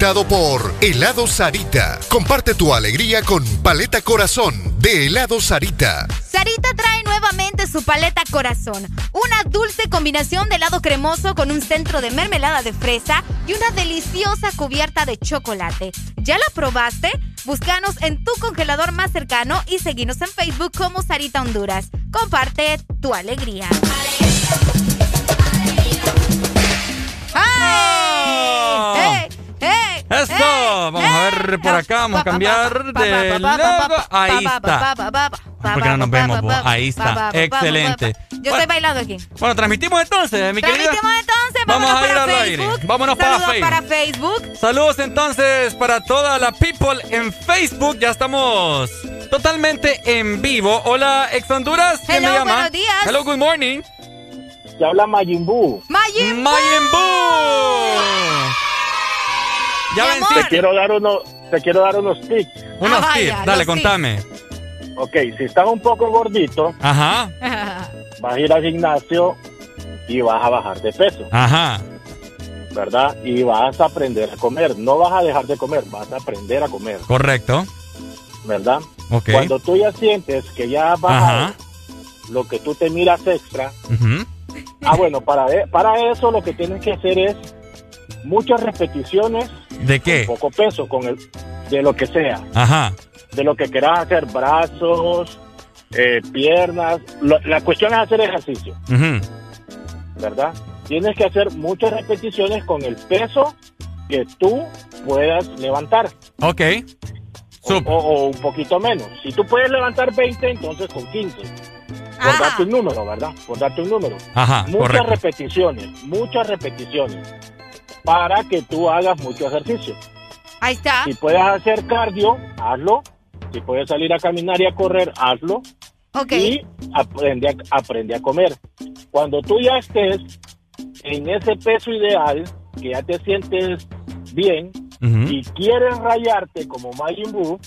Presentado por Helado Sarita. Comparte tu alegría con Paleta Corazón de Helado Sarita. Sarita trae nuevamente su paleta corazón, una dulce combinación de helado cremoso con un centro de mermelada de fresa y una deliciosa cubierta de chocolate. ¿Ya la probaste? Búscanos en tu congelador más cercano y seguinos en Facebook como Sarita Honduras. Comparte tu alegría. ¡Ay! ¡Hey! ¡Hey! vamos a ver por acá, vamos a cambiar de logo. Ahí está. ¿Por qué no nos vemos? vos? Ahí está, excelente. Yo estoy bailando aquí. Bueno, transmitimos entonces, mi querida. Transmitimos entonces, Vamos a ir para al Facebook. aire. Vámonos para Saludos Facebook. para Facebook. Saludos entonces para toda la people en Facebook. Ya estamos totalmente en vivo. Hola, ex Honduras. ¿Quién Hello, me llama? buenos días. Hello, good morning. Se habla Mayimbu. Mayimbu. Mayimbu. Ya Mi vencí. amor. Te quiero dar unos, te quiero dar unos tips. Unos Ah, tips. Dale, contame. Ok, si estás un poco gordito, Ajá, [LAUGHS] vas a ir al gimnasio y vas a bajar de peso, ajá. ¿verdad? Y vas a aprender a comer. No vas a dejar de comer, vas a aprender a comer, Correcto. ¿verdad? Ok. Cuando tú ya sientes que ya has bajado Ajá. lo que tú te miras extra, ah, bueno, para, para eso lo que tienes que hacer es muchas repeticiones ¿De qué? poco peso con el de lo que sea Ajá. de lo que quieras hacer brazos eh, piernas Lo- la cuestión es hacer ejercicio Ujú. verdad tienes que hacer muchas repeticiones con el peso que tú puedas levantar Ok. o, o- o un poquito menos si tú puedes levantar 20 entonces con 15 por Ajá. darte un número verdad por darte un número Ajá, muchas correcto. repeticiones muchas repeticiones para que tú hagas mucho ejercicio Ahí está. Si puedes hacer cardio, hazlo. Si puedes salir a caminar y a correr, hazlo. Ok. Y aprende a, aprende a comer. Cuando tú ya estés en ese peso ideal, que ya te sientes bien y quieres rayarte como Majin Buu,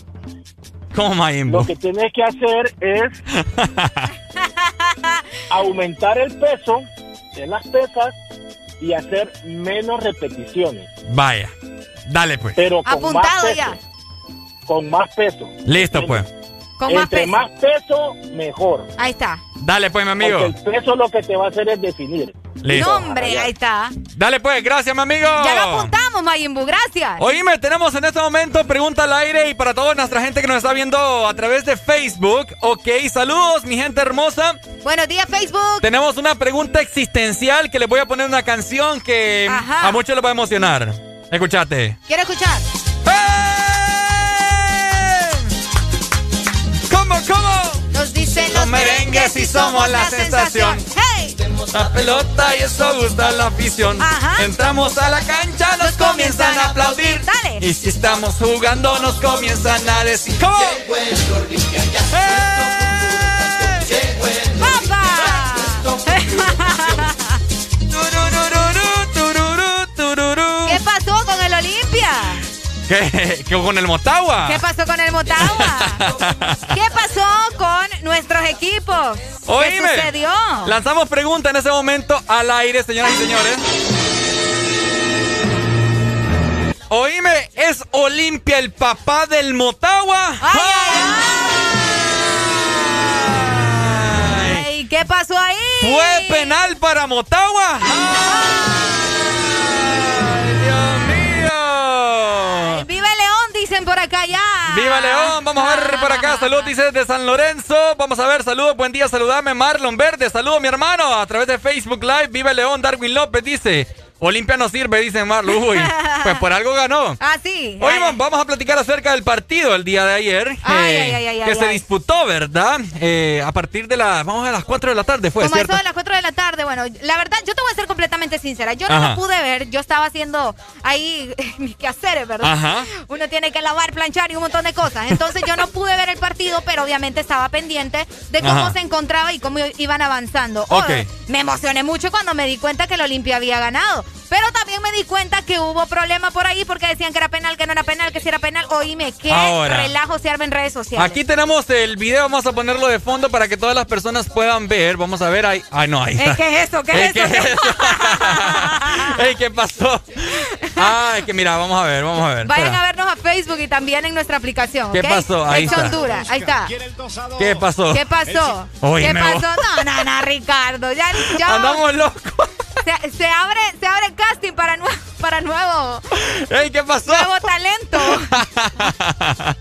¿Cómo Mayimbo? lo que tienes que hacer es [LAUGHS] aumentar el peso en las pesas y hacer menos repeticiones, Vaya. Dale, pues. pero con más Apuntado peso. ya. Con más peso. Listo, pues. Con más Entre peso. más peso, mejor. Ahí está. Dale, pues, mi amigo. Porque el peso lo que te va a hacer es definir. Listo. Nombre, ahí está. Dale, pues. Gracias, mi amigo. Ya lo apuntamos, Mayimbu. Gracias. Oíme, tenemos en este momento pregunta al aire y para toda nuestra gente que nos está viendo a través de Facebook. Ok, saludos, mi gente hermosa. Buenos días, Facebook. Tenemos una pregunta existencial que les voy a poner una canción que Ajá. a muchos les va a emocionar. Escuchate. Quiero escuchar. ¿Cómo, cómo? Nos dicen Los merengues y somos la sensación. ¡Hey! La pelota y eso gusta la afición. Ajá. Entramos a la cancha, nos, comienzan a aplaudir. Dale. Y si estamos jugando, nos comienzan a decir. ¿Cómo? ¿Qué [LAUGHS] [LAUGHS] ¿Qué? ¿Qué con el Motagua? ¿Qué pasó con el Motagua? [LAUGHS] ¿Qué pasó con nuestros equipos? ¿Qué Oíme. sucedió? Lanzamos pregunta en ese momento al aire, señoras y señores. Oíme, ¿es Olimpia el papá del Motagua? Ay, ¿Qué pasó ahí? ¿Fue penal para Motagua? ¡Ay, Saludos, dice desde San Lorenzo. Vamos a ver, saludos, buen día, saludame, Marlon Verde. Saludos, mi hermano, a través de Facebook Live. ¡Viva León! Darwin López dice. Olimpia no sirve, dice Marlon. Uy, [LAUGHS] pues por algo ganó. Ah, sí. Hoy va- vamos a platicar acerca del partido el día de ayer. Ay, eh, ay, ay, ay, que se disputó, ¿verdad? Eh, a partir de las. Vamos a las 4 de la tarde, fue, Como ¿cierto? eso de las 4 de la tarde, bueno, la verdad, yo te voy a ser completamente sincera. Yo no lo pude ver, yo estaba haciendo ahí [LAUGHS] mis quehaceres, ¿verdad? Ajá. Uno tiene que lavar, planchar y un montón de cosas. Entonces yo no pude ver el partido, pero obviamente estaba pendiente de cómo Ajá. se encontraba y cómo iban avanzando. Ok. Oh, me emocioné mucho cuando me di cuenta que el Olimpia había ganado. Pero también me di cuenta que hubo problema por ahí porque decían que era penal, que no era penal, que si era penal. Oíme, qué Ahora. relajo se arma en redes sociales. Aquí tenemos el video, vamos a ponerlo de fondo para que todas las personas puedan ver. Vamos a ver ahí. Ay, no, ahí Eh, está. ¿Qué es eso? ¿Qué es ¿qué eso? es eso? [LAUGHS] Ey, ¿qué pasó? Ah, es que mira, vamos a ver, vamos a ver. Vayan espera. a vernos a Facebook y también en nuestra aplicación. ¿Qué ¿ok? pasó? Ahí está. Honduras, ahí está. ¿Qué pasó? ¿Qué pasó? Oye, ¿Qué pasó? No, no, no, Ricardo. Ya, [LAUGHS] ya Andamos locos. Se, se abre, se abre casting para, nue- para nuevo, Ey, ¿qué pasó? nuevo talento. [LAUGHS]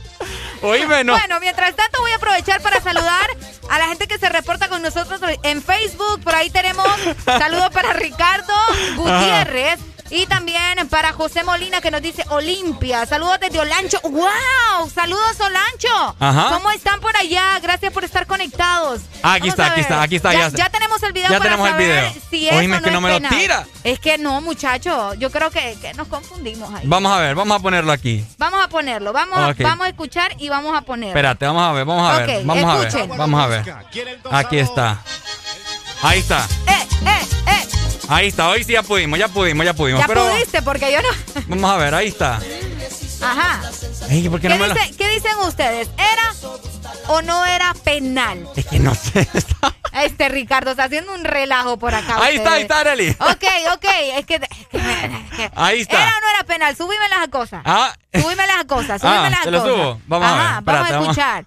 Oíme, no. Bueno, mientras tanto voy a aprovechar para saludar a la gente que se reporta con nosotros en Facebook. Por ahí tenemos saludos para Ricardo Gutiérrez. Y también para José Molina que nos dice Olimpia. Saludos desde Olancho. ¡Wow! Saludos Olancho. Ajá. ¿Cómo están por allá? Gracias por estar conectados. Ah, aquí Vamos está, aquí está, aquí está, Ya, ya. ya tenemos el video Ya para tenemos el video. si eso Oíme, no que no es me lo tira. Es que no, muchacho. Yo creo que, que nos confundimos ahí. Vamos a ver, vamos a ponerlo aquí. Vamos a ponerlo. Vamos, a- vamos a escuchar y vamos a ponerlo. Espérate, vamos a ver, vamos a ver. Vamos a ver, vamos a ver. Aquí está. Ahí está. Eh, eh, eh. Ahí está, hoy sí ya pudimos, ya pudimos, ya pudimos. Ya pero pudiste, porque yo no. vamos a ver, ahí está. Ajá. Ey, ¿por qué ¿Qué, no me lo- dice- qué dicen ustedes? ¿Era o no era penal? Es que no sé. [LAUGHS] Este Ricardo está haciendo un relajo por acá. Ahí está, ahí está, Arely. Ok, ok. Es que, es Ahí está. ¿Era o no era penal? Súbime las cosas. Ah, Súbime las cosas, [LAUGHS] súbime Ah, las ¿te lo cosas. subo? Vamos a ver, Ajá, espérate, vamos a vamos.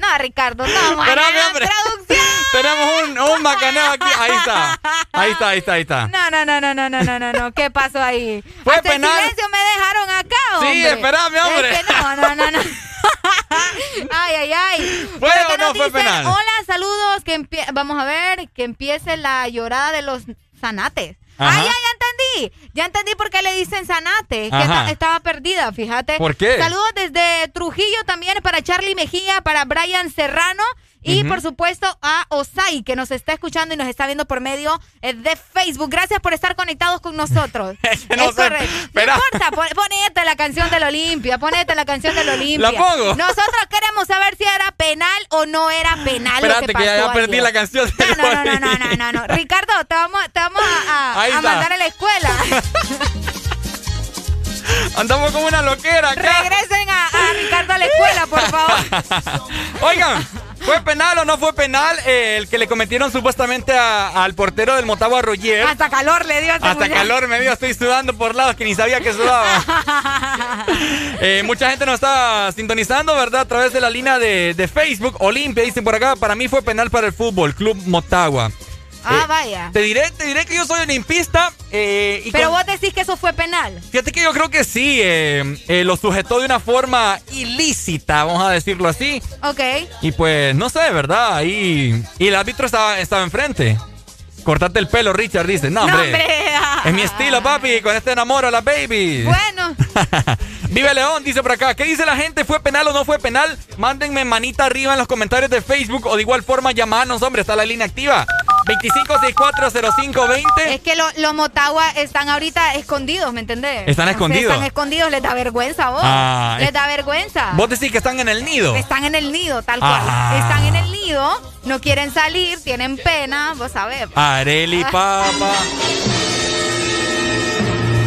No, Ricardo, no, la hombre. traducción. tenemos un, un macaneo aquí. Ahí está. Ahí está, ahí está, ahí está. No, no, no, no, no, no, no, no, no. ¿Qué pasó ahí? Fue Hasta el penal. silencio me dejaron acá, Sí, hombre. espérame, hombre. Es que no, no, no, no. [LAUGHS] ay, ay, ay. ¿Fue o no fue penal? Hola, saludos. Que Vamos a ver, que empiece la llorada de los zanates. Ajá. Ay, ya, ya entendí. Ya entendí por qué le dicen zanate. Que esta- estaba perdida, fíjate. ¿Por qué? Saludos desde Trujillo también para Charlie Mejía, para Brian Serrano. Y por supuesto a Osai, que nos está escuchando y nos está viendo por medio eh, de Facebook. Gracias por estar conectados con nosotros. [LAUGHS] no es correcto. No importa, pon- ponete la canción del Olimpia, ponete la canción del [LAUGHS] Olimpia. ¿La pongo? [LAUGHS] Nosotros queremos saber si era penal o no era penal lo Espérate que que pasó ya, ya perdí la canción. No, no, no, no, no, no, no. Ricardo, te vamos, te vamos a, mandar a la escuela. Andamos como una loquera acá. Regresen a, a Ricardo a la escuela, por favor. Oigan, ¿fue penal o no fue penal eh, el que le cometieron supuestamente a- al portero del Motagua Roger? Hasta calor le dio Hasta muchacho. calor me dio, estoy sudando por lados que ni sabía que sudaba. [LAUGHS] Eh, mucha gente nos está sintonizando, ¿verdad? A través de la línea de, de Facebook. Olimpia, dicen por acá, para mí fue penal para el fútbol, Club Motagua. Ah, Eh, vaya. Te diré, te diré que yo soy olimpista. eh, y Pero con- vos decís que eso fue penal. Fíjate que yo creo que sí, eh, eh, lo sujetó de una forma ilícita, vamos a decirlo así. Ok. Y pues, no sé, ¿verdad? Y, y el árbitro estaba, estaba enfrente. Cortate el pelo, Richard, dice. No, No, hombre. Es mi estilo, papi. Con este enamoro a la baby. Bueno. [LAUGHS] Vive León, dice por acá. ¿Qué dice la gente? ¿Fue penal o no fue penal? Mándenme manita arriba en los comentarios de Facebook o de igual forma llamarnos, hombre. Está la línea activa. 25640520. Es que lo- los Motagua están ahorita escondidos, ¿me entendés? Están escondidos. están escondidos, les da vergüenza a vos. Ah, les es- da vergüenza. Vos decís que están en el nido. Están en el nido, tal cual. Ah. Están en el nido, no quieren salir, tienen pena, vos sabés. Areli, [LAUGHS] papa.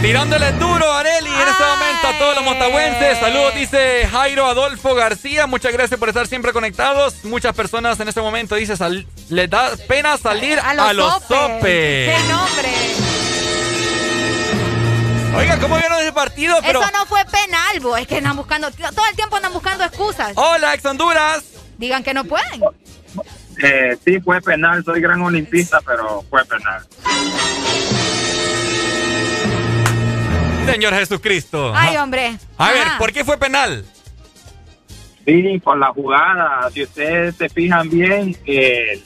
Tirándole duro, Areli, en este momento a todos los montagüenses. Saludos, dice Jairo Adolfo García. Muchas gracias por estar siempre conectados. Muchas personas en este momento, dice, les da pena salir a los, sopes. ¡Qué nombre! Oiga, ¿cómo vieron ese partido? Pero... Eso no fue penal, vos. Es que andan buscando, todo el tiempo andan buscando excusas. Hola, ex Honduras. Digan que no pueden. Eh, sí, fue penal. Soy gran olimpista, pero fue penal. Señor Jesucristo. Ay, hombre. A ver. ¿por qué fue penal? Sí, por la jugada. Si ustedes se fijan bien, el,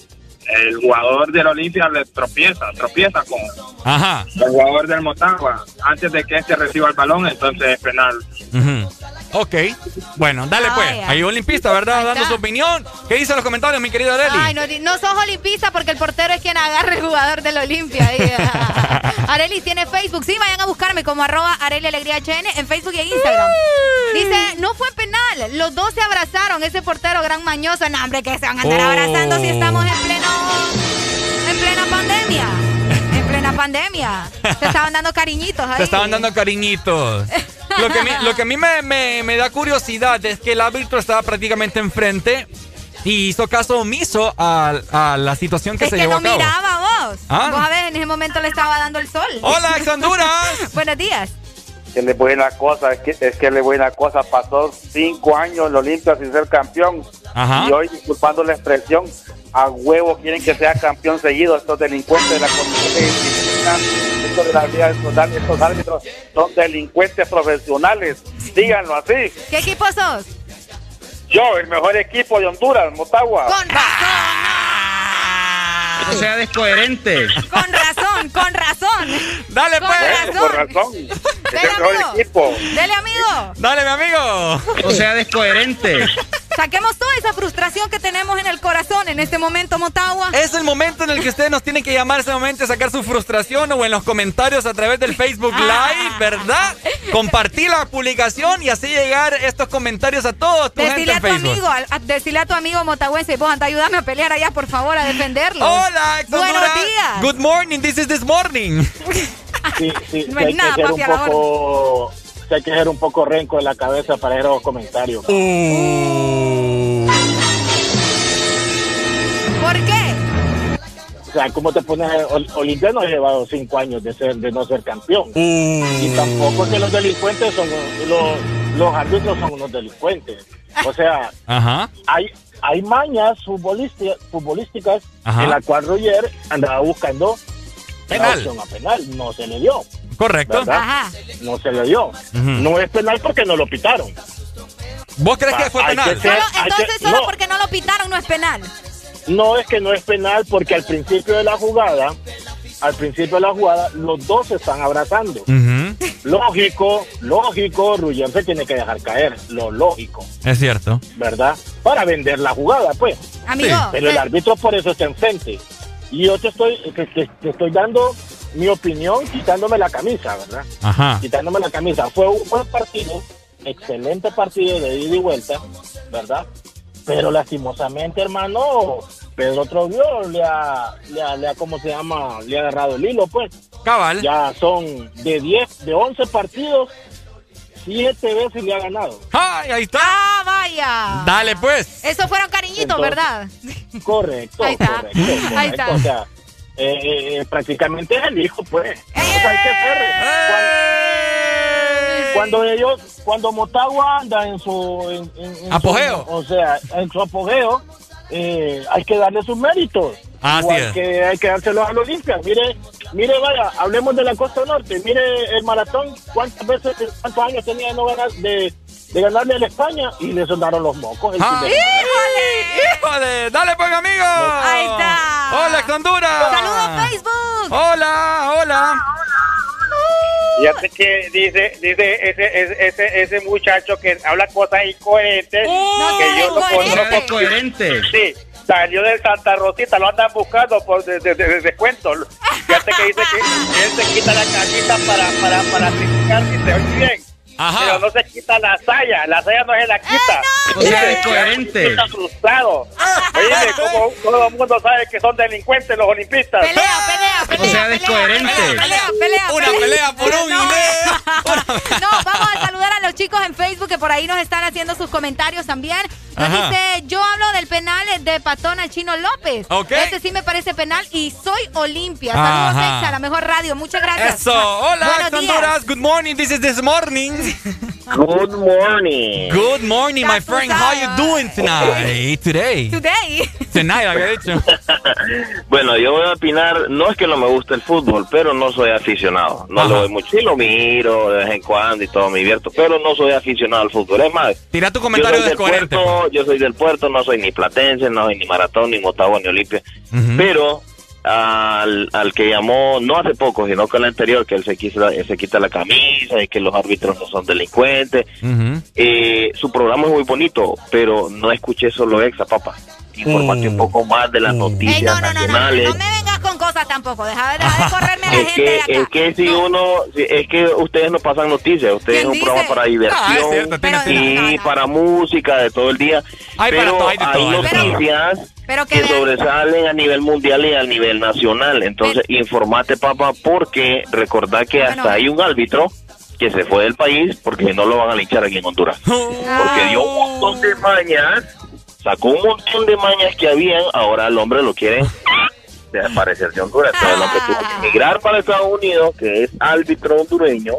el jugador del Olimpia le tropieza, tropieza con Ajá. el jugador del Motagua antes de que este reciba el balón, entonces es penal. Ujú. Ok. Bueno, dale Ah, pues. Hay olimpista, ¿verdad? Ahí Dando su opinión. ¿Qué dice en los comentarios, mi querida Areli? Ay, no, no sos olimpista porque el portero es quien agarra el jugador del Olimpia. ahí. [LAUGHS] Areli tiene Facebook. Sí, vayan a buscarme como arroba Areli Alegría HN en Facebook y en Instagram. Dice, no fue penal. Los dos se abrazaron. Ese portero gran mañoso. No, hombre, que se van a andar Oh. abrazando si estamos en pleno... En plena pandemia. Pandemia. Se estaban dando cariñitos ahí. Se estaban dando cariñitos. Lo que, a mí- lo que a mí me, me- me da curiosidad es que el árbitro estaba prácticamente enfrente y hizo caso omiso a, a la situación que es se que llevó no a cabo. miraba vos. Ah. Vos a ver, en ese momento le estaba dando el sol. Hola, ex Honduras. [LAUGHS] Buenos días. Que le voy a una cosa, es que, es que le voy a una cosa, pasó cinco años en Olimpia sin ser campeón Ajá. y hoy, disculpando la expresión, a huevo quieren que sea campeón seguido estos delincuentes de la Comisión de Disciplina, estos de la Liga Nacional, estos árbitros son delincuentes profesionales, díganlo así. ¿Qué equipo sos? Yo, el mejor equipo de Honduras, Motagua. Con O sea, descoherente. Con razón, con razón. Dale, con por razón. razón. Es Dele, amigo. Dele, amigo. Dale, mi amigo. O sea, descoherente. Saquemos toda esa frustración que tenemos en el corazón en este momento, Motagua. Es el momento en el que ustedes nos tienen que llamar ese momento, sacar su frustración o en los comentarios a través del Facebook Live, ¿verdad? Compartir la publicación y así llegar estos comentarios a todos tu gente Decile a en tu Facebook. amigo, a- a- decile a tu amigo motagüense, vos anda, ayúdame a pelear allá, por favor, a defenderlo. Hola, ex Buenos Honduras. días. Good morning, this is this morning. Sí, sí, [LAUGHS] No hay nada, que ser papi, un a la poco, sí hay que ser un poco renco en la cabeza para esos comentarios. ¿Por qué? O sea, ¿cómo te pones? Ol- Olimpia no ha llevado cinco años de ser, de no ser campeón. Y tampoco que los delincuentes son los, los árbitros son unos delincuentes. O sea, Ajá. hay hay mañas futbolísticas, futbolísticas Ajá. en la cual Roger andaba buscando Penal. la opción a penal, no se le dio. Correcto. ¿verdad? No se le dio. No es penal porque no lo pitaron. ¿Vos crees que fue Hay penal? que ser- Solo- hay entonces, que- solo no, porque no lo pitaron no es penal. no es que no es penal porque al principio de la jugada, al principio de la jugada, los dos se están abrazando. Lógico, lógico, Ruyer se tiene que dejar caer, lo lógico, Es cierto. ¿verdad? Para vender la jugada, pues. Amigo, Pero el eh, árbitro por eso está enfrente. Y yo te estoy, te, te- te estoy dando mi opinión quitándome la camisa, ¿verdad? Ajá. Quitándome la camisa. Fue un buen partido, excelente partido de ida y vuelta, ¿verdad? Pero lastimosamente, hermano, Pedro Trovio le ha, le ha, le ha, ¿cómo se llama? Le ha agarrado el hilo, pues. Cabal. Ya son de 10, de 11 partidos, 7 veces le ha ganado. ¡Ay, ahí está! ¡Ah, vaya! Dale, pues. Esos fueron cariñitos, Entonces, ¿verdad? Correcto, Ahí está. correcto, correcto. Ahí está. O sea, eh, eh, prácticamente es el hijo, pues. O sea, hay que ser. Cuando, cuando ellos, cuando Motagua anda en su. en- en- en su- Apogeo. o sea, en su apogeo, eh, hay que darle sus méritos. Así Igual es. que hay que dárselos a los Olimpia. Mire, mire, vaya, hablemos de la costa norte. Mire el maratón, cuántas veces, cuántos años tenía de no ganar, de, de ganarle a la España y le sonaron los mocos. el Ah. semana. ¡Híjole! ¡Dale, pues, amigo! Ahí está. ¡Hola, Honduras! ¡Saludos, Facebook! ¡Hola, hola! Fíjate que dice, dice ese, ese, ese, ese muchacho que habla cosas incoherentes. No que yo incoherente. conozco. Descoherente. Sí, salió del Santa Rosita, lo andan buscando por de, de- de- de descuento. Fíjate que dice que él se quita la cajita para, para, para criticar si se oye bien. Ajá. Pero no se quita la saya, la saya no se la quita. O sea, Dice, descoherente. Está frustrado. Oye, [LAUGHS] como todo el mundo sabe que son delincuentes los olimpistas. Pelea, pelea, pelea. O sea, pelea, descoherente. Pelea, pelea, Una pelea por un No. [LAUGHS] No, vamos a saludar a los chicos en Facebook que por ahí nos están haciendo sus comentarios también. Nos Ajá. dice, yo hablo del penal de Patón al Chino López. Ok. Ese sí me parece penal y soy Olimpia. Saludos. Exa, la mejor radio. Muchas gracias. Eso. Hola, Buenos ex días. Honduras. Good morning. This is this morning. Good morning. Good morning, my friend. How you doing tonight? Today. Today. Tonight, había dicho. [LAUGHS] Bueno, yo voy a opinar, no es que no me guste el fútbol, pero no soy aficionado. No Ajá. lo veo mucho, sí lo miro de vez en cuando y todo, me divierto, pero no soy aficionado al fútbol. Es más, Tira tu yo comentario soy, del descoherente. pues. puerto, yo soy del puerto, no soy ni platense, no soy ni maratón, ni motagua, ni olimpia, pero al, al que llamó, no hace poco, sino con el anterior, que él se, quita, él se quita la camisa y que los árbitros no son delincuentes, eh, su programa es muy bonito, pero no escuché solo Exa, papá. Informate un poco más de las noticias Ey, no, no, no, no, no, nacionales. no me vengas con cosas tampoco. Deja, deja de correrme a la Es gente de que, acá. es que si uno, es que ustedes no pasan noticias, ustedes es ¿Quién un dice? programa para diversión cierto, y no, no, no. para música de todo el día. Hay para pero todo, hay de todo, hay noticias Pero que sobresalen a nivel mundial y a nivel nacional. Entonces, informate, papá, porque recordad que hasta Bueno. hay un árbitro que se fue del país porque no lo van a linchar aquí en Honduras. Porque dio un montón de mañas, sacó un montón de mañas que habían, ahora el hombre lo quiere desaparecer de Honduras. Entonces el hombre tuvo que emigrar para Estados Unidos, que es árbitro hondureño,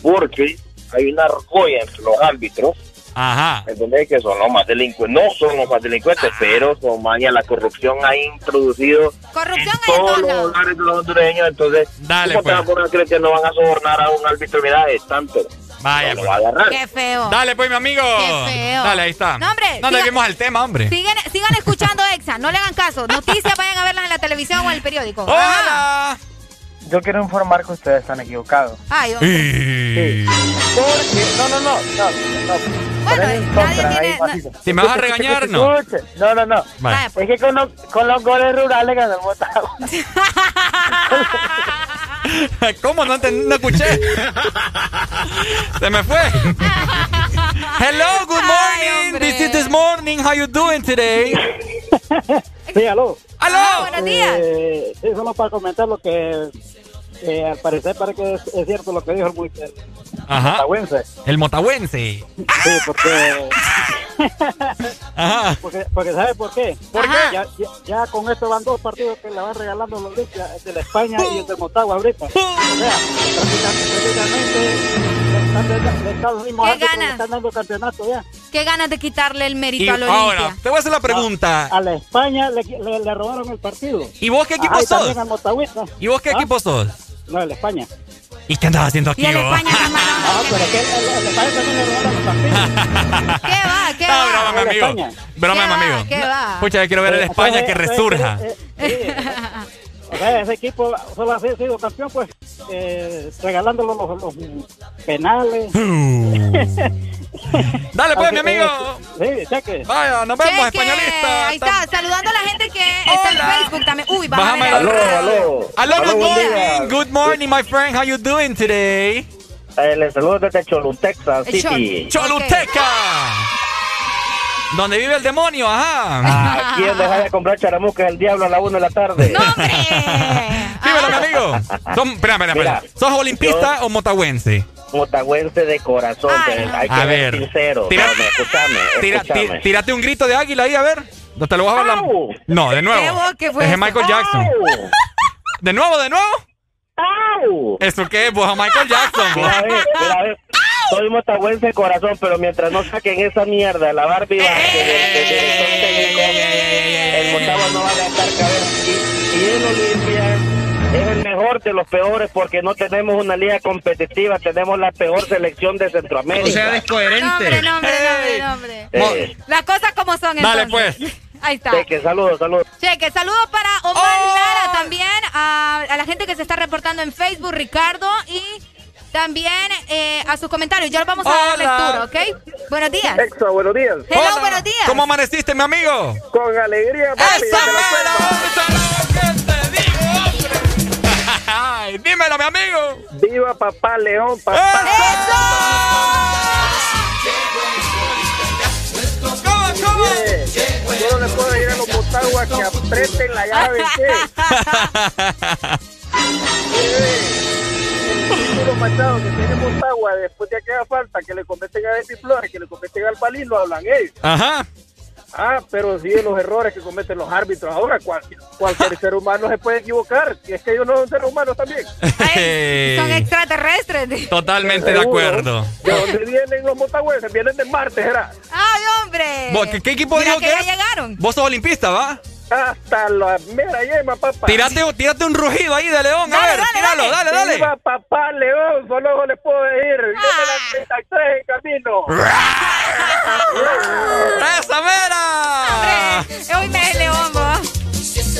porque hay una argolla entre los árbitros. Ajá. ¿Entendés? Que son los más delincuentes. No son los más delincuentes, pero son maña. La corrupción ha introducido Corrupción en todos los hogares de los hondureños. Entonces, Dale, ¿cómo te pues. vas a poner a creer que no van a sobornar a un árbitro? Mira, es tanto. Vaya, No lo va a agarrar. Qué feo. Dale, pues, mi amigo. Qué feo. Dale, ahí está. No, hombre, No el tema, hombre. Sigan, sigan escuchando Exa, no le hagan caso. Noticias vayan a verlas en la televisión o en el periódico. ¡Hola! Yo quiero informar que ustedes están equivocados. Ay. Sí. Porque, no, no, no, no, no. Bueno, Ponen nadie contra tiene- ahí, pasito. Si me vas a regañar, no. No, no, no. Vale. Es que con los, con los goles rurales Motagua. [LAUGHS] ¿Cómo? No, enten- no escuché. [LAUGHS] Se me fue. [LAUGHS] Hello, good morning. This is this morning. How you doing today? Sí, aló. ¡Aló! Ah, buenos días. Eh, sí, solo para comentar lo que eh, al parecer parece que es, es cierto lo que dijo el el Ajá. motahuense. El motahuense. Sí, porque, [LAUGHS] Ajá. porque, porque ¿sabe por qué? ¿Por qué? Ya, ya, ya con esto van dos partidos que le van regalando los Olimpia, el de la España y el de Motagua ahorita. O sea, prácticamente, están, dando- los ya. Qué ganas de quitarle el mérito Y al Olimpia. ahora, te voy a hacer la pregunta. A la España le, le, le robaron el partido. ¿Y vos qué equipo Ah, sos? al Motagüita. ¿Y vos qué ¿Ah? equipo sos? No, el España. ¿Y qué andas haciendo aquí, Y el vos? España, hermano. Ah, pero es que el, el España también le robaron los partidos. ¿Qué va? ¿Qué No, va? broma, mi amigo. España. Broma, ¿Qué mi va? amigo. ¿Qué va? Pucha, yo quiero ver el Eh, España que resurja. Eh, eh, sí. O sea, ese equipo solo ha sido campeón, pues, eh, regalándole los, los penales. Dale, pues, mi amigo. eh, Sí, cheque. Vaya, nos vemos, Cheque. españolista. Ahí está, saludando a la gente que está en Facebook también. Uy, Bájame Aló, aló. Aló, good morning. día. Good morning, my friend. How you doing today? Eh, les saludo desde El City. Choluteca. Donde vive el demonio, ajá. Ah, Aquí en dejar de comprar charamuscas el diablo a la 1 de la tarde. ¡No, hombre! [LAUGHS] Dímelo, mi amigo. Son, espera, espera, espera. ¿Sos olimpista o motahuense? Motagüense de corazón, Ay, no. hay que A ser ver. sincero. Tira- No, escúchame, Tira- escúchame. tírate un grito de águila ahí, a ver. No te lo voy a hablar. No, de ¿Qué nuevo. ¿Qué fue Es eso? Michael Jackson. ¡Au! ¿De nuevo, de nuevo? ¡Au! ¿Eso qué es? Vos a Michael Jackson. Mira, a ver, mira, a ver. Soy motagüense de corazón, pero mientras no saquen esa mierda, la Barbie técnico, el Motagua no va a gastar cabeza. Y, y el Olimpia es el mejor de los peores porque no tenemos una liga competitiva, tenemos la peor selección de Centroamérica. O sea, hombre, descoherente. no, hombre, no, hombre, no, hombre. Eh, Las cosas como son, Dale, entonces. pues. Ahí está. Cheque, saludos, saludos. Cheque, saludos para Omar Oh. Lara también, a, a la gente que se está reportando en Facebook, Ricardo, y también eh, a sus comentarios. Ya los vamos a dar lectura, ¿ok? Buenos días. Exa, buenos días. Hello, Hola. buenos días. ¿Cómo amaneciste, mi amigo? Con alegría, papi. ¡Eso, mero! ¡Eso que te digo, hombre! [LAUGHS] Ay, dímelo, mi amigo. Viva papá León, papá. ¿Cómo, cómo? Eh, Yo no le puedo decir a los motaguas que aprieten la llave, ¿qué? [LAUGHS] Título machado que tiene Motagua después de que haga falta que le competen a Epi Flores, que le competen al Palín, lo hablan ellos. Ajá. Ah, pero sí los errores que cometen los árbitros. Ahora, cualquier, cualquier ser humano se puede equivocar. Y es que ellos no son seres humanos también. Son extraterrestres. Totalmente de acuerdo. ¿De dónde vienen los motagüeses? Vienen de Marte, ¿será? ¡Ay, hombre! ¿Vos ¿Qué, qué equipo Mira dijo que que ya es? llegaron. Vos sos olimpista, ¿va? Hasta la mera yema, papá. Tírate, tírate un rugido ahí de león. A Dale, ver, dale, tíralo, dale, dale. Viva papá León, solo les puedo decir. Viene la 33 en camino. [LAUGHS] ¡Esa mera! Hombre, hoy me es león, vos.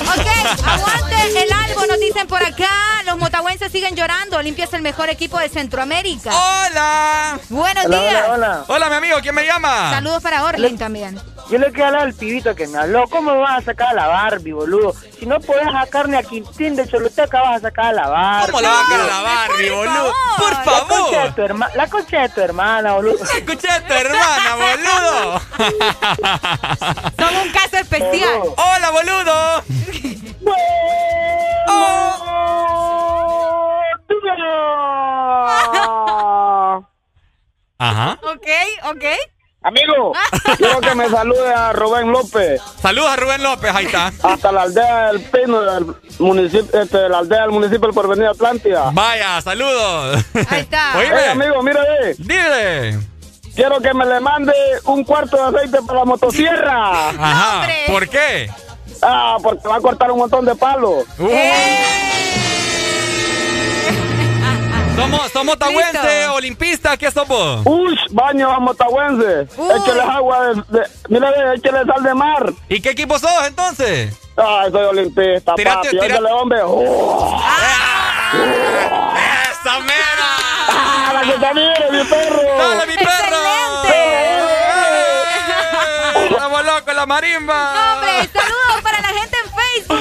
Ok, aguante el albo, nos dicen por acá. Los motahuenses siguen llorando. Olimpia es el mejor equipo de Centroamérica. ¡Hola! Buenos Hola, días. hola, hola. Hola, mi amigo, ¿quién me llama? Saludos para Orlin también. Yo le quiero hablar al pibito que me habló. ¿Cómo vas a sacar a la Barbie, boludo? Si no podés sacar ni a Quintín de Choluteca, vas a sacar a la Barbie. ¿Cómo la va a sacar a la Barbie, por boludo? favor. Por La concha de favor. tu, herma- la concha de tu hermana, boludo. Escuché a tu hermana, boludo. Son un caso especial. Hola, boludo. Ajá. Ok, ok. Amigo, quiero que me salude a Rubén López. Saludos a Rubén López, ahí está. Hasta la aldea del Pino, del municipio, este, la aldea del municipio del Porvenir Atlántida. Vaya, saludos. Ahí está. [LAUGHS] Oíme. Hey, amigo, mire. Dile. Quiero que me le mande un cuarto de aceite para la motosierra. Ajá. ¿Por qué? Ah, porque va a cortar un montón de palos. Uh. [LAUGHS] Somos, somos tahuenses, olimpistas, ¿qué somos? Ush, baño a motahuense. Échale agua de, de- mire, ve, échale sal de mar. ¿Y qué equipo sos entonces? Ah, soy olimpista, Tírate, papi. Échale, hombre. Oh. ¡Esa mera! ¡Ah, la que mire, mi perro! ¡Dale, mi perro! ¡Estamos locos, la marimba! Hombre, saludos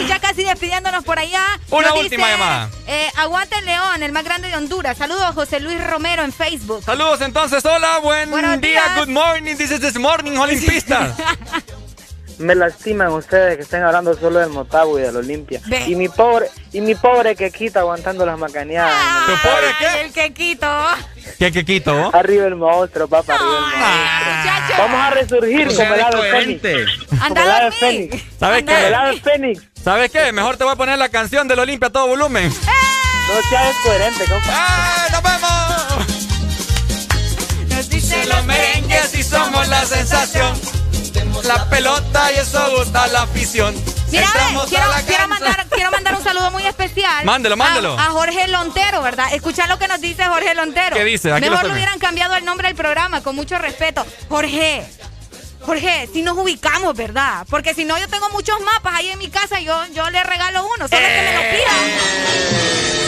ya casi despidiéndonos por allá. Una Nos última dice, llamada. Eh, Aguante el León, el más grande de Honduras. Saludos a José Luis Romero en Facebook. Saludos entonces, hola, buen Buenos día, días. good morning, this is this morning, [LAUGHS] olimpistas. [LAUGHS] Me lastiman ustedes que estén hablando solo del Motagua y del Olimpia. Ve. Y mi pobre, y mi pobre Quequita aguantando las macaneadas. ¿Tu pobre Ay, el quequito. ¿Qué, qué quito? Arriba el monstruo, papá, arriba el monstruo. Vamos a resurgir como el ave fénix. Como Anda el ave fénix. ¿Sabes Como el qué? ave fénix. ¿Sabes qué? Mejor te voy a poner la canción del Olimpia a todo volumen. No seas descoherente, compa. ¡Ay, nos vemos! Nos dice los merengues y somos la sensación. La pelota y eso gusta la afición. Mira, quiero, a mandar, quiero mandar un saludo muy especial. Mándelo, mándelo. A, a Jorge Lontero, ¿verdad? Escucha lo que nos dice Jorge Lontero. ¿Qué dice? Aquí Mejor le hubieran cambiado el nombre del programa, con mucho respeto. Jorge. Jorge, si nos ubicamos, ¿verdad? Porque si no, yo tengo muchos mapas ahí en mi casa y yo, yo le regalo uno. Solo es que me lo pida.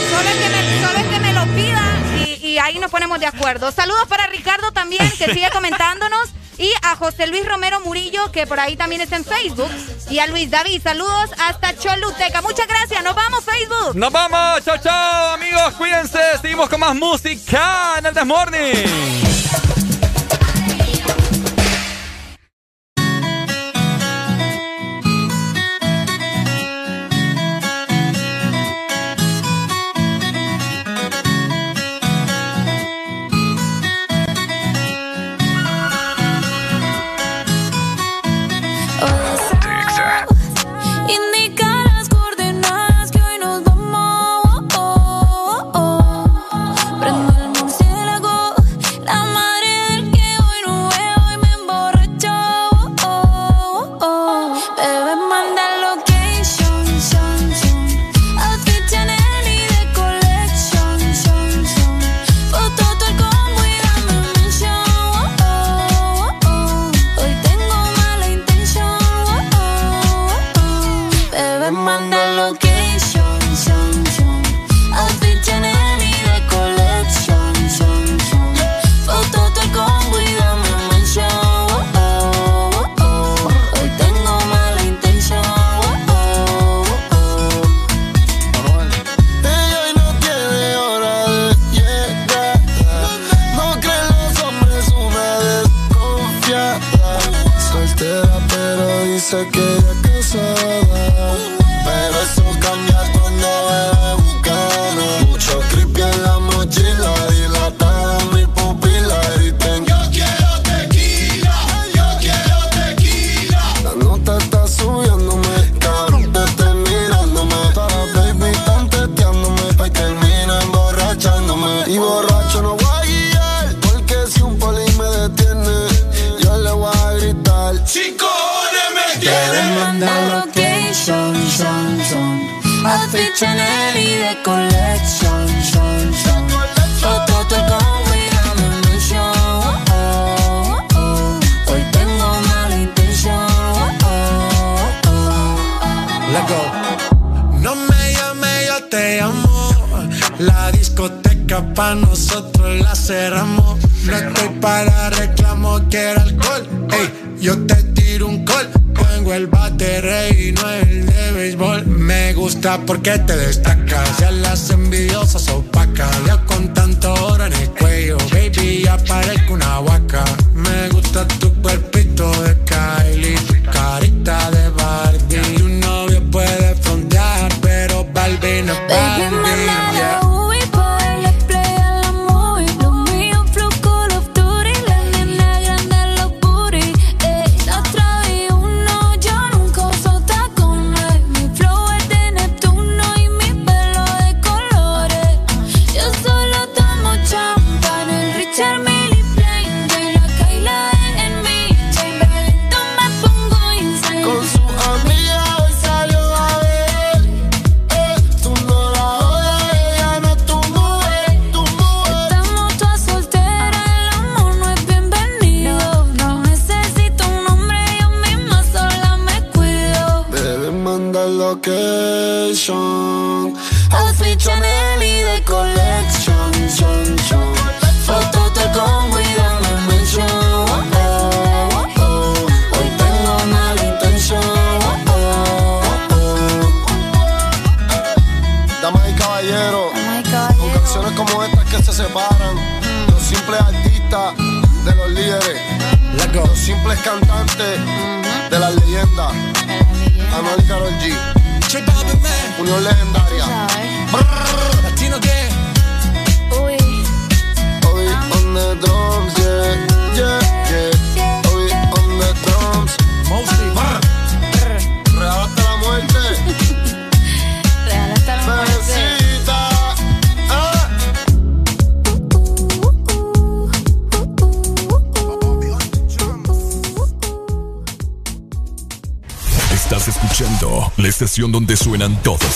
Solo es que me, solo que me lo pida y, y ahí nos ponemos de acuerdo. Saludos para Ricardo también, que sigue comentándonos. Y a José Luis Romero Murillo, que por ahí también está en Facebook. Y a Luis David, saludos hasta Choluteca. Muchas gracias, nos vamos Facebook. Nos vamos, chao, chao, amigos, cuídense. Seguimos con más música en el Desmorning.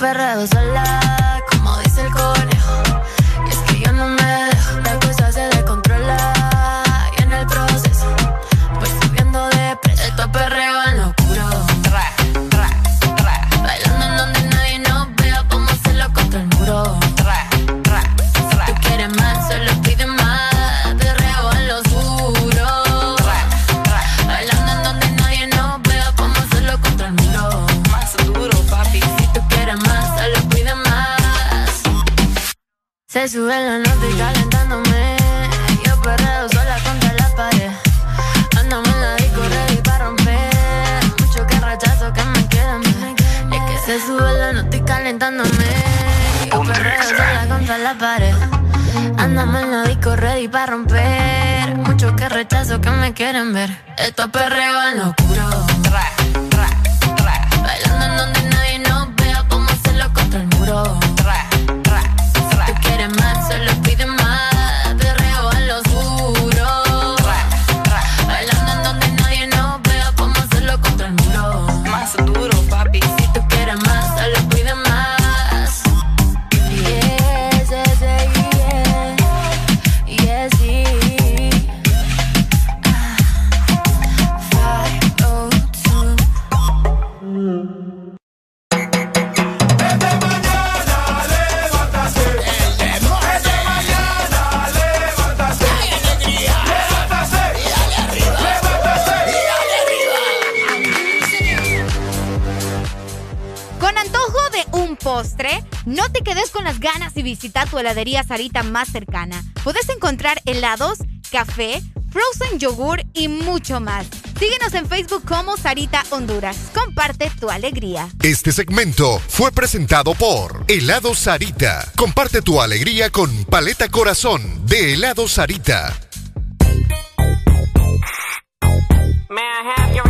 Perreo sola, como dice el conejo. Y es que yo no me Se sube la nota y calentándome. Yo perreo sola contra la pared. Andamos en la disco ready para romper. Mucho que rechazo que me quedan ver. Y es que se sube la nota y calentándome. Yo perreo sola contra la pared. Andamos en la disco ready para romper. Mucho que rechazo que me quieren ver. Esto es perreo en lo oscuro. Visita tu heladería Sarita más cercana. Puedes encontrar helados, café, frozen yogur y mucho más. Síguenos en Facebook como Sarita Honduras. Comparte tu alegría. Este segmento fue presentado por Helado Sarita. Comparte tu alegría con Paleta Corazón de Helado Sarita. May I have your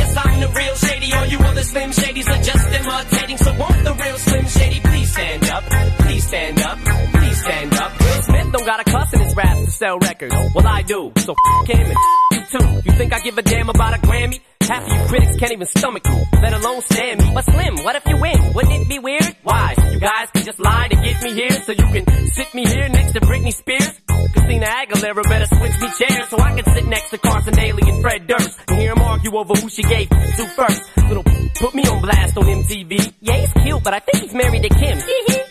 real Shady. All you other Slim Shadys are just imitating. So won't the real Slim Shady please stand up? Please stand up, please stand up. Will Smith don't got a cuss in his raps to sell records. Well, I do. So f him and you too. You think I give a damn about a Grammy? Half of you critics can't even stomach me, let alone stand me. But Slim, what if you win? Wouldn't it be weird? Why? You guys can just lie to get me here so you can sit me here next to Britney Spears? Christina Aguilera better switch me chairs so I can sit next to Carson Daly and Fred Durst and hear them argue over who she gave to first. Little put me on blast on MTV. Yeah, he's cute, but I think he's married to Kim. [LAUGHS]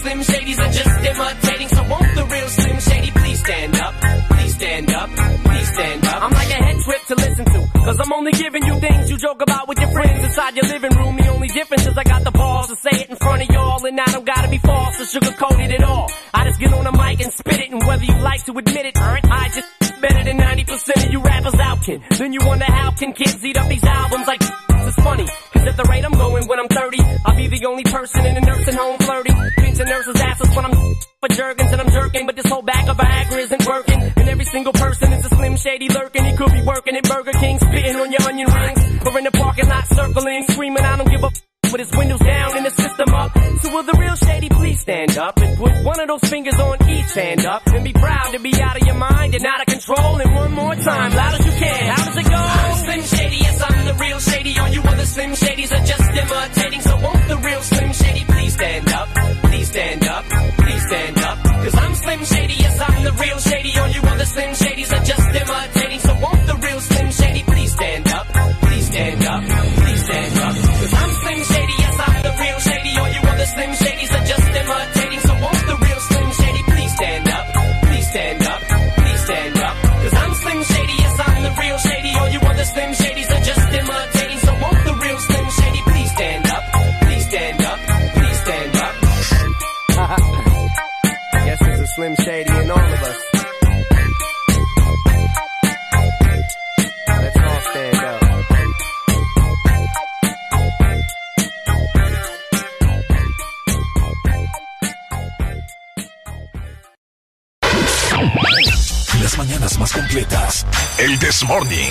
Slim Shadys are just imitating. So won't the real Slim Shady please stand up? Please stand up, please stand up. I'm like a head trip to listen to. Cause I'm only giving you things you joke about with your friends inside your living room. The only difference is I got the balls to say it in front of y'all. And I don't gotta be false or sugarcoated at all. I just get on a mic and spit it. And whether you like to admit it, I just better than 90% of you rappers out can. Then you wonder how can kids eat up these albums like this? it's funny. Cause at the rate I'm going when I'm 30, I'll be the only person in a nursing home flirting. Pinching nurses' asses when I'm for jerkins and I'm jerking. But this whole bag of Viagra isn't working. And every single person is a slim shady lurking. He could be working at Burger King, spitting on your onion rings. Or in the parking lot circling, screaming, I don't give a f- with his windows down and the system up. So will the real shady please stand up and put one of those fingers on each hand up and be proud to be out of your mind and out of control. And one more time, loud as you can. How does it go? I'm Slim Shady, yes I'm the real shady. All you other Slim Shady in all of us. Las mañanas más completas. El This Morning.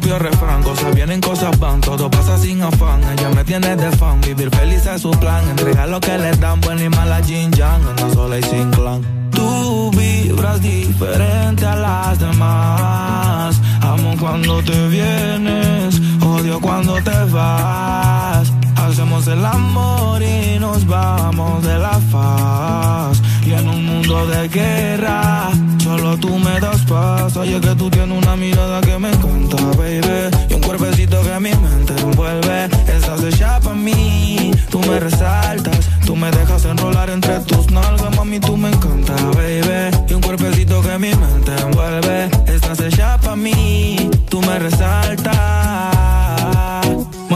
Propio refrán, cosas vienen, cosas van. Todo pasa sin afán. Ella me tiene de fan. Vivir feliz es su plan. Entregar lo que le dan, buena y mala Jin Yang. Sola y sin clan. Tú vibras diferente a las demás. Amo cuando te vienes, odio cuando te vas. Hacemos el amor y nos vamos de la faz. Y en un mundo de guerra, solo tú me das paz. Oye, que tú tienes una mirada que me encanta, baby. Y un cuerpecito que mi mente envuelve. Estás hecha pa' mí, tú me resaltas. Tú me dejas enrolar entre tus nalgas, mami, tú me encanta, baby. Y un cuerpecito que mi mente envuelve. Estás hecha pa' mí, tú me resaltas.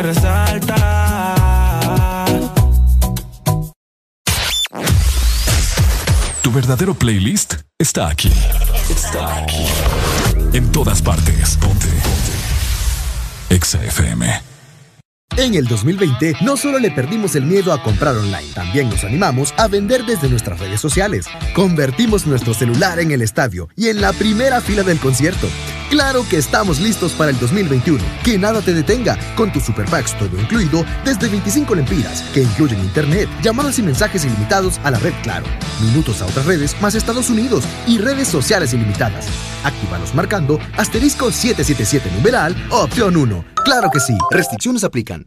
me resaltas. Tu verdadero playlist está aquí. Está aquí. En todas partes. Ponte. Ponte. Exa FM. En el 2020 no solo le perdimos el miedo a comprar online, también nos animamos a vender desde nuestras redes sociales. Convertimos nuestro celular en el estadio y en la primera fila del concierto. Claro que estamos listos para el 2021. Que nada te detenga con tus super packs todo incluido desde 25 lempiras, que incluyen internet, llamadas y mensajes ilimitados a la red Claro, minutos a otras redes más Estados Unidos y redes sociales ilimitadas. Actívalos marcando asterisco 777 numeral opción 1. Claro que sí, restricciones aplican.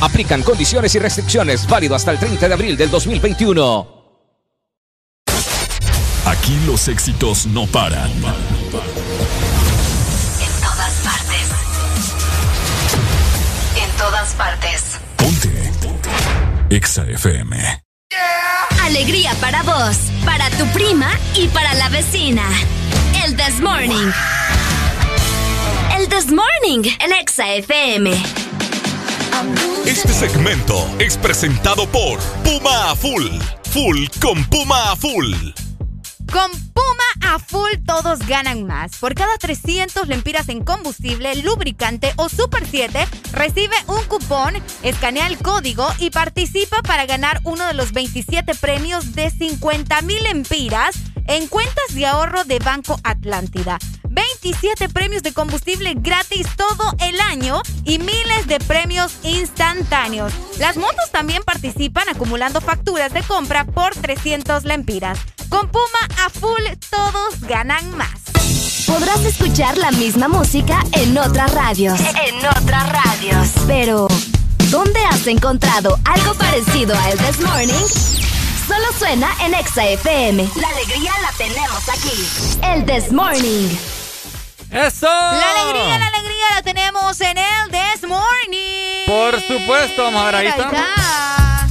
Aplican condiciones y restricciones válido hasta el 30 de abril del 2021. Aquí los éxitos no paran. En todas partes. En todas partes. Ponte. Exa FM. Alegría para vos, para tu prima y para la vecina. El This Morning. El This Morning en Exa FM. Este segmento es presentado por Puma a Full. Full con Puma a Full. Con Puma a full todos ganan más. Por cada 300 lempiras en combustible, lubricante o Super 7, recibe un cupón, escanea el código y participa para ganar uno de los 27 premios de 50 mil lempiras en cuentas de ahorro de Banco Atlántida. 27 premios de combustible gratis todo el año y miles de premios instantáneos. Las motos también participan acumulando facturas de compra por 300 lempiras. Con Puma a full todos ganan más. Podrás escuchar la misma música en otras radios. En otras radios. Pero, ¿dónde has encontrado algo parecido a El This Morning? Solo suena en Exa FM. La alegría la tenemos aquí. El This Morning. ¡Eso! La alegría, la alegría la tenemos en el This Morning. Por supuesto, vamos a ver, ahí Mira, está.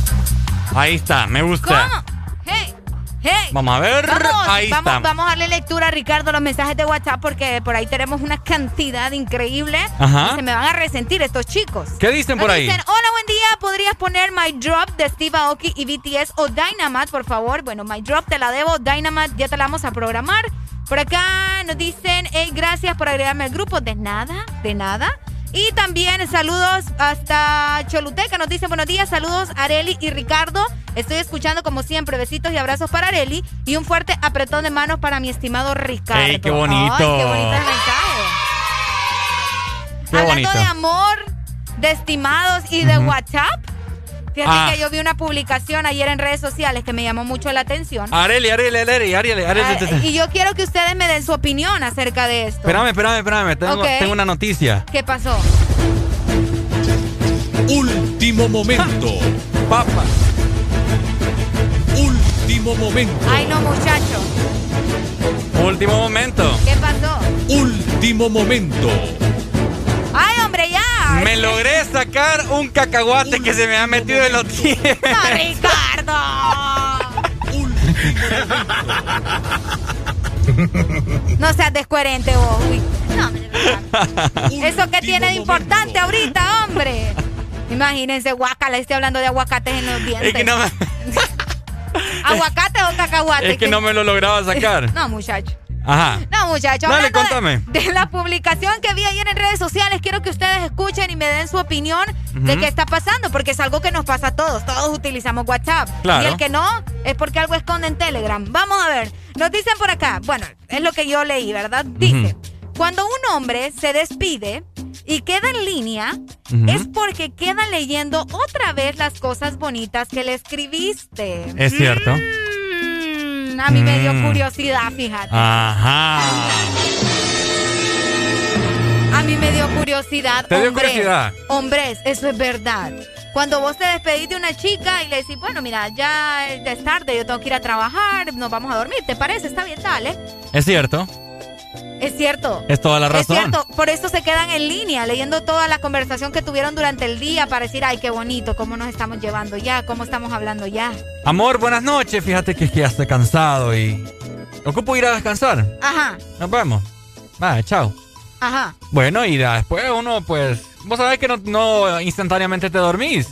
Ahí está, me gusta. ¿Cómo? Hey, hey. Vamos a ver, Vamos, ahí vamos, está. vamos a darle lectura a Ricardo los mensajes de WhatsApp porque por ahí tenemos una cantidad increíble. Ajá. Y se me van a resentir estos chicos. ¿Qué dicen por ahí? Dicen, hola, buen día. ¿Podrías poner My Drop de Steve Aoki y BTS o Dynamite, por favor? Bueno, My Drop te la debo. Dynamite ya te la vamos a programar. Por acá nos dicen, hey, gracias por agregarme al grupo. De nada, de nada. Y también saludos hasta Choluteca. Nos dicen buenos días, saludos Areli y Ricardo. Estoy escuchando como siempre. Besitos y abrazos para Areli. Y un fuerte apretón de manos para mi estimado Ricardo. Qué bonito. Ay, qué bonito el mensaje. Qué Hablando bonito. de amor, de estimados y de WhatsApp. Fíjate Ah. que yo vi una publicación ayer en redes sociales que me llamó mucho la atención. Areli, Areli, Areli, Areli, Areli. Ah, y yo quiero que ustedes me den su opinión acerca de esto. Espérame, espérame, espérame. Tengo, Ok. tengo una noticia. ¿Qué pasó? Último momento. Papa. Último momento. Ay, no, muchacho. Último momento. ¿Qué pasó? Último momento. Ay, hombre, ya. Me logré sacar un cacahuate que se me ha metido en los dientes. [LAUGHS] No, Ricardo. No seas descoherente vos. Uy. No. ¿Eso qué tiene de importante ahorita, hombre? Imagínense, guacala, estoy hablando de aguacates en los dientes. Es que no me, [LAUGHS] ¿Aguacate o cacahuate? es que no me lo lograba sacar. No, muchacho. Ajá. No, muchachos. Dale, de- contame. De, la publicación que vi ayer en redes sociales, quiero que ustedes escuchen y me den su opinión de qué está pasando, porque es algo que nos pasa a todos. Todos utilizamos WhatsApp. Claro. Y el que no, es porque algo esconde en Telegram. Vamos a ver. Nos dicen por acá, bueno, es lo que yo leí, ¿verdad? Dice, cuando un hombre se despide, y queda en línea, es porque queda leyendo otra vez las cosas bonitas que le escribiste. Es cierto. Mm, a mí me dio Mm. curiosidad, fíjate. Ajá. A mí me dio curiosidad. ¿Te dio hombres. curiosidad? Hombres, eso es verdad. Cuando vos te despedís de una chica y le decís, bueno, mira, ya es tarde, yo tengo que ir a trabajar, nos vamos a dormir, ¿te parece? Está bien, dale. Es cierto. Es cierto. Es toda la Es razón. cierto, por eso se quedan en línea, leyendo toda la conversación que tuvieron durante el día para decir, ay, qué bonito, cómo nos estamos llevando ya, cómo estamos hablando ya. Amor, buenas noches. Fíjate que es que ya estoy cansado y. Ocupo ir a descansar. Ajá, Nos vemos. Vale, chao. ajá. Bueno, y después uno, pues. Vos sabés que no, no instantáneamente te dormís.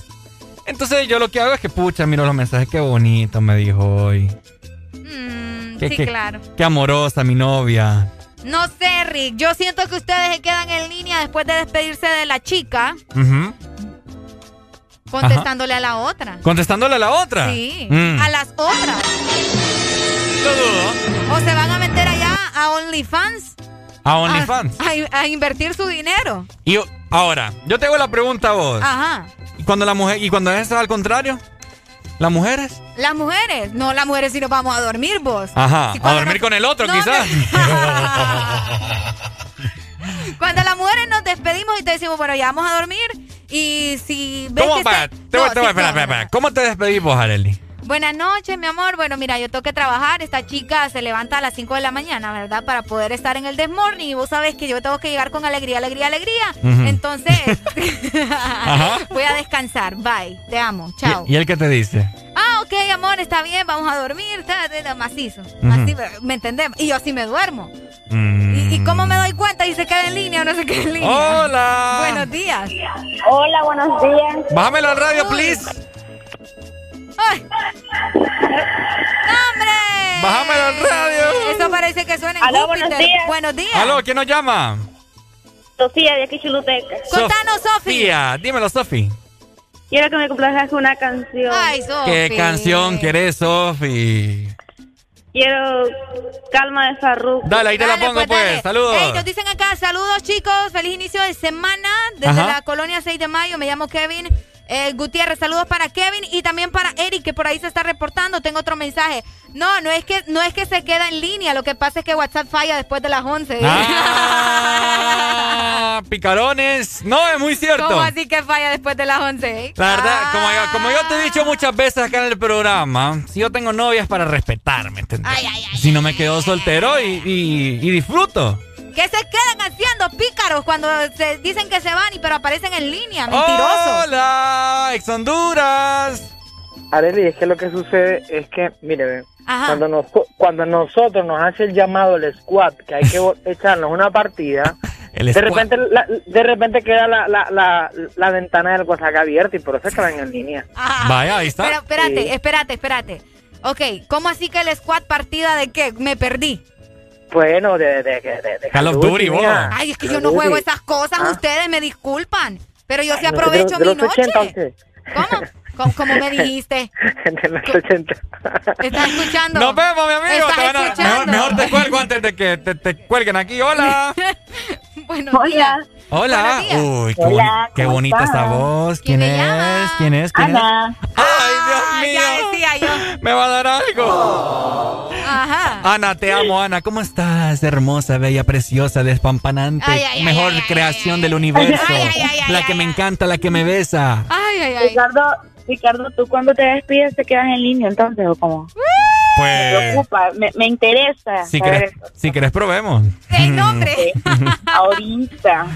Entonces yo lo que hago es que, pucha, miro los mensajes. Qué bonito me dijo hoy. Mm, Qué, sí, qué- claro. Qué amorosa mi novia. No sé, Rick, yo siento que ustedes se quedan en línea después de despedirse de la chica, contestándole a la otra. Contestándole a la otra. Sí, Mm. a las otras. Lo dudo. O se van a meter allá a OnlyFans. A OnlyFans. A, a invertir su dinero. Y ahora, yo te hago la pregunta a vos. Ajá. ¿Y cuando la mujer, y cuando es al contrario? ¿Las mujeres? Las mujeres. No, las mujeres si nos vamos a dormir vos. Ajá. Si a dormir nos- con el otro, No, quizás. [LAUGHS] Cuando las mujeres nos despedimos y te decimos, bueno, ya vamos a dormir. Y si ves ¿Cómo, que va? Te voy- No, te voy- sí, espera, no, espera, no, espera. ¿Cómo te despedís vos, Arely? Buenas noches, mi amor. Bueno, mira, yo tengo que trabajar. Esta chica se levanta a las 5 de la mañana, ¿verdad? Para poder estar en el desmorning. Y vos sabés que yo tengo que llegar con alegría, alegría, alegría. Entonces, [LAUGHS] [LAUGHS] voy a descansar. Bye. Te amo. Chao. ¿Y, y él qué te dice? Ah, ok, amor, está bien. Vamos a dormir. Macizo. Ujú. Así, ¿me entendemos? Y yo así me duermo. Mm. ¿Y, y cómo me doy cuenta y se queda en línea o no se queda en línea? Hola. Buenos días. Hola, buenos días. Bájamelo al radio, please. ¡Ay! ¡Hombre! Bájamelo al radio. Eso parece que suena en Aló, Júpiter. buenos días. Buenos días. Aló, ¿quién nos llama? Sofía, de aquí Chuluteca. Contanos, Sofi. Sofía, dímelo, Sofi. Quiero que me complazcas con una canción. Ay, Sofi. ¿Qué canción querés, Sofi? Quiero Calma de Farruko. Dale, ahí te la Dale, pongo, pues. dale. Saludos. Ey, nos dicen acá, saludos chicos, feliz inicio de semana desde Ajá. la colonia 6 de mayo. Me llamo Kevin eh, Gutiérrez. Saludos para Kevin y también para Eric, que por ahí se está reportando. Tengo otro mensaje. No, no es que no es que se queda en línea. Lo que pasa es que WhatsApp falla después de las 11. Ah, [LAUGHS] picarones. No, es muy cierto. ¿Cómo así que falla después de las 11? La verdad, como, yo, como yo te he dicho muchas veces acá en el programa, si yo tengo novia es para respetarme, ¿entendés? Ay, ay, ay, si no me quedo soltero y, y- y disfruto. ¿Qué se quedan haciendo pícaros cuando se dicen que se van y pero aparecen en línea? Mentirosos. Hola, ex Honduras. Arely, es que lo que sucede es que, mire, ve, Ajá. cuando, nos, cuando nosotros nos hace el llamado el squad, que hay que [LAUGHS] echarnos una partida, El de squad. repente, la- de repente queda la, la, la, la ventana del WhatsApp abierta y por eso quedan en línea. [LAUGHS] Ajá. Vaya, ahí está. Pero espérate, Sí. espérate, espérate. Ok, ¿cómo así que el squad partida de qué? Me perdí. Bueno, de, de, de, de, Call of Duty, vos. Ay, es que Call yo no juego Duty. esas cosas, Ah. ustedes me disculpan. Pero yo sí Ay, aprovecho de, mi los- de los noche. 80, usted. ¿Cómo? ¿Cómo, cómo me dijiste? [LAUGHS] de los 80. ¿Estás escuchando? Nos vemos, mi amigo. ¿Estás Te van a- escuchando? mejor, mejor te cuelgo antes de que te, te cuelguen aquí. Hola. [LAUGHS] Buenos Hola. días. Hola. Uy, qué, Hola, boni- qué ¿cómo bonita estás? esa voz. ¿Quién ¿Quién, me es? llama? ¿Quién es? ¿Quién Ana. es? Ay, Dios Ah, mío. ya decía yo. Me va a dar algo. Ajá. Ana, te amo, Ana. ¿Cómo estás? Hermosa, bella, preciosa, despampanante. Ay, ay, ay, Mejor ay, ay, creación ay, del universo. Ay, ay, ay, ay, la que ay, me ay. encanta, la que me besa. Ay, ay, ay. Ricardo, Ricardo, ¿tú cuando te despides te quedas en línea entonces o cómo? Pues, preocupa, me, me interesa si querés, si querés, probemos. El nombre. Ahorita.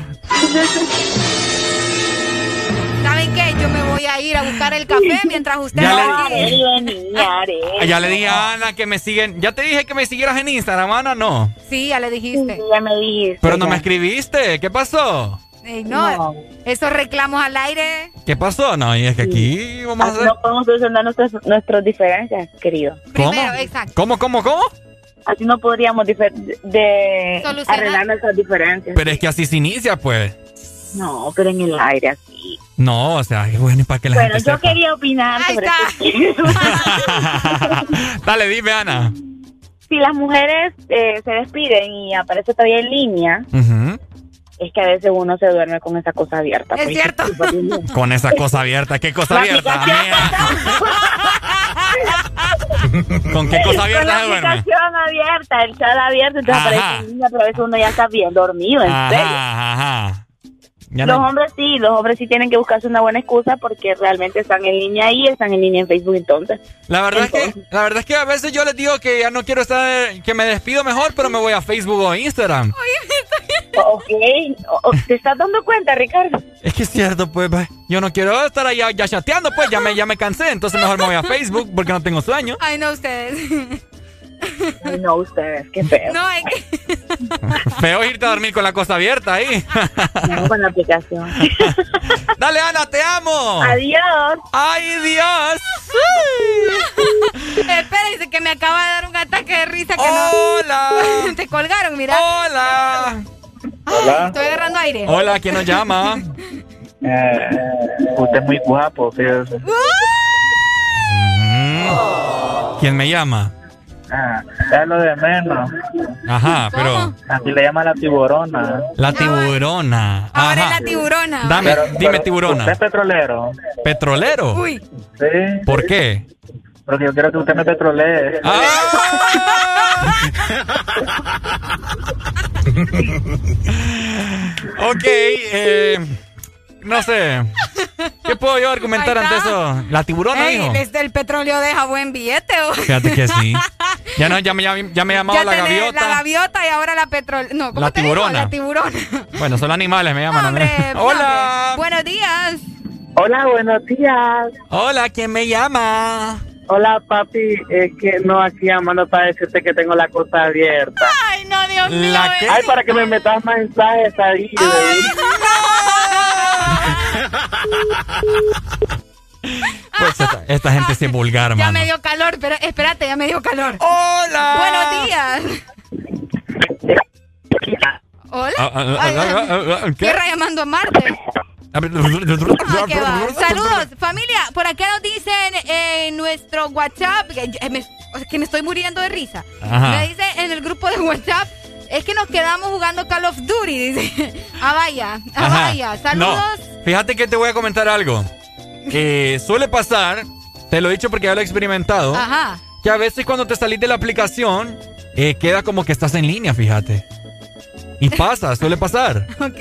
¿Saben qué? Yo me voy a ir a buscar el café mientras ustedes... Ya le- Arely. Ya le dije a Ana que me siguen. Ya te dije que me siguieras en Instagram, Ana, no. Sí, ya le dijiste. Sí, ya me dijiste. Pero no me escribiste. ¿Qué pasó? Ey, no, No. esos reclamos al aire. ¿Qué pasó? No, y es que aquí vamos a Así hacer. no podemos solucionar nuestras, nuestras diferencias, querido. ¿Cómo? Primero, exacto. ¿Cómo, cómo, cómo? Así no podríamos de arreglar nuestras diferencias. Pero es que así se inicia, pues. No, pero en el aire así. No, o sea, es bueno y para que la Bueno, gente yo sepa. quería opinar Ahí sobre está. esto. [LAUGHS] Dale, dime, Ana. si las mujeres eh, se despiden y aparece todavía en línea, Ujú. Es que a veces uno se duerme con esa cosa abierta. Es pues, cierto. [LAUGHS] Con esa cosa abierta. ¿Qué cosa La abierta? [LAUGHS] ¿Con qué cosa Con abierta la se duerme? aplicación abierta, el chat abierto, entonces Ajá. aparece un niño, pero a veces uno ya está bien dormido, en serio. Ajá, los no- hombres sí, los hombres sí tienen que buscarse una buena excusa porque realmente están en línea ahí, están en línea en Facebook entonces. La verdad, es que, la verdad es que a veces yo les digo que ya no quiero estar, que me despido mejor, pero me voy a Facebook o Instagram. Ok, o- ¿te estás dando cuenta, Ricardo? Es que es cierto, pues, pues, yo no quiero estar allá ya chateando, pues, ya me, ya me cansé, entonces mejor me voy a Facebook porque no tengo sueño. Ay, no ustedes. Ay, no, ustedes, qué feo. No, es que... [LAUGHS] Feo irte a dormir con la cosa abierta ahí. No, con la aplicación. [LAUGHS] Dale, Ana, te amo. Adiós. Ay, Dios. [LAUGHS] Espérense que me acaba de dar un ataque de risa que Hola. no... Te colgaron, mira. Hola. Hola. Estoy agarrando aire. Hola, ¿quién nos llama? [LAUGHS] Eh, usted es muy guapo, fíjese. Mm. ¿Quién me llama? Ah, es lo de menos. Ajá, pero Así le llama la tiburona. la tiburona. Ahora Ajá. es la tiburona. Dame, Pero- dime pero tiburona. ¿Usted es petrolero? ¿Petrolero? Uy. Sí. ¿Por qué? Porque yo quiero que usted me petrolee. [LAUGHS] [LAUGHS] Ok, eh, no sé. ¿Qué puedo yo argumentar ante eso? ¿La tiburona, Ey, desde el petróleo deja buen billete. ¿o? Fíjate que sí. [LAUGHS] Ya no, ya me, ya, ya me he llamado Ya la gaviota. La gaviota y ahora la petróleo. No, ¿cómo La te digo? tiburona. La tiburona. Bueno, son animales, me llaman. [LAUGHS] Hola. hombre. Buenos días. Hola, buenos días. Hola, ¿quién me llama? Hola, papi. Es que no, aquí llamando para decirte que tengo la cosa abierta. Ay, no, Dios mío. Ay, para que me metas mensajes ahí. Pues esta, esta gente sí es vulgar, Ya mano. me dio calor, pero espérate, ya me dio calor. Hola. Buenos días. [LAUGHS] Hola. Ah, ah, ah. Tierra llamando a Marte. Saludos, familia. Por acá nos dicen en nuestro WhatsApp, que, eh, me, que me estoy muriendo de risa. Ajá. Me dice en el grupo de WhatsApp, es que nos quedamos jugando Call of Duty, dice. [LAUGHS] Ah, vaya, ah, vaya. Saludos. No, fíjate que te voy a comentar algo. Que [LAUGHS] suele pasar, te lo he dicho porque ya lo he experimentado, Ajá. que a veces cuando te salís de la aplicación, eh, queda como que estás en línea, fíjate. Y pasa, suele pasar. [LAUGHS] Ok.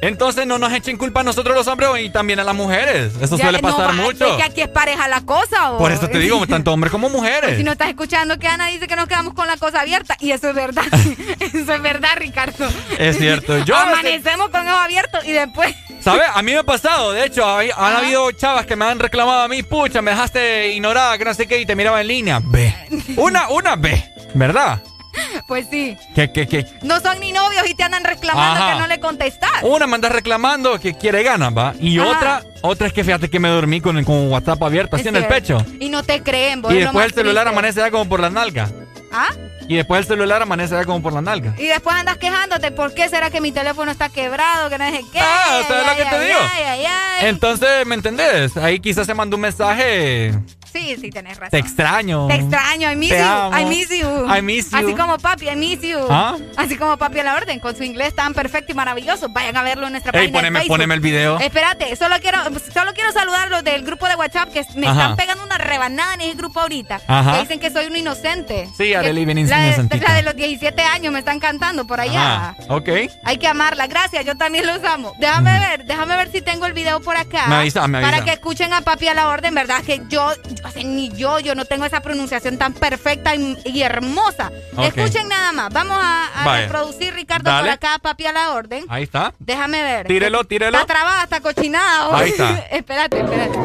Entonces no nos echen culpa a nosotros los hombres y también a las mujeres. Eso Ya, suele pasar mucho. Es que aquí es pareja la cosa. ¿o? Por eso te digo, [LAUGHS] tanto hombres como mujeres. Si no estás escuchando que Ana dice que nos quedamos con la cosa abierta. Y eso es verdad. [LAUGHS] eso es verdad, Ricardo. Es cierto. Yo Amanecemos con ojos abiertos y después. ¿Sabes? A mí me ha pasado. De hecho, hay- han habido chavas que me han reclamado a mí, pucha, me dejaste ignorada, que no sé qué, y te miraba en línea. Ve. Una, una ve. ¿Verdad? [LAUGHS] Pues sí. Que, que, que. No son ni novios y te andan reclamando Ajá. que no le contestas. Una me anda reclamando que quiere ganas, ¿va? Y Ajá. otra, otra es que fíjate que me dormí con, con WhatsApp abierto, así en el pecho. Y no te creen, vos Y después el celular triste. amanece ya como por la nalga. ¿Ah? Y después el celular amanece ya como por la nalga. Y después andas quejándote, ¿por qué será que mi teléfono está quebrado? Que no sé qué. Ah, ¿sabes lo Ay, que te ay, digo? ay, ay, ay. Entonces, ¿me entendés? Ahí quizás se mandó un mensaje. Sí, sí, tenés razón. Te extraño. Te extraño, I miss Te you, amo. I miss you. I miss you. Así como papi, I miss you. ¿Ah? Así como papi a la orden, con su inglés tan perfecto y maravilloso. Vayan a verlo en nuestra Ey, página de poneme, Facebook. poneme el video. Espérate, solo quiero, solo quiero saludar los del grupo de WhatsApp que me Ajá. están pegando una rebanada en ese grupo ahorita. Ajá. Que dicen que soy un inocente. Sí, Arely, bien la, de, inocentita. la de los 17 años me están cantando por allá. Ajá, ok. Hay que amarla, gracias, yo también los amo. Déjame ver, déjame ver si tengo el video por acá. Me avisa, me avisa. Para que escuchen a papi a la orden, ¿verdad? Que yo- o sea, ni yo, yo no tengo esa pronunciación tan perfecta y, y hermosa. Escuchen nada más. Vamos a, a reproducir, Ricardo, Dale. por acá, papi a la orden. Ahí está. Déjame ver. Tírelo, tírelo. Está trabada, está cochinada. Ahí está. [LAUGHS] espérate, espérate.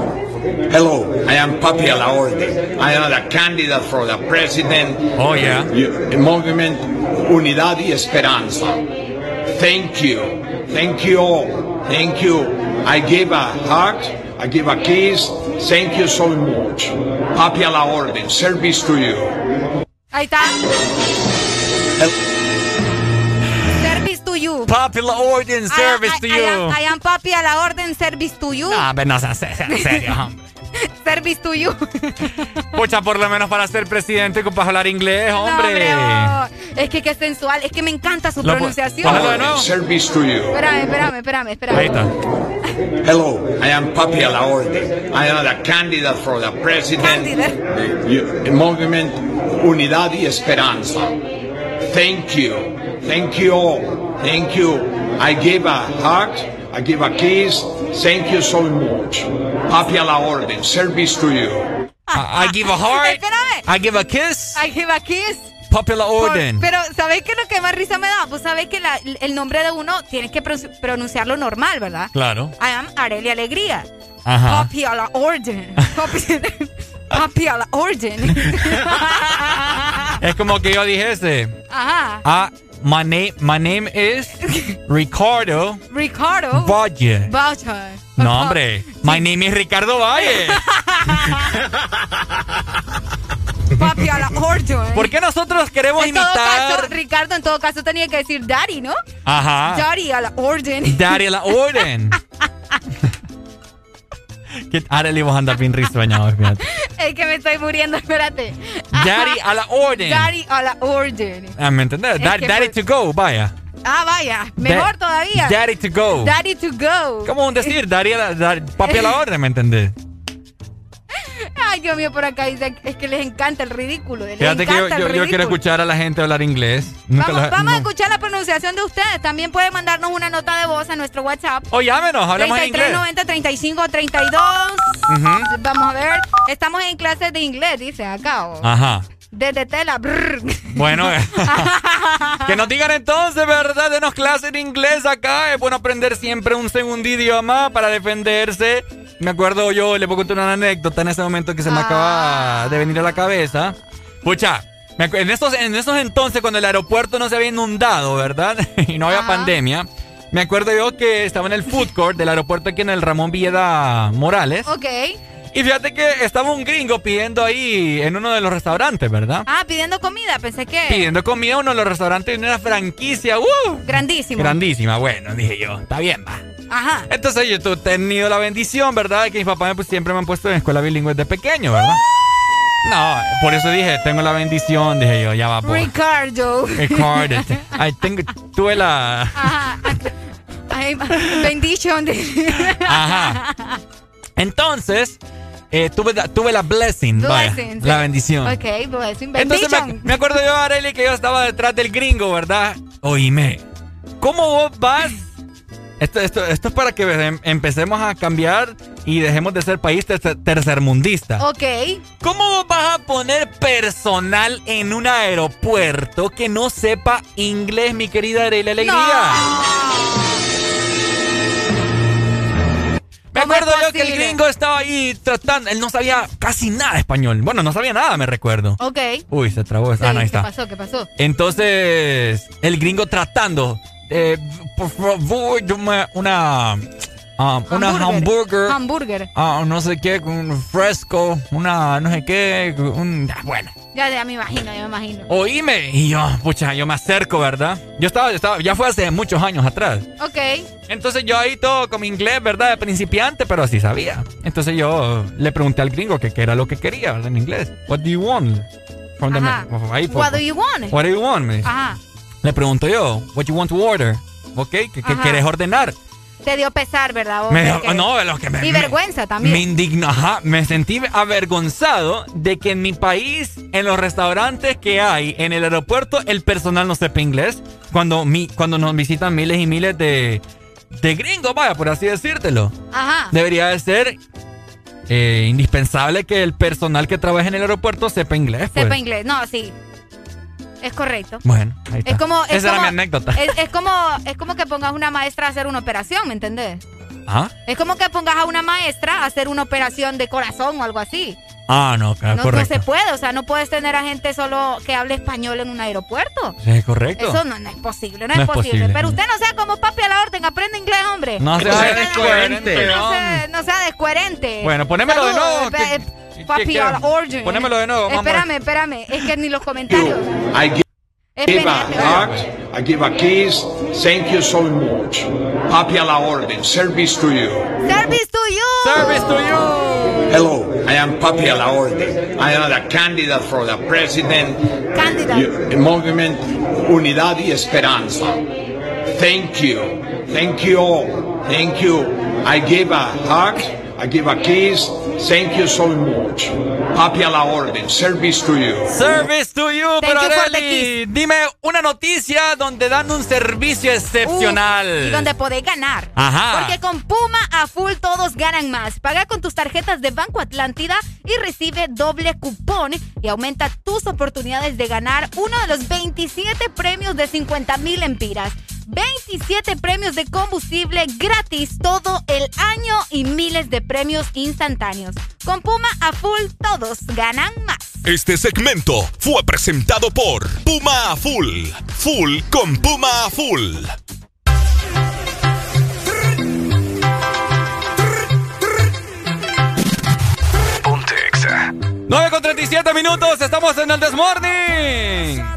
Hello, I am Papi Alaorde. I am the candidate for the president. Oh, yeah. Movement Unidad y Esperanza. Thank you. Thank you all. Thank you. I give a hug. I give a kiss. Thank you so much. Papi a la orden. service to you. Ahí está. Service to you. Popular Order Service I, to I- I am, you. I am papi a la orden, service to you. No, pero no seas en serio, hombre. [LAUGHS] service to you. Pucha, por lo menos para ser presidente ocupas hablar inglés, hombre. No, oh, es que qué sensual, es que me encanta su Lo pu- pronunciación. nuevo. Service to you. Espérame, espérame, espérame, espérame. Ahí está. Hello, I am Papi Alaorde. I am the candidate for the president. You- Movement Unidad y Esperanza. Thank you. Thank you all. Thank you. I give a hug. I give a kiss. Thank you so much. Papi Alaorde. Service to you. I, I give a heart. Espérame. I give a kiss. I give a kiss. Popular Por- Orden. pero, ¿sabéis qué es lo que más risa me da? Pues sabéis que la- el nombre de uno tienes que pro- pronunciarlo normal, ¿verdad? Claro. I am Arelia Alegría. Ajá. Papi a la orden. [LAUGHS] A la orden. Es como que yo dijese. Ajá. Ah, my name, my name is [LAUGHS] Ricardo Ricardo. Valle. Valle. No, hombre. My name is Ricardo Valle. [LAUGHS] Papi a la orden. ¿Por qué nosotros queremos En todo imitar? caso, Ricardo, en todo caso tenía que decir daddy, ¿no? Ajá. Daddy a la orden. Daddy a la orden. [LAUGHS] Que Arely vos andas bien risueñado, fíjate. [LAUGHS] Es que me estoy muriendo, espérate. Daddy a la orden. Daddy a la orden. Ah, ¿Me entendés? Que daddy to go, vaya. Ah, vaya. Mejor Da- todavía. Daddy to go. Daddy to go. ¿Cómo decir? Daddy a la, papi a la orden, ¿me entendés? Ay, Dios mío, por acá dice es que les encanta el ridículo. Les Fíjate que yo, quiero escuchar a la gente hablar inglés. Nunca Vamos, a escuchar la pronunciación de ustedes. También pueden mandarnos una nota de voz a nuestro WhatsApp. O llámenos, hablemos en inglés. 90 35 32. Ujú. Vamos a ver. Estamos en clases de inglés, dice acá. Ajá. Desde tela. brr. Bueno, [LAUGHS] que nos digan entonces, ¿verdad? Denos clases de inglés acá. Es bueno aprender siempre un segundo idioma para defenderse. Me acuerdo yo, le puedo contar una anécdota en ese momento que se me acaba de venir a la cabeza. Pucha, en esos, en esos entonces cuando el aeropuerto no se había inundado, ¿verdad? [LAUGHS] y no había pandemia. Me acuerdo yo que estaba en el food court del aeropuerto aquí en el Ramón Villeda Morales. ok. Y fíjate que estaba un gringo pidiendo ahí en uno de los restaurantes, ¿verdad? Ah, pidiendo comida. Pensé que. pidiendo comida a uno de los restaurantes de una franquicia, ¡uh! Grandísimo. Grandísima, bueno, dije yo, está bien, va. Ajá. Entonces yo he tenido la bendición, ¿verdad? De que mis papás pues, siempre me han puesto en escuela bilingüe de pequeño, ¿verdad? No, por eso dije, tengo la bendición, dije yo, ya va, por. Ricardo. Ricardo. Ay, tengo, tuve la... Ajá. Ay, bendición de. Ajá. Entonces, eh, tuve, la- tuve la blessing, vaya, la bendición. Ok, blessing. Entonces me, Bendición. me acuerdo yo, Arely, que yo estaba detrás del gringo, ¿verdad? Oíme, ¿cómo vos vas? Esto, esto, esto es para que em- empecemos a cambiar y dejemos de ser país tercer- tercermundista. Ok. ¿Cómo vas a poner personal en un aeropuerto que no sepa inglés, mi querida Arely Alegría? Me ¿Cómo es acuerdo yo que el gringo estaba ahí tratando, él no sabía casi nada de español. Bueno, no sabía nada, me recuerdo. Ok. Uy, se trabó. Sí, ah, no, ahí ¿Qué está. pasó? ¿Qué pasó? Entonces, el gringo tratando. Eh, por favor, dame una. ah, una hamburger. Hamburger. ah, no sé qué, un fresco, una no sé qué, un, bueno. Ya, ya me imagino, ya me imagino. Oíme, y yo, pucha, yo me acerco, ¿verdad? Yo estaba, yo estaba, ya fue hace muchos años atrás. Ok. Entonces yo ahí todo con mi inglés, ¿verdad? De principiante, pero así sabía. Entonces yo le pregunté al gringo que qué era lo que quería, ¿verdad? En inglés. What do you want? From the Ajá. me- ahí, What do you want? What do you want? Me dice. Ajá. Le pregunto yo, what you want to order? ¿Ok? ¿Qué, quieres ordenar? Te dio pesar, ¿verdad? vos? Me no, lo que me- Y me- vergüenza también. Me indigna, ajá, me sentí avergonzado de que en mi país, en los restaurantes que hay, en el aeropuerto, el personal no sepa inglés. Cuando, mi, cuando nos visitan miles y miles de, de gringos, vaya, por así decírtelo. Ajá. Debería de ser eh, indispensable que el personal que trabaje en el aeropuerto sepa inglés. pues. Sepa inglés. No, sí. Es correcto. Bueno, ahí está. Es como. Es Esa como, era mi anécdota. Es, es como, es como que pongas una maestra a hacer una operación, ¿me entendés? ¿Ah? Es como que pongas a una maestra a hacer una operación de corazón o algo así. Ah, no, claro, No, no correcto. se puede, o sea, no puedes tener a gente solo que hable español en un aeropuerto. Sí, es correcto. Eso no, no es posible, no, No es es posible. posible. Pero usted no sea como papi a la orden, aprende inglés, hombre. No sea descoherente, No sea, no sea descoherente. Bueno, ponémelo de nuevo, que- eh, Papi, al orden. Ponémelo de nuevo, mamá. Espérame, espérame. Es que ni los comentarios. I give, a hug. I give a kiss. Thank you so much. Papi a la orden. Service to you. Service to you. Service to you. Hello, I am Papi a la orden. I am the candidate for the president. Candidate. Eh, Movement Unidad y Esperanza. Thank you. Thank you all. Thank you. I give a hug. I give a kiss. Thank you so much. Happy a la orden. Service to you. Service to you, pero you dime una noticia donde dan un servicio excepcional. Y donde podés ganar. Ajá. Porque con Puma a full todos ganan más. Paga con tus tarjetas de Banco Atlántida y recibe doble cupón y aumenta tus oportunidades de ganar uno de los 27 premios de 50 mil empiras. 27 premios de combustible gratis todo el año y miles de premios instantáneos. Con Puma a full todos ganan más. Este segmento fue presentado por Puma a full. Full con Puma a full. Pontexa. 9 con 37 minutos, estamos en el Desmorning.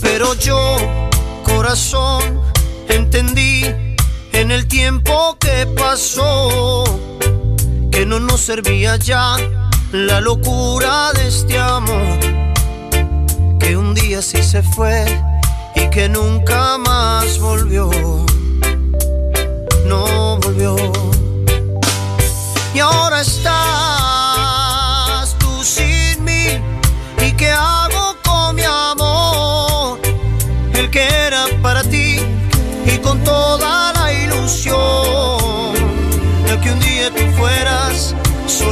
Pero yo, corazón, entendí en el tiempo que pasó que no nos servía ya la locura de este amor. Que un día sí se fue y que nunca más volvió. No volvió. Y ahora está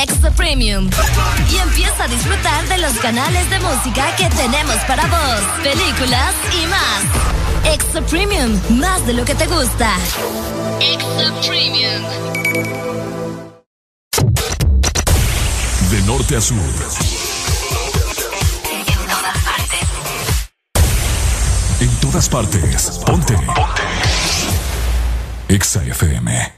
Extra Premium. Y empieza a disfrutar de los canales de música que tenemos para vos, películas y más. Extra Premium, más de lo que te gusta. Extra Premium. De norte a sur. En todas partes. Ponte. Ponte. Exa FM.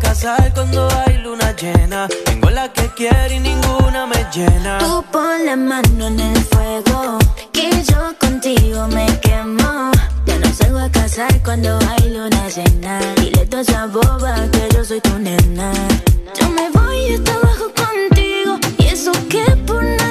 casar cuando hay luna llena. Tengo la que quiero y ninguna me llena. Tú pon la mano en el fuego, que yo contigo me quemo. Ya no salgo a casar cuando hay luna llena. Dile a esa boba que yo soy tu nena. Yo me voy hasta abajo contigo, y eso que por nadie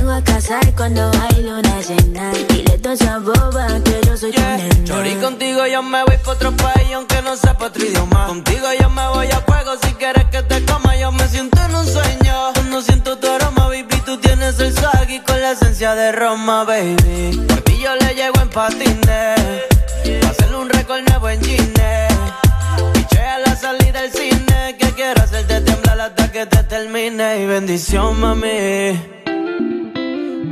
Salgo a casar cuando hay luna llena. Dile a toda esa boba que yo soy tu nena. Chori, contigo yo me voy pa' otro país aunque no sepa otro idioma. Contigo yo me voy a fuego si quieres que te coma. Yo me siento en un sueño. No siento tu aroma, baby. Tú tienes el swag y con la esencia de Roma, baby. Por ti yo le llego en patines. Pa' hacerle un récord nuevo en Gine. Piché a la salida del cine. Que quiero hacerte temblar hasta que te termine. Y bendición, mami.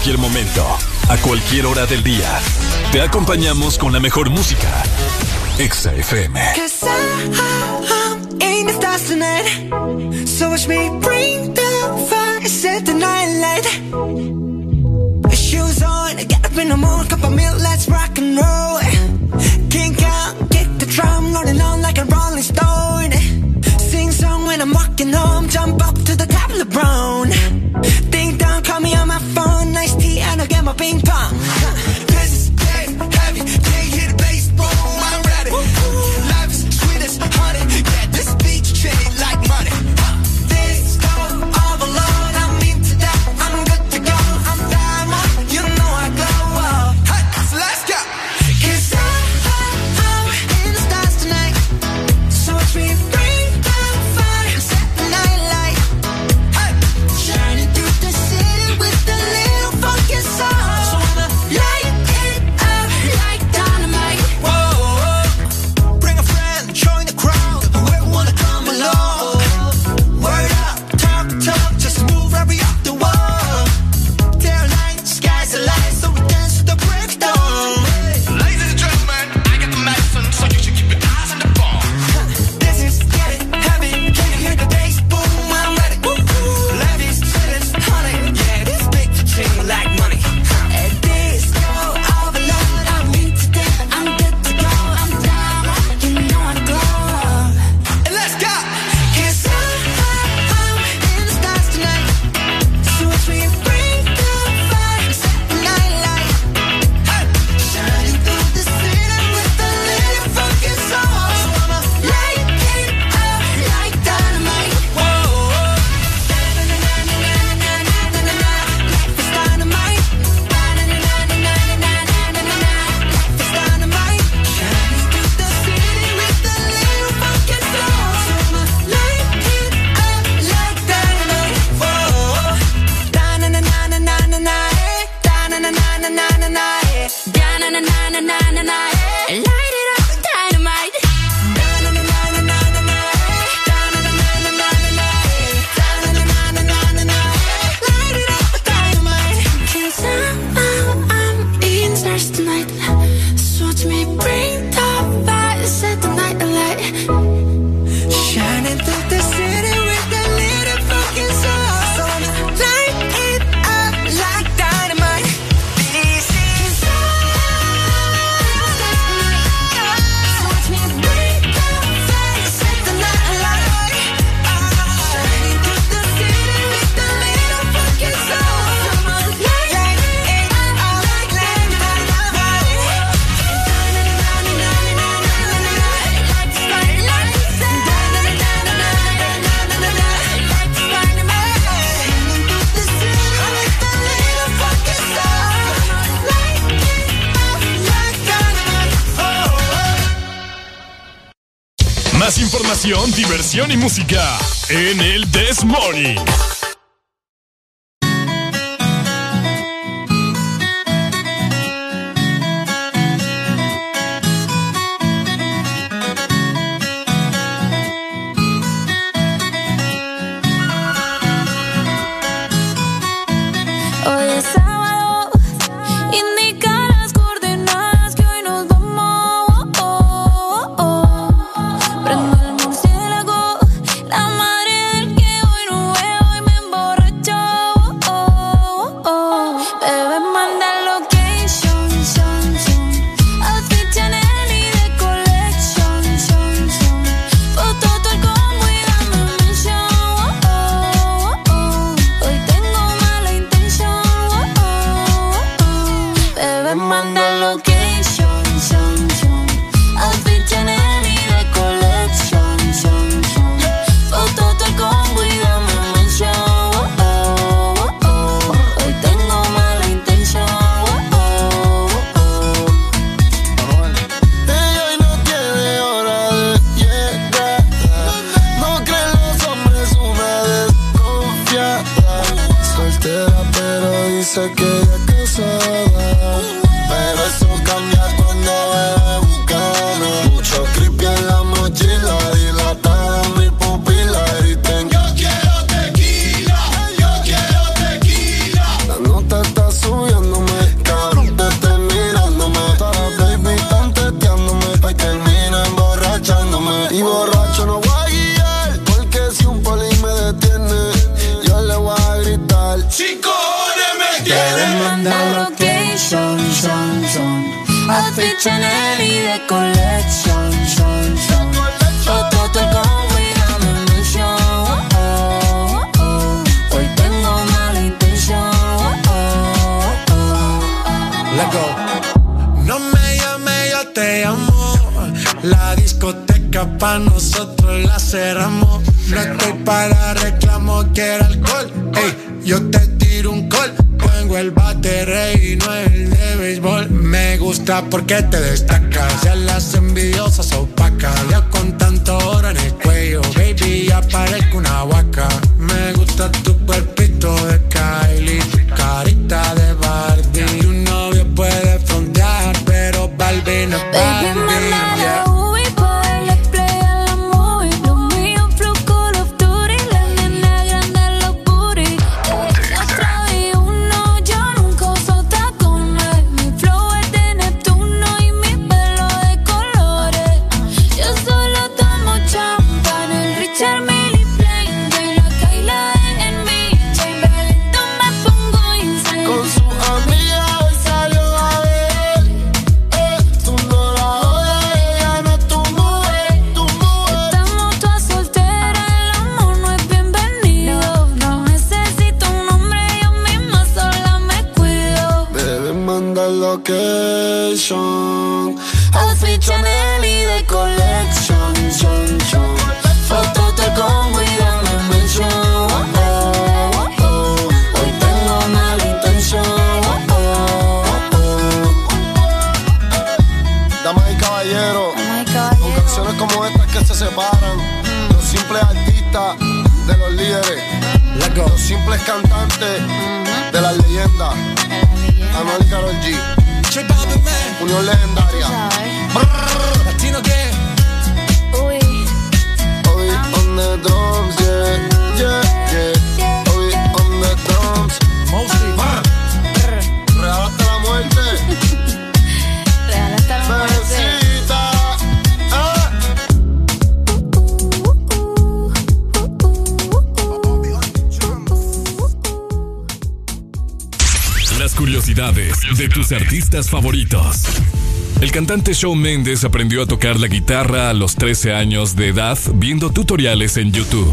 Cualquier momento, a cualquier hora del día, te acompañamos con la mejor música. Exa FM. Walking home, jump up to the top of the. Get my ping pong. diversión y música en el This Morning. Show Méndez aprendió a tocar la guitarra a los 13 años de edad viendo tutoriales en YouTube.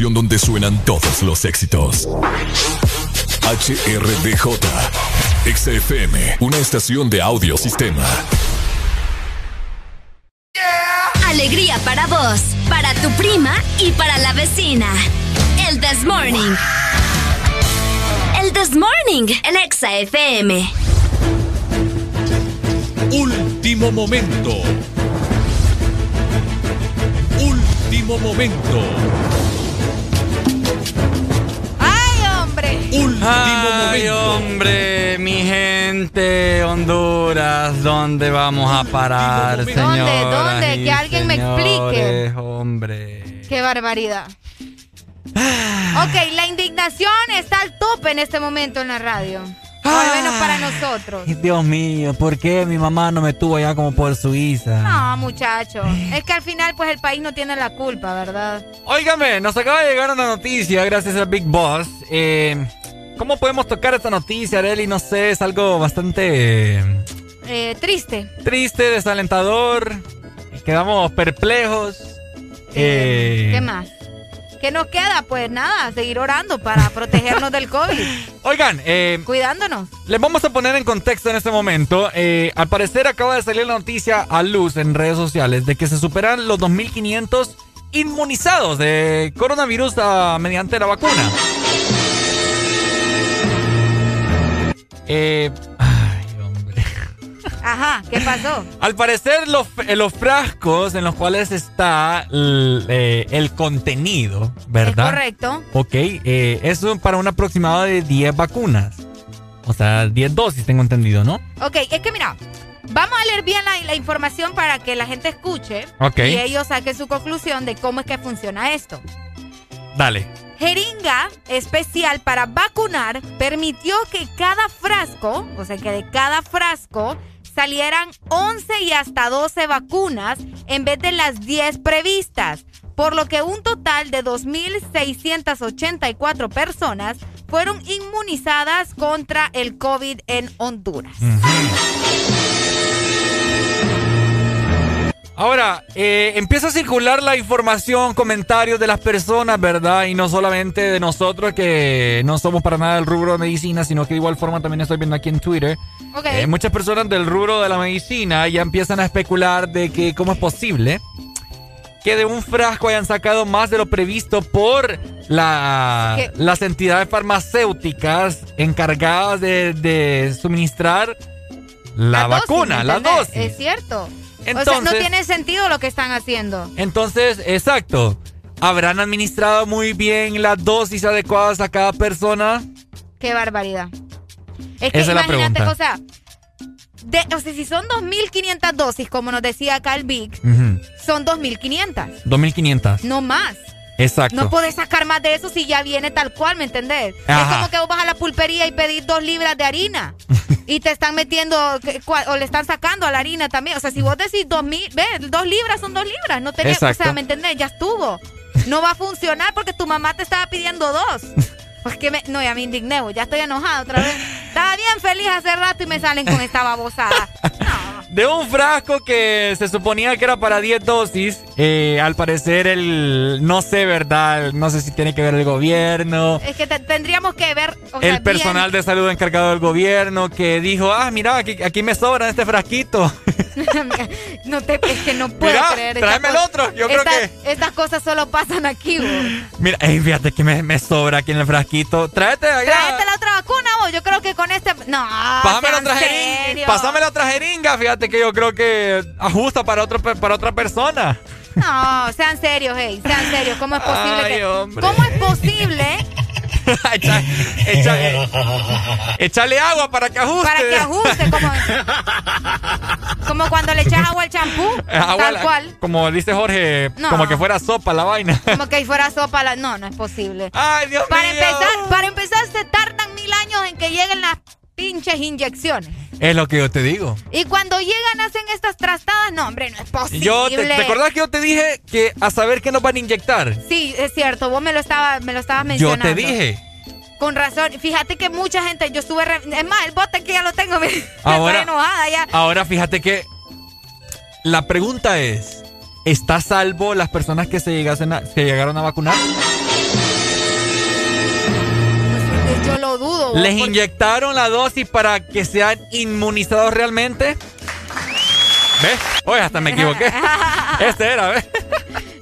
Estación donde suenan todos los éxitos. HRDJ, XFM, una estación de audio sistema. Alegría para vos, para tu prima y para la vecina. El This Morning. El This Morning, el Exa FM. Último momento. Último momento. Hombre! Ay, hombre, mi gente, Honduras, ¿dónde vamos a parar, ¿Dónde? señoras ¿Dónde? y Que alguien me explique. hombre. ¡Qué barbaridad! Ok, la indignación está al tope en este momento en la radio. O al menos para nosotros. Dios mío, ¿por qué mi mamá no me tuvo allá como por Suiza? No, muchacho. Es que al final, pues el país no tiene la culpa, ¿verdad? Óigame, nos acaba de llegar una noticia gracias a Big Boss. Eh, ¿Cómo podemos tocar esta noticia, Areli? No sé, es algo bastante eh, triste. triste, desalentador. Quedamos perplejos. Eh, ¿Qué más? ¿Qué nos queda? Pues nada, seguir orando para protegernos del COVID. [LAUGHS] Oigan, eh, Cuidándonos. Les vamos a poner en contexto en este momento. Eh, al parecer acaba de salir la noticia a luz en redes sociales de que se superan los 2.500 inmunizados de coronavirus ah, mediante la vacuna. Eh, ay, hombre. Ajá, ¿qué pasó? Al parecer, los, eh, los frascos en los cuales está eh, el contenido, ¿verdad? Es correcto. Ok, eh, eso para un aproximado de 10 vacunas. O sea, 10 dosis, tengo entendido, ¿no? Ok, es que mira, vamos a leer bien la, la información para que la gente escuche y ellos saquen su conclusión de cómo es que funciona esto. Dale. Jeringa especial para vacunar permitió que cada frasco, o sea que de cada frasco, salieran 11 y hasta 12 vacunas en vez de las 10 previstas, por lo que un total de 2.684 personas fueron inmunizadas contra el COVID en Honduras. Ahora, eh, empieza a circular la información, comentarios de las personas, ¿verdad? Y no solamente de nosotros que no somos para nada del rubro de medicina, sino que de igual forma también estoy viendo aquí en Twitter. Ok. eh, muchas personas del rubro de la medicina ya empiezan a especular de que cómo es posible que de un frasco hayan sacado más de lo previsto por la, ¿Qué? las entidades farmacéuticas encargadas de, de suministrar la, dosis, vacuna, ¿me la entendés? dosis. Es cierto. O sea, no Entonces- tiene sentido lo que están haciendo. Entonces, exacto. ¿Habrán administrado muy bien las dosis adecuadas a cada persona? Qué barbaridad. Es que Esa es la imagínate, o sea, de- o sea, si son 2.500 dosis, como nos decía acá el Big, Ujú. son 2.500, 2500. no más. Exacto. No podés sacar más de eso si ya viene tal cual, ¿me entendés? Es como que vos vas a la pulpería y pedís dos libras de harina [LAUGHS] y te están metiendo, o le están sacando a la harina también. O sea, si vos decís dos mil, ve, dos libras son dos libras, no tenés, o sea, ¿me entendés? Ya estuvo. No va a funcionar porque tu mamá te estaba pidiendo dos. Pues que me, no, ya me indigné, ya estoy enojada otra vez. Estaba bien feliz hace rato y me salen con esta babosada. De un frasco que se suponía que era para 10 dosis, eh, al parecer el, no sé, ¿verdad? No sé si tiene que ver el gobierno, Es que te- tendríamos que ver, o sea, el personal de salud encargado del gobierno que dijo, ah, mira, aquí, aquí me sobra este frasquito. [LAUGHS] no te, es que no puedo Mira, creer. tráeme el otro, yo creo Estas- Estas cosas solo pasan aquí, vos. Mira, ey, fíjate que me, me sobra aquí en el frasquito. Tráete allá. Tráete la otra vacuna. Yo creo que con este. No, Pásame la otra jeringa. Pásame la otra jeringa. Fíjate que yo creo que ajusta para, otro, para otra persona. No, sean serios, hey, sean serios. ¿Cómo es posible Ay, que.? hombre. ¿Cómo es posible [LAUGHS] Echa- echa- échale agua para que ajuste. para que ajuste? Como, [LAUGHS] como cuando le echas agua al champú. Tal la- cual. Como dice Jorge, No. como que fuera sopa la vaina. [LAUGHS] Como que fuera sopa. La... No, no es posible. Ay, Dios para mío. Empezar, para empezar, se tardan mil años en que lleguen las pinches inyecciones. Es lo que yo te digo. Y cuando llegan, hacen estas trastadas. No, hombre, no es posible. Yo te, ¿te acordás que yo te dije que a saber qué nos van a inyectar? Sí, es cierto. Vos me lo, estaba, me lo estabas Yo mencionando. te dije. Con razón. Fíjate que mucha gente, yo estuve... re- Es más, el bote que ya lo tengo, [LAUGHS] me, Ahora- enojada ya. Ahora fíjate que la pregunta es, ¿está a salvo las personas que se llegasen a- que llegaron a vacunar? Yo lo dudo. ¿Les porque- inyectaron la dosis para que sean inmunizados realmente? ¿Ves? Oye, hasta me equivoqué. [LAUGHS] Este era, ¿ves?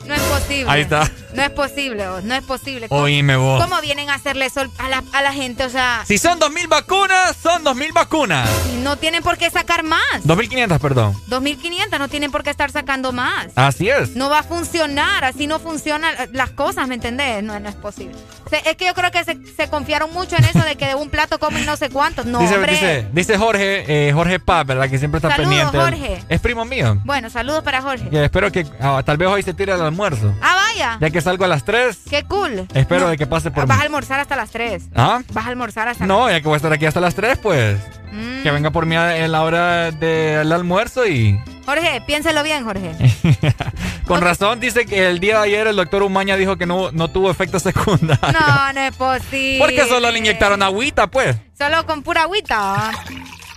No es posible. Ahí está. No es posible, vos, no es posible. ¿Cómo, Oíme vos. ¿Cómo vienen a hacerle eso a la, a la gente? O sea, Si son 2.000 vacunas, son 2.000 vacunas. no tienen por qué sacar más. 2.500, perdón. 2.500 no tienen por qué estar sacando más. Así es. No va a funcionar, así no funcionan las cosas, ¿me entendés? No, no es posible. Es que yo creo que se, se confiaron mucho en eso de que de un plato comen no sé cuántos. No, dice, hombre. dice, dice Jorge, eh, Jorge Paz, ¿verdad? Que siempre está Saludos, pendiente. Jorge. Es primo mío. Bueno, saludos para Jorge. Espero que ah, tal vez hoy se tire el almuerzo. Ah, vaya. Ya que salgo a las 3, Qué cool. espero No, de que pase por Vas mí. a almorzar hasta las 3. ¿Ah? Vas a almorzar hasta No, ya que voy a estar aquí hasta las 3, pues. Mm. Que venga por mí a- en la hora del almuerzo y... Jorge, piénselo bien, Jorge. [LAUGHS] Con razón dice que el día de ayer el doctor Umaña dijo que no, no tuvo efectos [LAUGHS] secundarios. No, no es posible. Porque solo le inyectaron agüita, pues. Solo con pura agüita.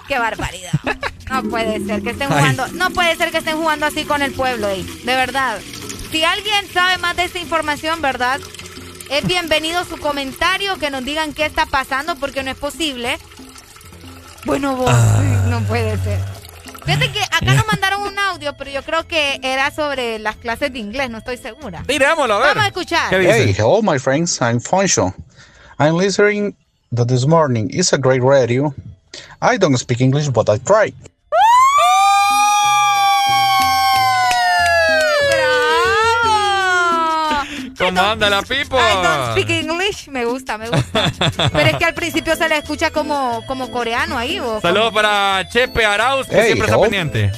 Qué barbaridad. [LAUGHS] No puede ser que estén Ay. jugando. No puede ser que estén jugando así con el pueblo, ey. De verdad. Si alguien sabe más de esta información, ¿verdad? Es bienvenido su comentario, que nos digan qué está pasando, porque no es posible. Bueno, vos, Ah. no puede ser. Fíjate que acá nos mandaron un audio, pero yo creo que era sobre las clases de inglés, no estoy segura. Dirémoslo, a ver. Vamos a escuchar. Hey, hello, my friends. I'm Foncho. I'm listening that this morning is a great radio. I don't speak English, but I try. ¿Cómo anda la Pipo? I don't speak English. Me gusta, me gusta. [LAUGHS] Pero es que al principio se le escucha como, como coreano ahí. ¿o? Saludos para Chepe Arauz, que Hey, siempre está hello. pendiente.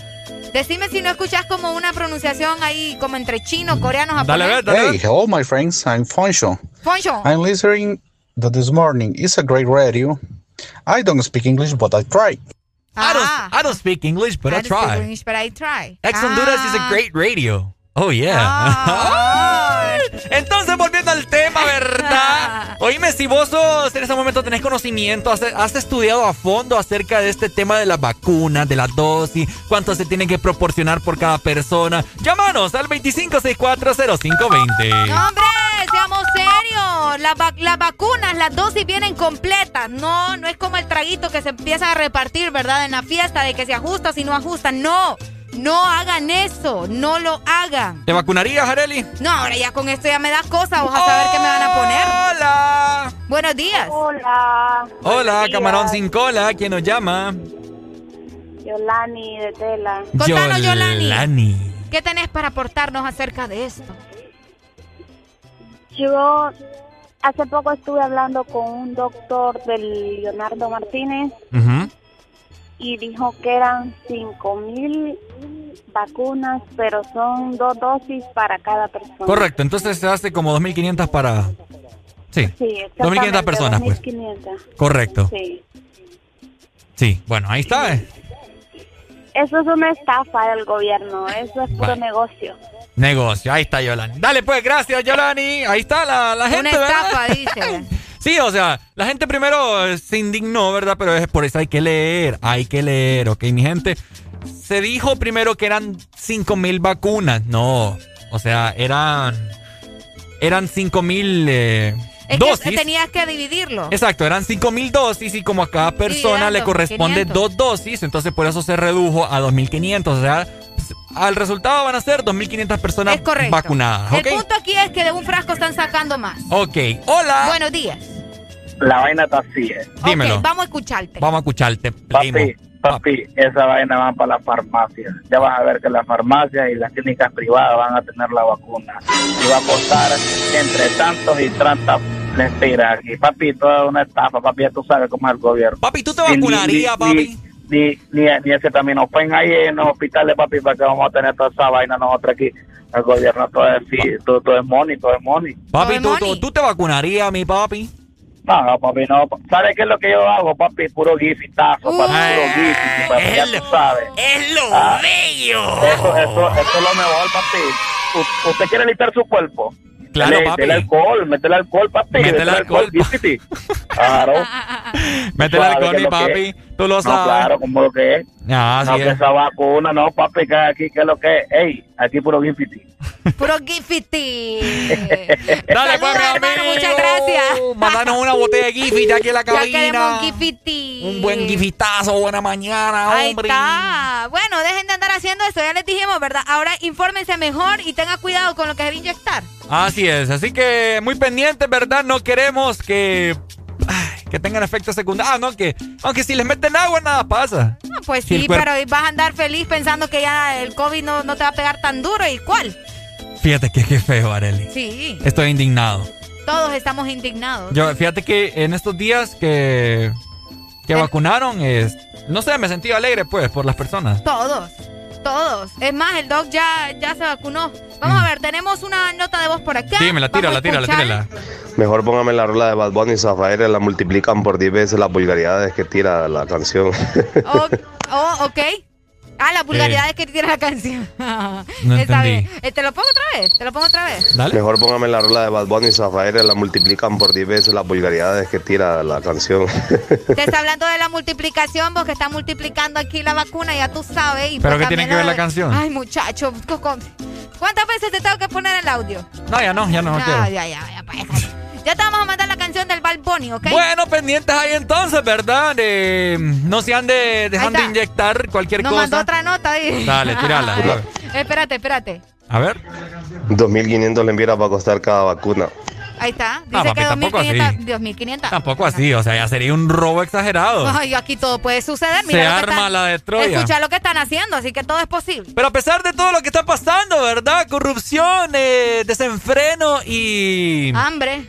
Decime si no escuchas como una pronunciación ahí como entre chino, coreano, Dale, japonés. ver, dale, Hey, hello, my friends. I'm Foncho. Foncho. I'm listening to this morning. It's a great radio. I don't speak English, but I try. I don't, I don't speak English, but I, I don't speak try. English, but I try. Ex Honduras is a Ah. great radio. Oh, yeah. Ah. [LAUGHS] [LAUGHS] Entonces, volviendo al tema, ¿verdad? [LAUGHS] Oíme, si vos sos, en ese momento tenés conocimiento, has, has estudiado a fondo acerca de este tema de las vacunas, de la dosis, cuánto se tiene que proporcionar por cada persona, llámanos al 25640520. No, hombre, seamos serios. Las, las vacunas, las dosis vienen completas. No, no es como el traguito que se empieza a repartir, ¿verdad? En la fiesta de que se ajusta si no ajusta. No, no hagan eso. No lo hagan. ¿Te vacunarías, Areli? No, ahora ya con esto ya me da cosa. Vos a saber qué me van a poner. Hola. Buenos días. Hola. Hola, camarón sin cola, ¿quién nos llama? Yolani de Tela. Contanos, Yolani. Yolani. ¿Qué tenés para aportarnos acerca de esto? Yo hace poco estuve hablando con un doctor del Leonardo Martínez Ujú. Y dijo que eran cinco mil vacunas, pero son dos dosis para cada persona. Correcto, entonces se hace como 2.500 para... Sí, Sí, 2.500 personas, pues. 2.500. Correcto. Sí. Sí, bueno, ahí está. eh. Eso es una estafa del gobierno, eso es puro Vale. negocio. Negocio, ahí está Yolani. Dale pues, gracias Yolani. Ahí está la, la gente, Una ¿verdad? estafa, dice. [LAUGHS] Sí, o sea, la gente primero eh, se indignó, ¿verdad? Pero es por eso hay que leer, hay que leer, ¿ok? Mi gente, se dijo primero que eran 5 mil vacunas. No, o sea, eran... Eran 5 mil eh, Es dosis. que tenías que dividirlo. Exacto, eran 5 mil dosis y como a cada persona le corresponde 500. dos dosis, entonces por eso se redujo a 2.500. O sea, al resultado van a ser 2.500 personas vacunadas. El punto aquí es que de un frasco están sacando más. Ok, hola. Buenos días. La vaina está así, eh. Dímelo. Vamos a escucharte. Vamos a escucharte. Papi, papi, esa vaina va para las farmacias. Ya vas a ver que las farmacias y las clínicas privadas van a tener la vacuna. Y va a costar entre tantos y tantas mentiras aquí. Papi, toda una estafa. Papi, ya tú sabes cómo es el gobierno. Papi, ¿tú te vacunarías, papi? Ni, ni, ni ese también ahí en los hospitales, papi, para que vamos a tener toda esa vaina nosotros aquí. El gobierno todo es, sí, todo, todo es money, todo es money. Papi, ¿tú, tú, tú te vacunarías, mi papi? No, papi, no. ¿Sabes qué es lo que yo hago, papi? Puro gifitazo, papi, puro gifitazo, papi, ya tú sabes. Es lo Ah, bello. Eso, eso, eso es lo mejor, papi. U- ¿Usted quiere limpiar su cuerpo? Claro, Métele- papi. Métele alcohol, métele alcohol, papi. Métele alcohol, gífiti. Claro. Métele alcohol, [LAUGHS] mi lo papi. Tú lo No, sabes. claro, como lo que es. Ah, no, sí que es. esa vacuna, no, papi, que aquí, que es lo que es. Ey, aquí puro gifiti. Puro gifiti. Dale, pues, mi muchas gracias. Mandanos una botella de Gifit aquí en la [LAUGHS] Ya queremos cabina. Un buen gifitazo, buena mañana, Ahí hombre. está. Bueno, dejen de andar haciendo eso, ya les dijimos, ¿verdad? Ahora infórmense mejor y tengan cuidado con lo que se va a inyectar. Así es, así que muy pendientes, ¿verdad? No queremos que, que tengan efectos secundarios. Ah, no, que aunque si les meten agua nada pasa. No, pues Si sí, pero vas a andar feliz pensando que ya el COVID no, no te va a pegar tan duro. ¿Y cuál? Fíjate que qué feo, Areli. Sí, Estoy indignado. todos estamos indignados. Yo, fíjate que en estos días que, que vacunaron, es, no sé, me sentí alegre, pues, por las personas. Todos, todos. Es más, el doc ya, ya se vacunó. Vamos a ver, tenemos una nota de voz por acá. Dímela, Vamos tírala, a tírala, escuchar. tírala. Mejor póngame la rola de Bad Bunny y Zafaera, la multiplican por 10 veces las vulgaridades que tira la canción. Oh, ok. Ah, las vulgaridades que tiene la canción. [LAUGHS] No Está entendí. bien. Eh, ¿Te lo pongo otra vez? ¿Te lo pongo otra vez? Mejor póngame la rola de Bad Bunny y Zafaera, la multiplican por 10 veces las vulgaridades que tira la canción. Te está [LAUGHS] hablando de la multiplicación, vos que está multiplicando aquí la vacuna, ya tú sabes. y ¿Pero pues qué tiene que ver la canción? Ay, muchacho. ¿Cuántas veces te tengo que poner el audio? No, ya no, ya no, no, No, ya, ya, ya, pa' déjalo. Ya te vamos a mandar la canción del Bad Bunny, ¿ok? Bueno, pendientes ahí entonces, ¿verdad? Eh, no se ande dejando inyectar cualquier Nos cosa. mandó otra nota ahí. Dale, tírala. [LAUGHS] espérate, espérate. A ver. 2.500 lempiras va a costar cada vacuna. Ahí está. Dice Ah, papi, que tampoco 2500. 2500. Tampoco así, o sea, ya sería un robo exagerado. Ay, aquí todo puede suceder. Se Mira lo que arma están- la de Troya. Escucha lo que están haciendo, así que todo es posible. Pero a pesar de todo lo que está pasando, ¿verdad? Corrupción, eh, desenfreno y. Hambre.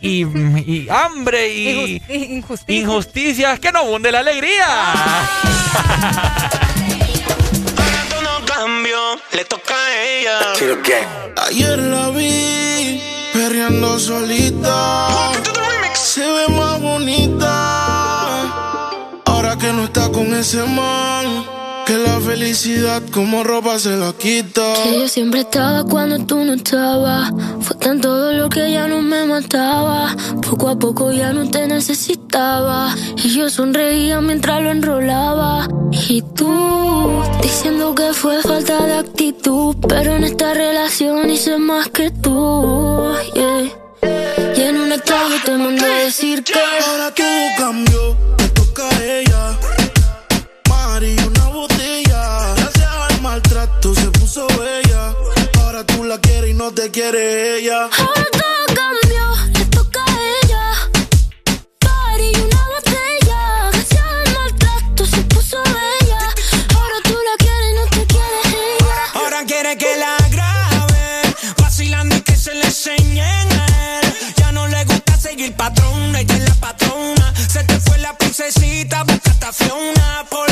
Y, y hambre y. [LAUGHS] Injus- Injusticia. Injusticias que no hunde la alegría. [LAUGHS] no cambio, le toca a ella. Ayer la vi perreando solita. Se ve más bonita. Ahora que no está con ese man. Que la felicidad como ropa se la quita. Que yo siempre estaba cuando tú no estabas. Fue tan todo lo que ya no me mataba. Poco a poco ya no te necesitaba. Y yo sonreía mientras lo enrolaba. Y tú diciendo que fue falta de actitud. Pero en esta relación hice más que tú. Yeah. Y en un estado te mandé a decir que. Ahora todo cambió, le toca a ella. No te quiere ella. Ahora todo cambió, le toca a ella. Party y una botella. Gracias al maltrato se puso bella. Ahora tú la quieres y no te quiere ella. Ahora quiere que la grabe, vacilando y que se le enseñe a él. Ya no le gusta seguir patrón, ella es la patrona. Se te fue la princesita, busca a Fiona. Porque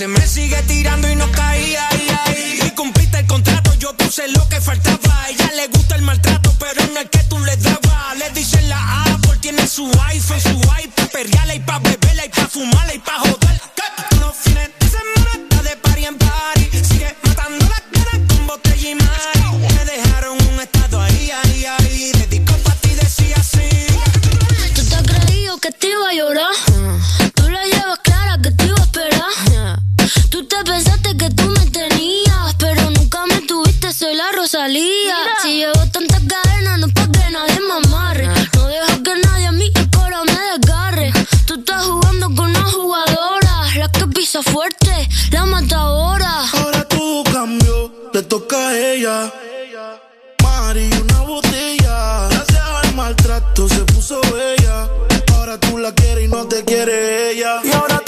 Dice, me sigue tirando y no caía, ahí, ahí. Y cumpliste el contrato, yo puse lo que faltaba. A ella le gusta el maltrato, pero en el que tú le dabas. Le dicen la Apple, tiene su iPhone, su iPad, perreala y pa' beberla y pa' fumarla y pa' joder. Que Los fines de semana está de party en party. Sigue matando las ganas con botella y mari. Me dejaron un estado ahí, ahí, ahí. Dedicó pa' ti, decía así. Tú te has creído que te iba a llorar. Tú te pensaste que tú me tenías, pero nunca me tuviste, soy la Rosalía. Si llevo tantas cadenas, no es pa' que nadie me amarre. No dejo que nadie a mí el cora me desgarre. Tú estás jugando con una jugadora, la que pisa fuerte, la matadora. Ahora todo cambió, le toca a ella. Mari, una botella. Gracias al maltrato se puso bella. Ahora tú la quieres y no te quiere ella. Y ahora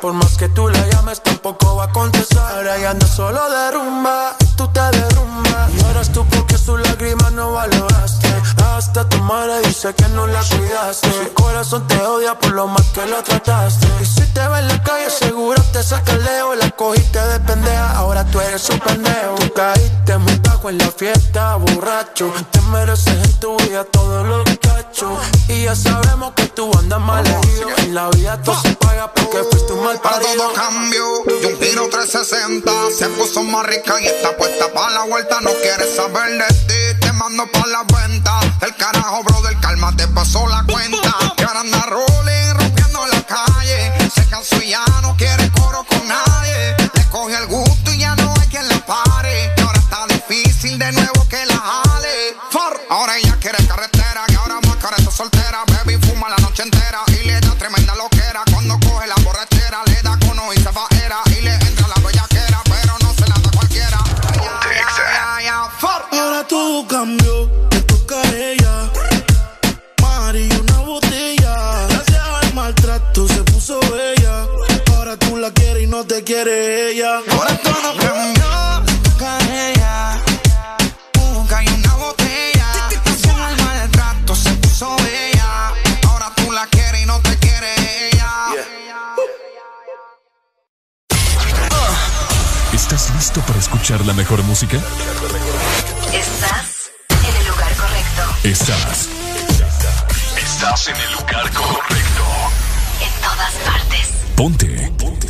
Por más que tú la llames, tampoco va a contestar. Ya anda solo de rumba, tú te derrumbas. Y ahora tú porque sus lágrimas no valoraste. Hasta tu madre dice que no la cuidaste. Su corazón te odia por lo mal que lo trataste. Y si te ve en la calle, seguro te saca el leo. La cogiste de pendeja, ahora tú eres un pendejo. Tú caíste muy en la fiesta, borracho. Te mereces en tu vida todos los cachos. Y ya sabemos que tú andas mal herido. En la vida todo se paga porque fuiste un mal Para todo cambio y un giro 360 Se puso más rica y está puesta para la vuelta No quiere saber de ti, te mando pa' la venta. El carajo, brother, calma, te pasó la cuenta. Que ahora anda rolling, rompiendo la calle. Se cansó ya te quiere ella. Ahora todo cambió, toca ella. Busca y una botella. Con el maltrato se puso bella. Ahora tú la quieres y no te quiere ella. ¿Estás listo para escuchar la mejor música? Estás en el lugar correcto. Estás. Estás en el lugar correcto. En todas partes. Ponte. Ponte.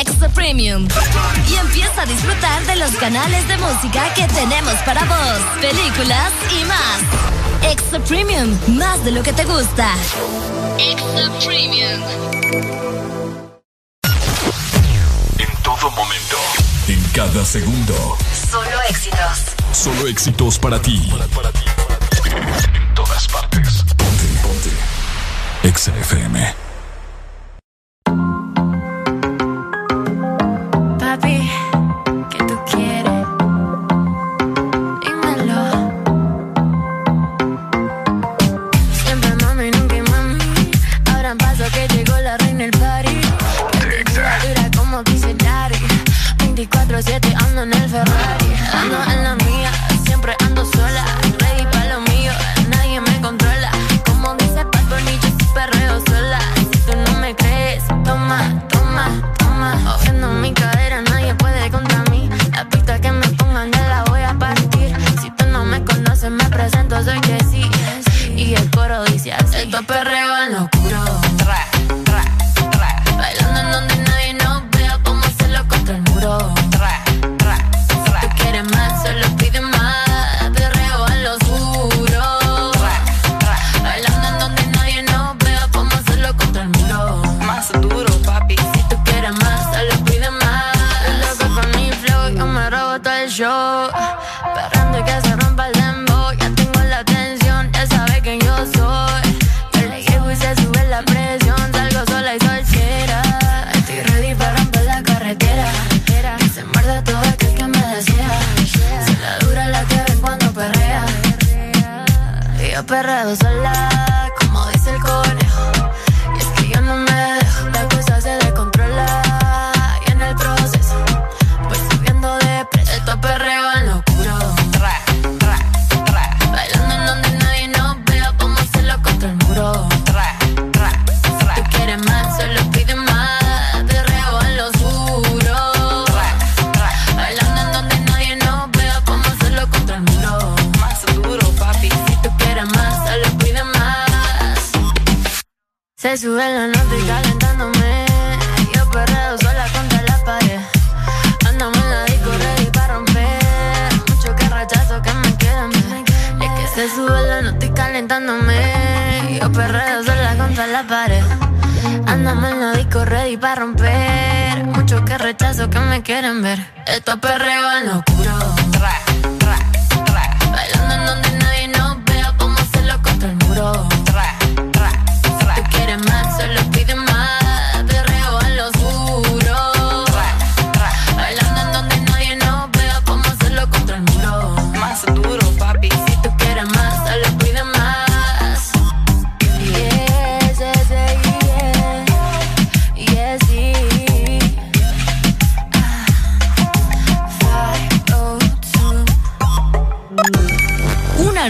Exa Premium. Y empieza a disfrutar de los canales de música que tenemos para vos, películas y más. Exa Premium, más de lo que te gusta. Exa Premium. En todo momento. En cada segundo. Solo éxitos. Solo éxitos para ti. En todas partes. Ponte, ponte. Exa FM. Papi, ¿qué tú quieres? Dímelo. Siempre mami, nunca mami. Ahora paso que llegó la reina del party. Que dura como dice Daddy. 24-7 ando en el Ferrari. Esto es perreo en lo oscuro. Tra, tra, tra. Bailando en donde nadie nos vea, como hacerlo contra el muro. Tra, tra, tra. Tú quieres más, solo pide más. Perreo en lo oscuro. Tra, tra. Bailando en donde nadie nos vea, como hacerlo contra el muro. Más duro, papi. Si tú quieres más, solo pide más. Loco con mi flow, yo me robo todo el show. Perreo sola, Sube la nota y calentándome. Yo perreo sola contra la pared. Andamos en la disco ready para romper. Mucho que rechazo que me quieran ver. Es que se sube la nota y calentándome. Yo perreo sola contra la pared. Andamos en la disco ready para romper. Mucho que rechazo que me quieren ver. Esto es perreo en lo oscuro. Bailando en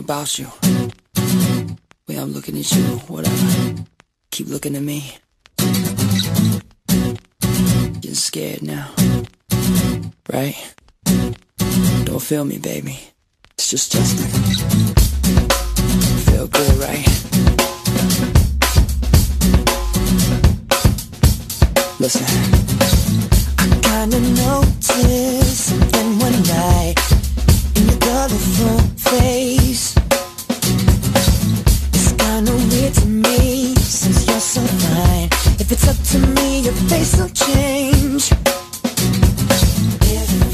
About you. Way I'm looking at you, whatever. Keep looking at me. Getting scared now. Right? Don't feel me, baby. It's just Justin. Feel good, right? Listen. I kinda noticed something one night colorful face. It's kinda weird to me since you're so fine. If it's up to me, your face will change. If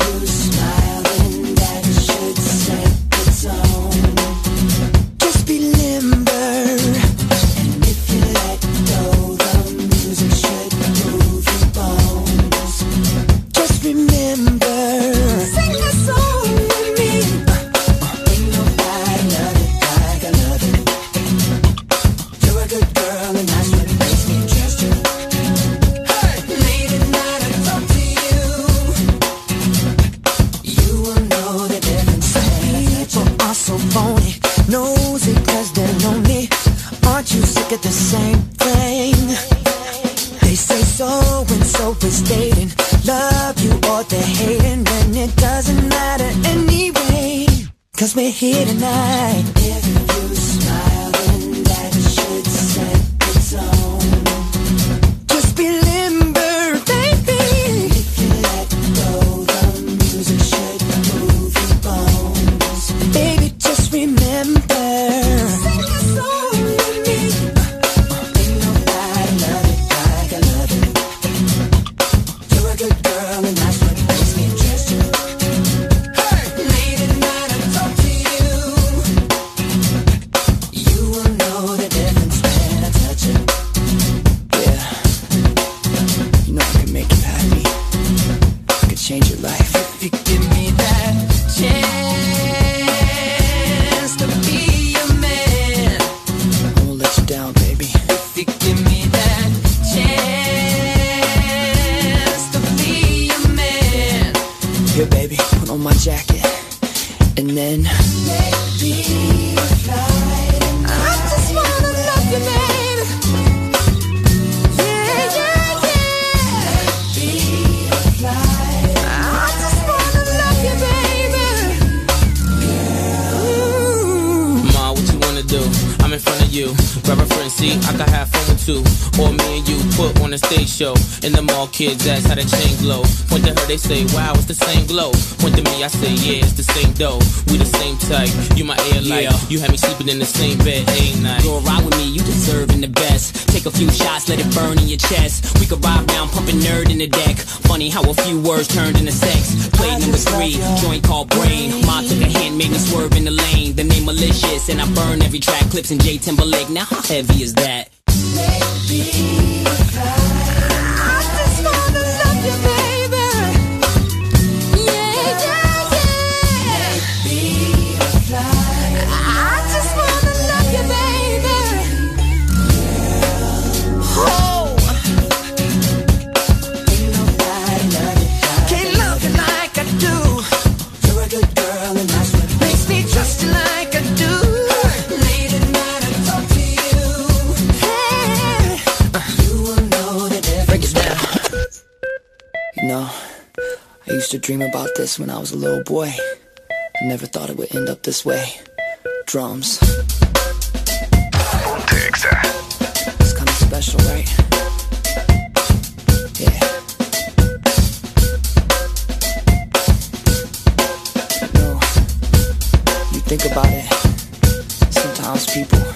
You had me sleeping in the same bed, ain't night. You're ride with me, you deserving the best. Take a few shots, let it burn in your chest. We could ride down, pumping nerd in the deck. Funny how a few words turned into sex. Play number three, joint called brain. Ma took a hand, made me swerve in the lane. The name malicious, and I burn every track. Clips and J Timberlake. Now how heavy is that? Maybe. dream about this when I was a little boy. I never thought it would end up this way. Drums. It's kind of special, right? Yeah. No, you think about it. Sometimes people.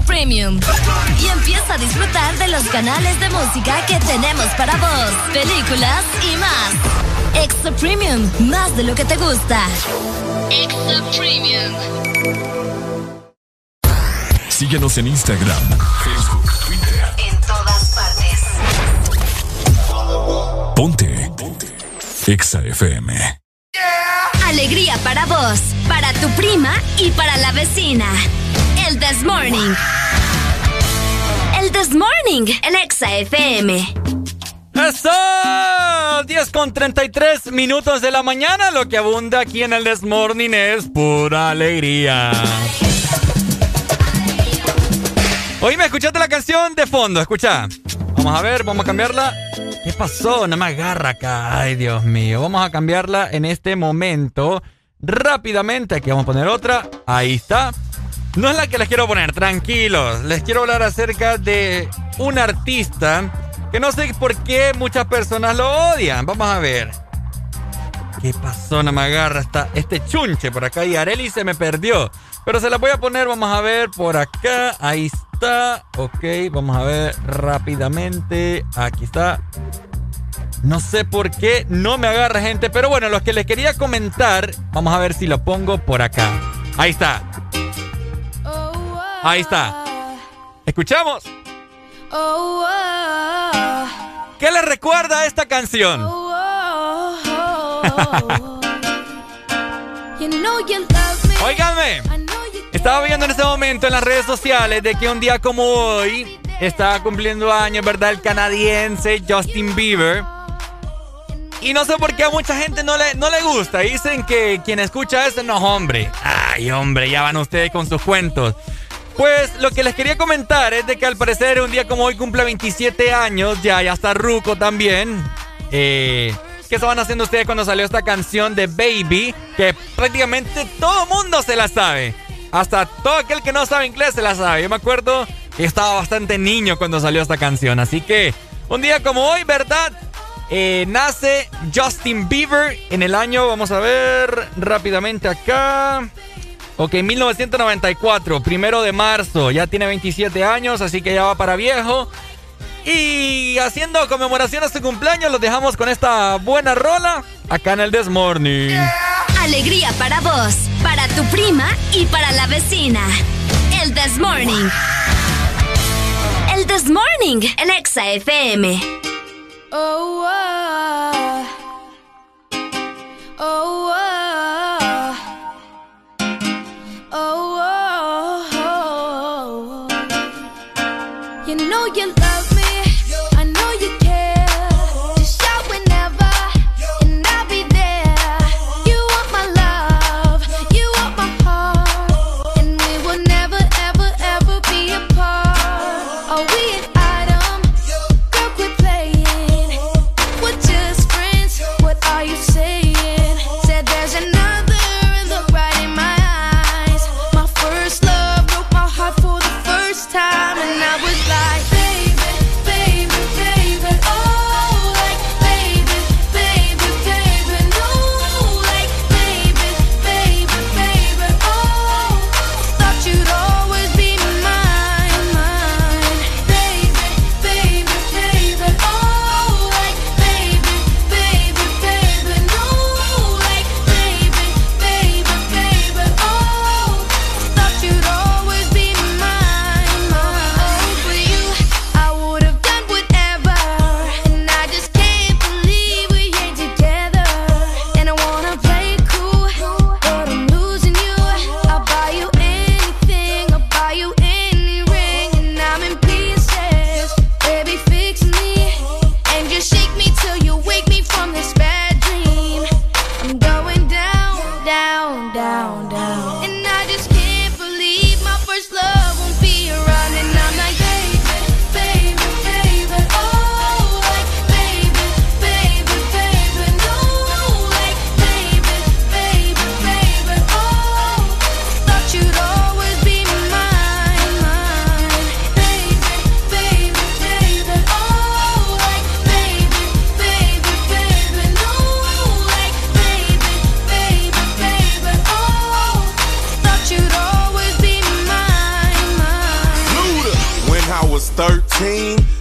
Premium. Y empieza a disfrutar de los canales de música que tenemos para vos, películas y más. Extra Premium, más de lo que te gusta. Extra Premium. Síguenos en Instagram, Facebook, Twitter. En todas partes. Ponte. Ponte. Exa FM. Alegría para vos, para tu prima y para la vecina. El This Morning. El This Morning en Exa FM. ¡Eso! 10 con 33 minutos de la mañana. Lo que abunda aquí en el This Morning es pura alegría. Oye, ¿me escuchaste la canción de fondo? Escucha. Vamos a ver, vamos a cambiarla. ¿Qué pasó? No me agarra acá. Ay, Dios mío. Vamos a cambiarla en este momento. Rápidamente. Aquí vamos a poner otra. Ahí está. No es la que les quiero poner, tranquilos. Les quiero hablar acerca de un artista que no sé por qué muchas personas lo odian. Vamos a ver. ¿Qué pasó? No me agarra este chunche por acá y Areli se me perdió. Pero se la voy a poner, vamos a ver por acá. Ahí está. Ok, vamos a ver rápidamente. Aquí está. No sé por qué no me agarra gente, pero bueno, los que les quería comentar, vamos a ver si lo pongo por acá. Ahí está. Ahí está. ¿Escuchamos? ¿Qué le recuerda a esta canción? Óigame. Estaba viendo en este momento en las redes sociales de que un día como hoy está cumpliendo años, ¿verdad? El canadiense Justin Bieber. Y no sé por qué a mucha gente no le, no le gusta. Dicen que quien escucha eso no, hombre. Ay, hombre, ya van ustedes con sus cuentos. Pues lo que les quería comentar es de que al parecer un día como hoy cumple 27 años, ya, ya está Ruco también. Eh, ¿Qué estaban haciendo ustedes cuando salió esta canción de Baby? Que prácticamente todo mundo se la sabe. Hasta todo aquel que no sabe inglés se la sabe. Yo me acuerdo que estaba bastante niño cuando salió esta canción. Así que un día como hoy, ¿verdad? Eh, nace Justin Bieber en el año, vamos a ver rápidamente acá. Ok, 1994, primero de marzo. Ya tiene 27 años, así que ya va para viejo. Y haciendo conmemoración a su cumpleaños, los dejamos con esta buena rola acá en el This Morning. Alegría para vos, para tu prima y para la vecina. El This Morning. El This Morning en Exa FM. Oh, oh, oh, oh, oh, You love me. I know you care. Just shout whenever, and I'll be there. You want my love, you want my heart, and we will never, ever, ever be apart. Are we an item? Girl, quit playing. We're just friends. What are you saying? Said there's another look right in my eyes. My first love broke my heart for the first time,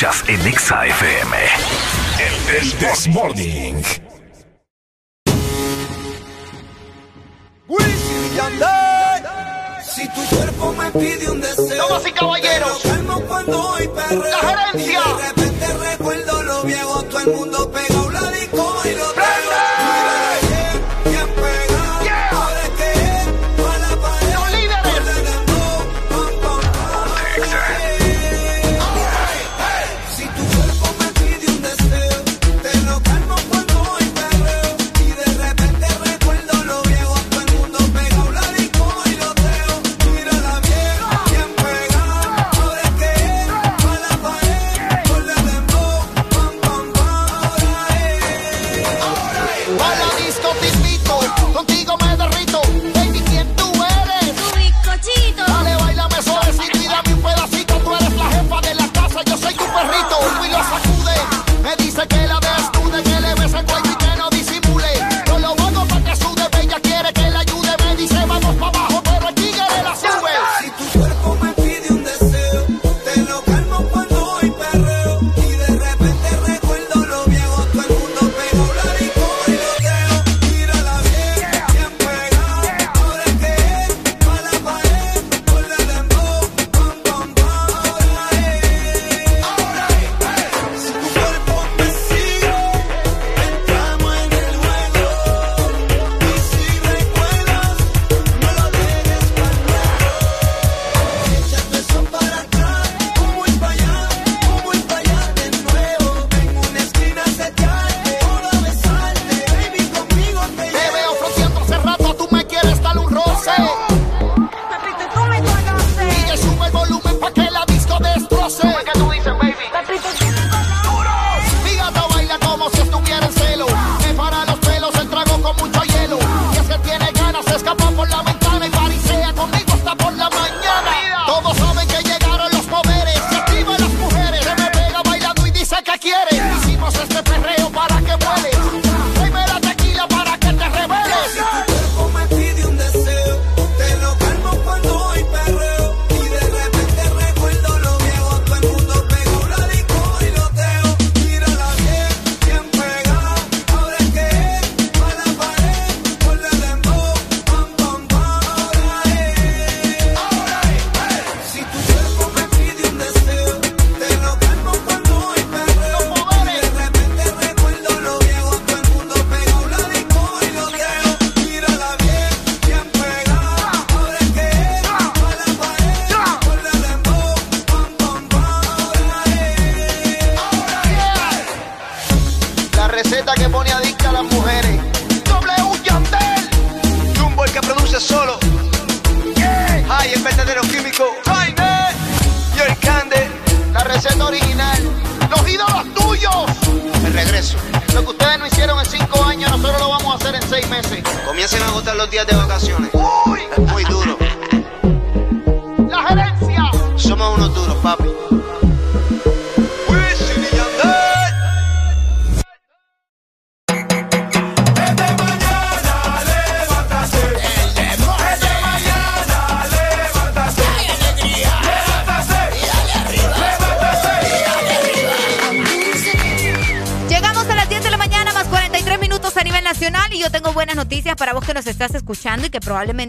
escuchas en Exa FM. El This Morning. Si tu cuerpo me pide un deseo. Damas y caballeros. La gerencia. Recuerdo.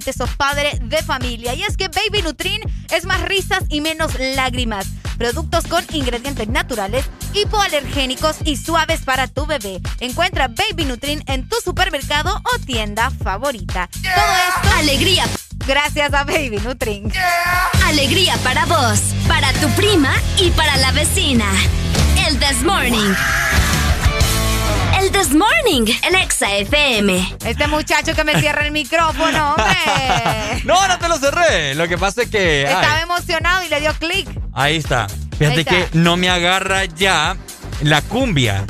Probablemente sos padre de familia. Y es que Baby Nutrin es más risas y menos lágrimas. Productos con ingredientes naturales, hipoalergénicos y suaves para tu bebé. Encuentra Baby Nutrin en tu supermercado o tienda favorita. Todo esto. Alegría. Gracias a Baby Nutrin. Alegría para vos, para tu prima y para la vecina. El This Morning. This Morning, el Exa FM. Este muchacho que me cierra el micrófono, hombre. [LAUGHS] No, no te lo cerré. Lo que pasa es que. ay, Estaba emocionado y le dio clic. ahí está. Fíjate Ahí está. que no me agarra ya la cumbia.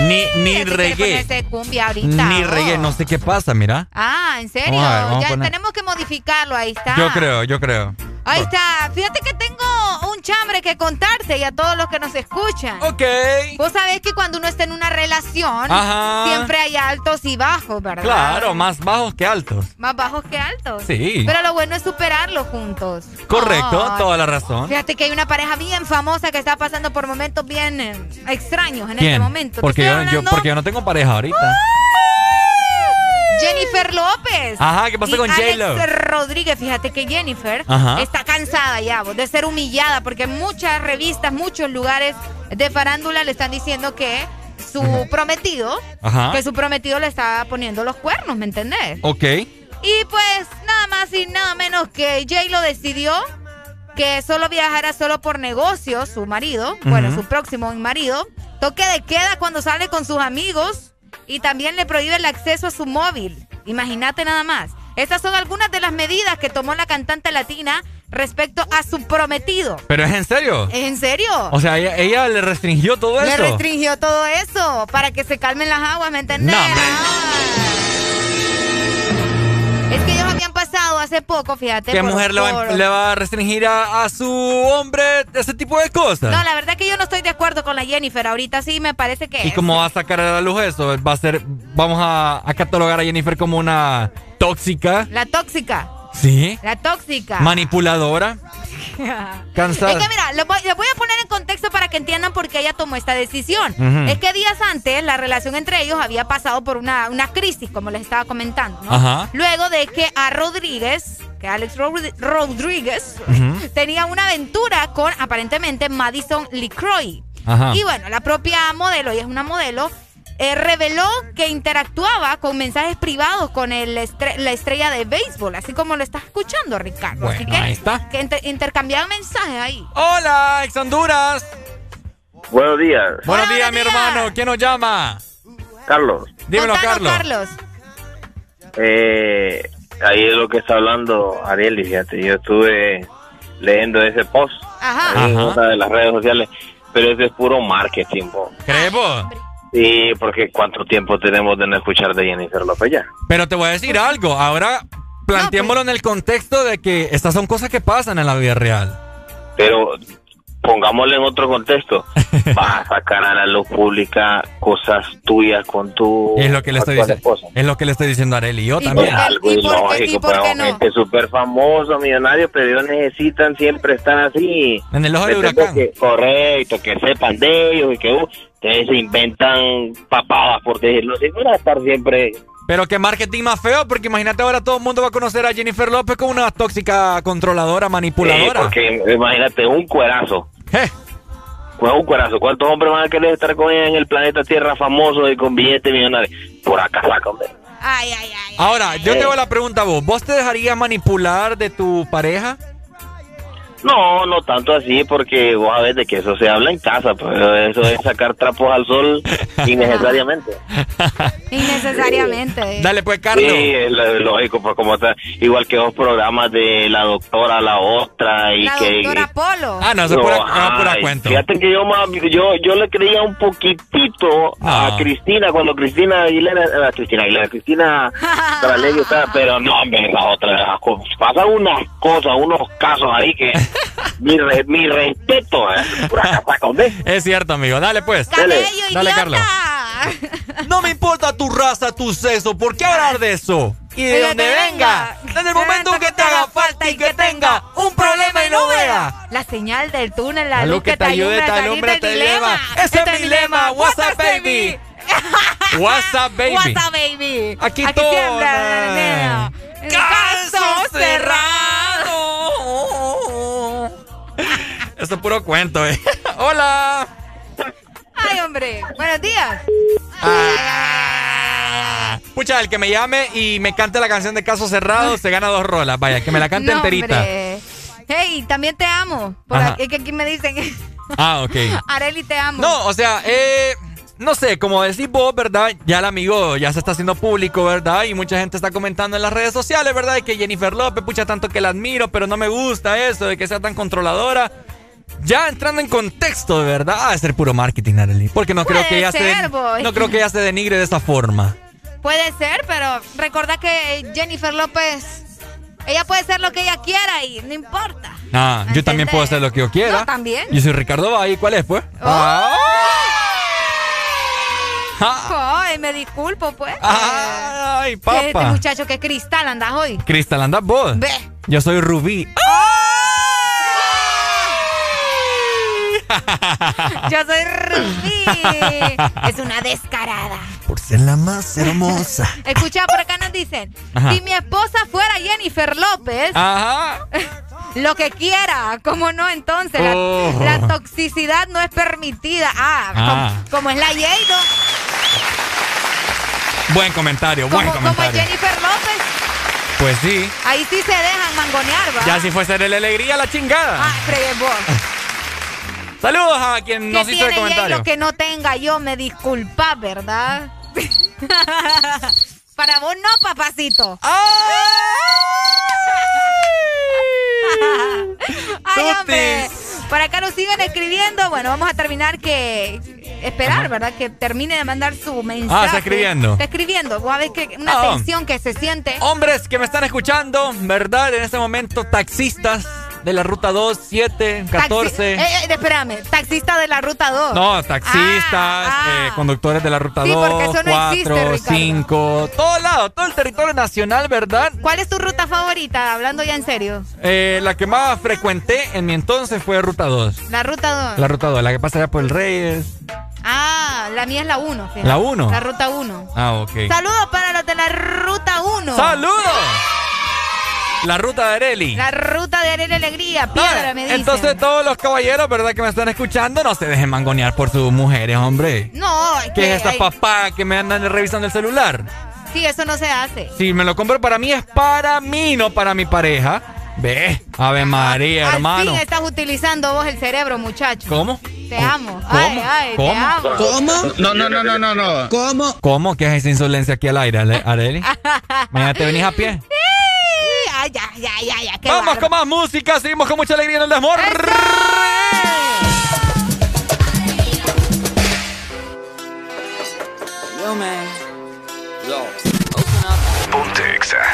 Ni, ni reggae. cumbia ahorita. Ni oh. reggae. No sé qué pasa, mira. Ah, ¿en serio? Ver, ya poner- tenemos que modificarlo, ahí está. Yo creo, yo creo. Ahí está. Fíjate que tengo chambre que contarte y a todos los que nos escuchan. Ok. Vos sabés que cuando uno está en una relación, Ajá. siempre hay altos y bajos, ¿verdad? Claro, más bajos que altos. Más bajos que altos. Sí. Pero lo bueno es superarlo juntos. Correcto, toda la razón. Fíjate que hay una pareja bien famosa que está pasando por momentos bien eh, extraños en ¿Quién? este momento. Porque yo, yo- porque yo no tengo pareja ahorita. Jennifer López. Ajá, ¿qué pasó y con Alex J-Lo? Rodríguez, fíjate que Jennifer Ajá. está cansada ya vos, de ser humillada porque muchas revistas, muchos lugares de farándula le están diciendo que su prometido, Ajá. que su prometido le estaba poniendo los cuernos, ¿me entendés? Ok. Y pues nada más y nada menos que Jay lo decidió que solo viajara solo por negocios, su marido, bueno, su próximo marido, toque de queda cuando sale con sus amigos y también le prohíbe el acceso a su móvil. Imagínate nada más. Estas son algunas de las medidas que tomó la cantante latina respecto a su prometido. ¿Pero es en serio? ¿Es en serio? O sea, ella, ella le restringió todo Le eso. restringió todo eso para que se calmen las aguas, ¿me entendés? No. Ah. Es que ellos habían pasado hace poco, fíjate. ¿Qué mujer le va, por- le va a restringir a, a su hombre ese tipo de cosas? No, la verdad que yo no estoy de acuerdo con la Jennifer. Ahorita sí me parece que ¿Y es. cómo va a sacar a la luz eso? Va a ser, vamos a, a catalogar a Jennifer como una tóxica, La tóxica. ¿sí? La tóxica. Manipuladora, [LAUGHS] cansada. Es que mira, les voy, les voy a poner en contexto para que entiendan por qué ella tomó esta decisión. Es que días antes la relación entre ellos había pasado por una, una crisis, como les estaba comentando. ¿no? Ajá. Luego de que a Rodríguez, que Alex Rod- Rodríguez, [LAUGHS] tenía una aventura con aparentemente Madison LeCroy. Ajá. Y bueno, la propia modelo, y es una modelo, eh, reveló que interactuaba con mensajes privados con el estre- la estrella de béisbol, así como lo estás escuchando, Ricardo. así Bueno, que, ahí está. que inter- intercambiaban mensajes ahí. Hola, ex Honduras. Buenos días, Buenos días, mi hermano. ¿Quién nos llama? Carlos. Dímelo, Contanos, Carlos. Eh, ahí es lo que está hablando Ariel, y fíjate, yo estuve leyendo ese post Ajá. ahí en Ajá. una de las redes sociales, pero eso es puro marketing, po. ¿Crees vos? Sí, porque ¿cuánto tiempo tenemos de no escuchar de Jennifer López ya? Pero te voy a decir algo. Ahora planteémoslo en el contexto de que estas son cosas que pasan en la vida real. Pero pongámosle en otro contexto. [LAUGHS] Vas a sacar a la luz pública cosas tuyas con tu Es lo que le estoy diciendo. esposa. Es lo que le estoy diciendo a Arely y yo ¿Y también. Es algo ¿Y por qué- ilógico, pero no? gente súper famoso, millonario, pero ellos necesitan siempre estar así. En el ojo del huracán. Que- correcto, que sepan de ellos y que uh, ustedes se inventan papadas por decirlo así, para estar siempre... Pero que marketing más feo, porque imagínate ahora todo el mundo va a conocer a Jennifer López como una tóxica controladora, Sí, manipuladora. porque imagínate, un cuerazo. Eh, Pues un cuerazo. ¿Cuántos hombres van a querer estar con ella en el planeta Tierra famoso y con billetes millonarios? Por acá saca, hombre. Ay, ay, ay. Ahora, yo Eh. te hago la pregunta a vos. ¿Vos te dejarías manipular de tu pareja? No, no tanto así, porque vos sabés de que eso se habla en casa, pero eso es sacar trapos al sol [LAUGHS] innecesariamente. [LAUGHS] Innecesariamente. Dale pues, Carlos. Sí, lógico, pues como está, igual que dos programas de la doctora, la otra, y La que... doctora Polo. Ah, no, eso es No, pura, ah, pura ay, cuento. Fíjate que yo, más- yo yo le creía un poquitito a No. Cristina cuando Cristina Aguilera, eh, Cristina Aguilera, Cristina [LAUGHS] Saralegui estaba, pero no, hombre, la otra, pasan unas cosas, unos casos ahí que mi, re- mi respeto, eh, pura. [LAUGHS] Es cierto, amigo. Dale pues. Dale, idiota. Carlos. No me importa tu raza, tu sexo. ¿Por qué hablar de eso? Y de donde venga. venga. En el momento que te haga falta y que tenga un problema y no vea. La señal del túnel, la, luz que te ayude a salir del dilema. Ese es mi lema. What's up, baby? [LAUGHS] What's up, baby? What's up, baby? Aquí Aquí todo, Caso cerrado. Esto es puro cuento, eh. [LAUGHS] Hola. Ay, hombre. Buenos días. Pucha, el que me llame y me cante la canción de Caso Cerrado se gana dos rolas. Vaya, que me la cante No, enterita. hombre. Hey, también te amo. Por aquí, que aquí me dicen. [LAUGHS] Ah, ok. Areli, te amo. No, o sea, eh, no sé, como decís vos, ¿verdad? Ya el amigo ya se está haciendo público, ¿verdad? Y mucha gente está comentando en las redes sociales, ¿verdad? De que Jennifer López, pucha, tanto que la admiro, pero no me gusta eso, de que sea tan controladora. Ya entrando en contexto, de verdad, ah, es ser puro marketing, Arely. Porque no creo que ella se boy. no creo que ella se denigre de esa forma. Puede ser, pero recuerda que Jennifer López, ella puede ser lo que ella quiera y no importa. Ah, yo también puedo hacer lo que yo quiera. No, también. Yo soy Ricardo Valle, ¿cuál es, pues? Ah. Ay, me disculpo, pues. Ay, Que Este papá. muchacho que cristal andas hoy. Cristal, andas vos. Ve. Yo soy Rubí. [LAUGHS] Yo soy Rubí. es una descarada. Por ser la más hermosa. Escucha, por acá nos dicen, Ajá. si mi esposa fuera Jennifer López, Ajá. [LAUGHS] lo que quiera, ¿cómo no? Entonces, la- Oh. la, toxicidad no es permitida. Ah, Ah. Como, como es la Jado, Buen comentario, buen como, como es comentario. Jennifer López, Pues sí. ahí sí se dejan mangonear, ¿va? Ya si fuese de la alegría, la chingada. Ah, fregué vos. [LAUGHS] Saludos a quien nos hizo el comentario. hielo que no tenga yo, me disculpa, ¿verdad? [LAUGHS] Para vos no, papacito. Ay, [LAUGHS] hombre. Por acá nos siguen escribiendo. Bueno, vamos a terminar que esperar, Ajá. ¿verdad? Que termine de mandar su mensaje. Ah, está escribiendo. Está escribiendo. Vos a ver que una Ah. tensión que se siente. Hombres que me están escuchando, ¿verdad? En este momento, taxistas de la ruta 2, 7, 14. Taxi- eh, eh, espérame, taxista de la ruta 2. No, taxistas, Ah, eh, conductores de la ruta Sí, 2, porque eso no existe, 4, Ricardo. 5, todo lado, todo el territorio nacional, ¿verdad? ¿Cuál es tu ruta favorita? Hablando ya en serio. Eh, la que más frecuenté en mi entonces fue ruta 2. La ruta 2. La ruta 2, la que pasa allá por el Reyes. Ah, la mía es la 1. ¿La uno? La ruta 1. Ah, ok. Saludos para los de la ruta 1. ¡Saludos! La ruta de Areli. La ruta de Arena Alegría, piedra, me dicen. Entonces todos los caballeros, ¿verdad? Que me están escuchando, no se dejen mangonear por sus mujeres, hombre. No, es ¿Qué que es esa hay- papá que me andan revisando el celular? Sí, eso no se hace. Si me lo compro para mí, es para mí, no para mi pareja. Ve, Ave María, Al hermano. fin estás utilizando vos el cerebro, muchacho. ¿Cómo? Te amo. Ay, ay, te ¿Cómo? amo. No, no, no, no, no, no. ¿Cómo? ¿Cómo? ¿Qué es esa insolencia aquí al aire, Areli? [LAUGHS] Mañana te venís a pie. Sí, Ay, ya, ya, ya, ya. qué Vamos con más música, seguimos con mucha alegría en el. Yo, man.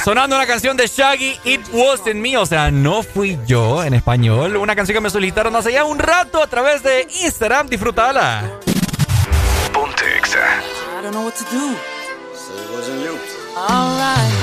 Sonando una canción de Shaggy, It Wasn't Me, o sea, no fui yo en español. Una canción que me solicitaron hace ya un rato a través de Instagram. Disfrutala. I don't know what to do. So it wasn't you.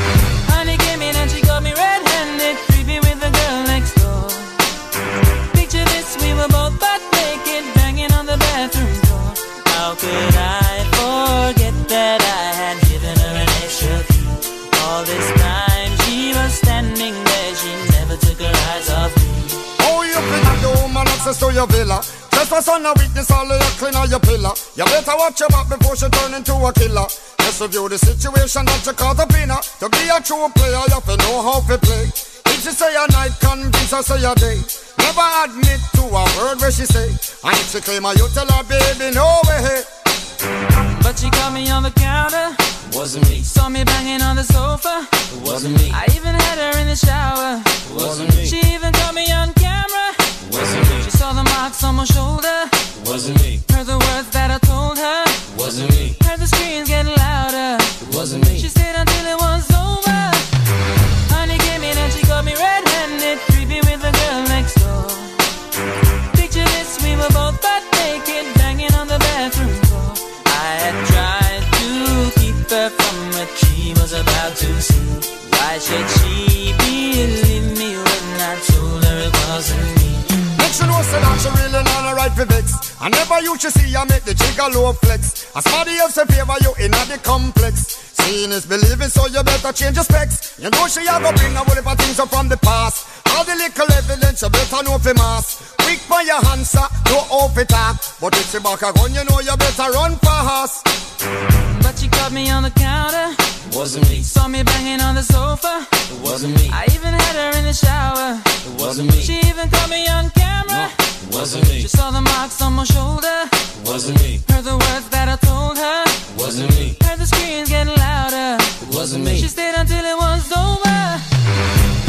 To your villa. Just for son of weakness, all of your clean on your pillar. You better watch your back before she turn into a killer. Just review the situation that you caught up in her. To be a true player, you have to know how to play. If she say a night, convince her say a day. Never admit to a word where she say. I if she claim her, you tell her, baby, no way. But she caught me on the counter. Wasn't me. Saw me banging on the sofa. Wasn't me. I even had her in the shower. Wasn't me. She even caught me on camera. Wasn't me. Saw the marks on my shoulder. Wasn't me. Heard the words that I told her. Wasn't me. Heard the screams getting louder. It wasn't me. She stayed until it was over. Honey came in and she got me red-handed, creepy with the girl next door. Picture this, we were both sure know say that she really not a right for vex. I never you should see I make the jigger low flex. As somebody else in favor you in the complex. Seeing is believing, so you better change your specs. You know she a go bring a whole heap of things up from the past. All the little evidence you better know for mass. Quick by your answer, no off it talk. But if she back a gun, you know you better run fast. But she caught me on the counter. It wasn't me. Saw me banging on the sofa. It wasn't me. I even had her in the shower. It wasn't me. She even caught me on camera. It wasn't me. She saw the marks on my shoulder. It wasn't me. Heard the words that I told her. It wasn't me. Heard the screams getting It wasn't me. She stayed until it was over.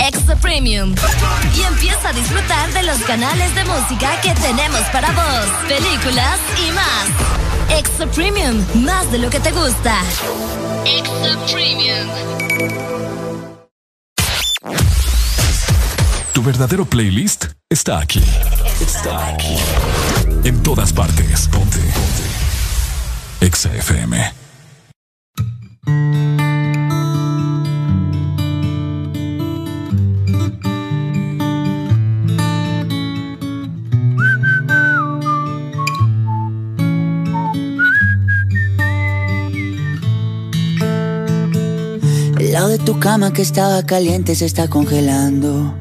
Extra Premium. Y empieza a disfrutar de los canales de música que tenemos para vos, películas y más. Extra Premium, más de lo que te gusta. Extra Premium. Tu verdadero playlist está aquí. Está aquí. En todas partes. Ponte. Ponte. EXA FM. Lado de tu cama que estaba caliente se está congelando.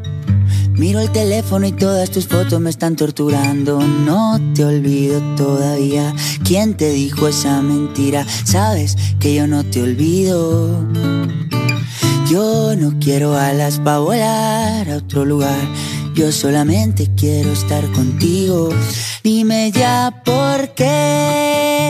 Miro el teléfono y todas tus fotos me están torturando. No te olvido todavía. ¿Quién te dijo esa mentira? Sabes que yo no te olvido. Yo no quiero alas para volar a otro lugar. Yo solamente quiero estar contigo. Dime ya por qué.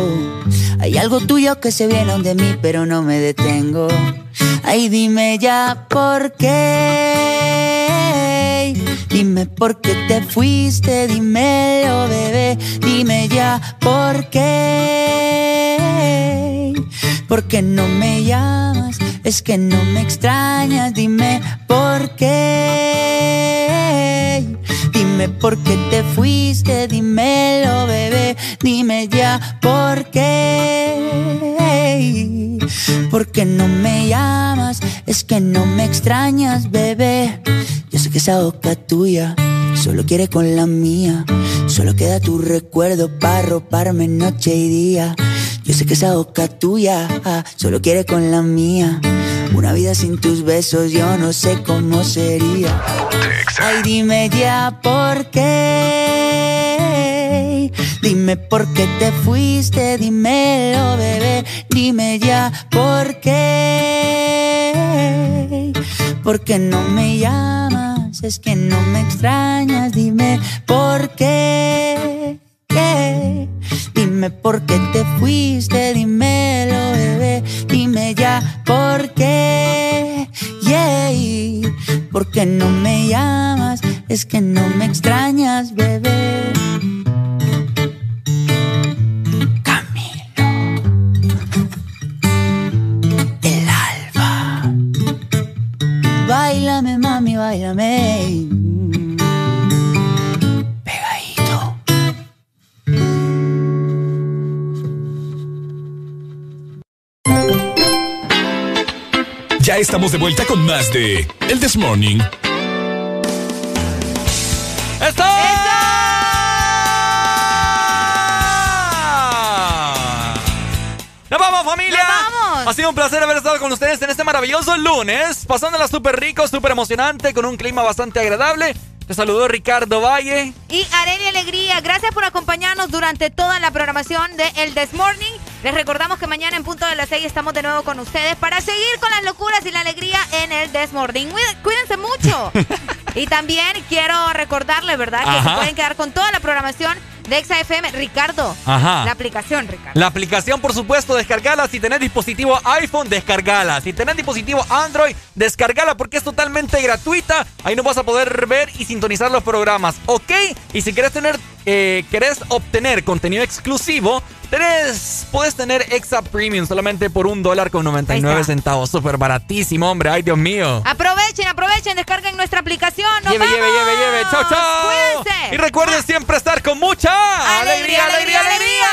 Hay algo tuyo que se viene de mí, pero no me detengo. Ay, dime ya por qué. Dime por qué te fuiste, dímelo, bebé. Dime ya por qué. ¿Por qué no me llamas? Es que no me extrañas, dime por qué. Dime por qué te fuiste, dímelo, bebé, dime ya por qué. ¿Por qué no me llamas? Es que no me extrañas, bebé. Yo sé que esa boca tuya solo quiere con la mía. Solo queda tu recuerdo para roparme noche y día. Yo sé que esa boca tuya ah, solo quiere con la mía. Una vida sin tus besos yo no sé cómo sería. Ay, dime ya por qué. Dime por qué te fuiste, dímelo, bebé. Dime ya por qué. ¿Por qué no me llamas? Es que no me extrañas, dime por qué. Dime por qué te fuiste, dímelo, bebé. Dime ya por qué. Yeah. ¿Por qué no me llamas? Es que no me extrañas, bebé. Camilo. El alba. Báilame, mami, báilame. Ya estamos de vuelta con más de El This Morning. ¡Esto! ¡Nos vamos, familia! vamos! Ha sido un placer haber estado con ustedes en este maravilloso lunes, pasándola súper rico, súper emocionante, con un clima bastante agradable. Te saludó Ricardo Valle. Y Arelia Alegría, gracias por acompañarnos durante toda la programación de El This Morning. Les recordamos que mañana en punto de las 6 estamos de nuevo con ustedes para seguir con las locuras y la alegría en El. Cuí- Cuídense mucho. [LAUGHS] y también quiero recordarles, ¿verdad? Que Ajá. se pueden quedar con toda la programación de XFM. Ricardo, Ajá. la aplicación, Ricardo. La aplicación, por supuesto, descargala. Si tenés dispositivo iPhone, descargala. Si tenés dispositivo Android, descargala porque es totalmente gratuita. Ahí nos vas a poder ver y sintonizar los programas, ¿ok? Y si querés tener, eh, querés obtener contenido exclusivo, tenés, puedes tener Exa Premium solamente por un dólar con 99 Ahí está. centavos. Súper baratísimo, hombre. Ay, Dios mío. Aprovechen, aprovechen, descarguen nuestra aplicación. ¡Nos Lleve, lleve, vamos! lleve, lleve. Chao, chao. Cuídense. Y recuerden siempre estar con mucha Alegría, alegría, alegría.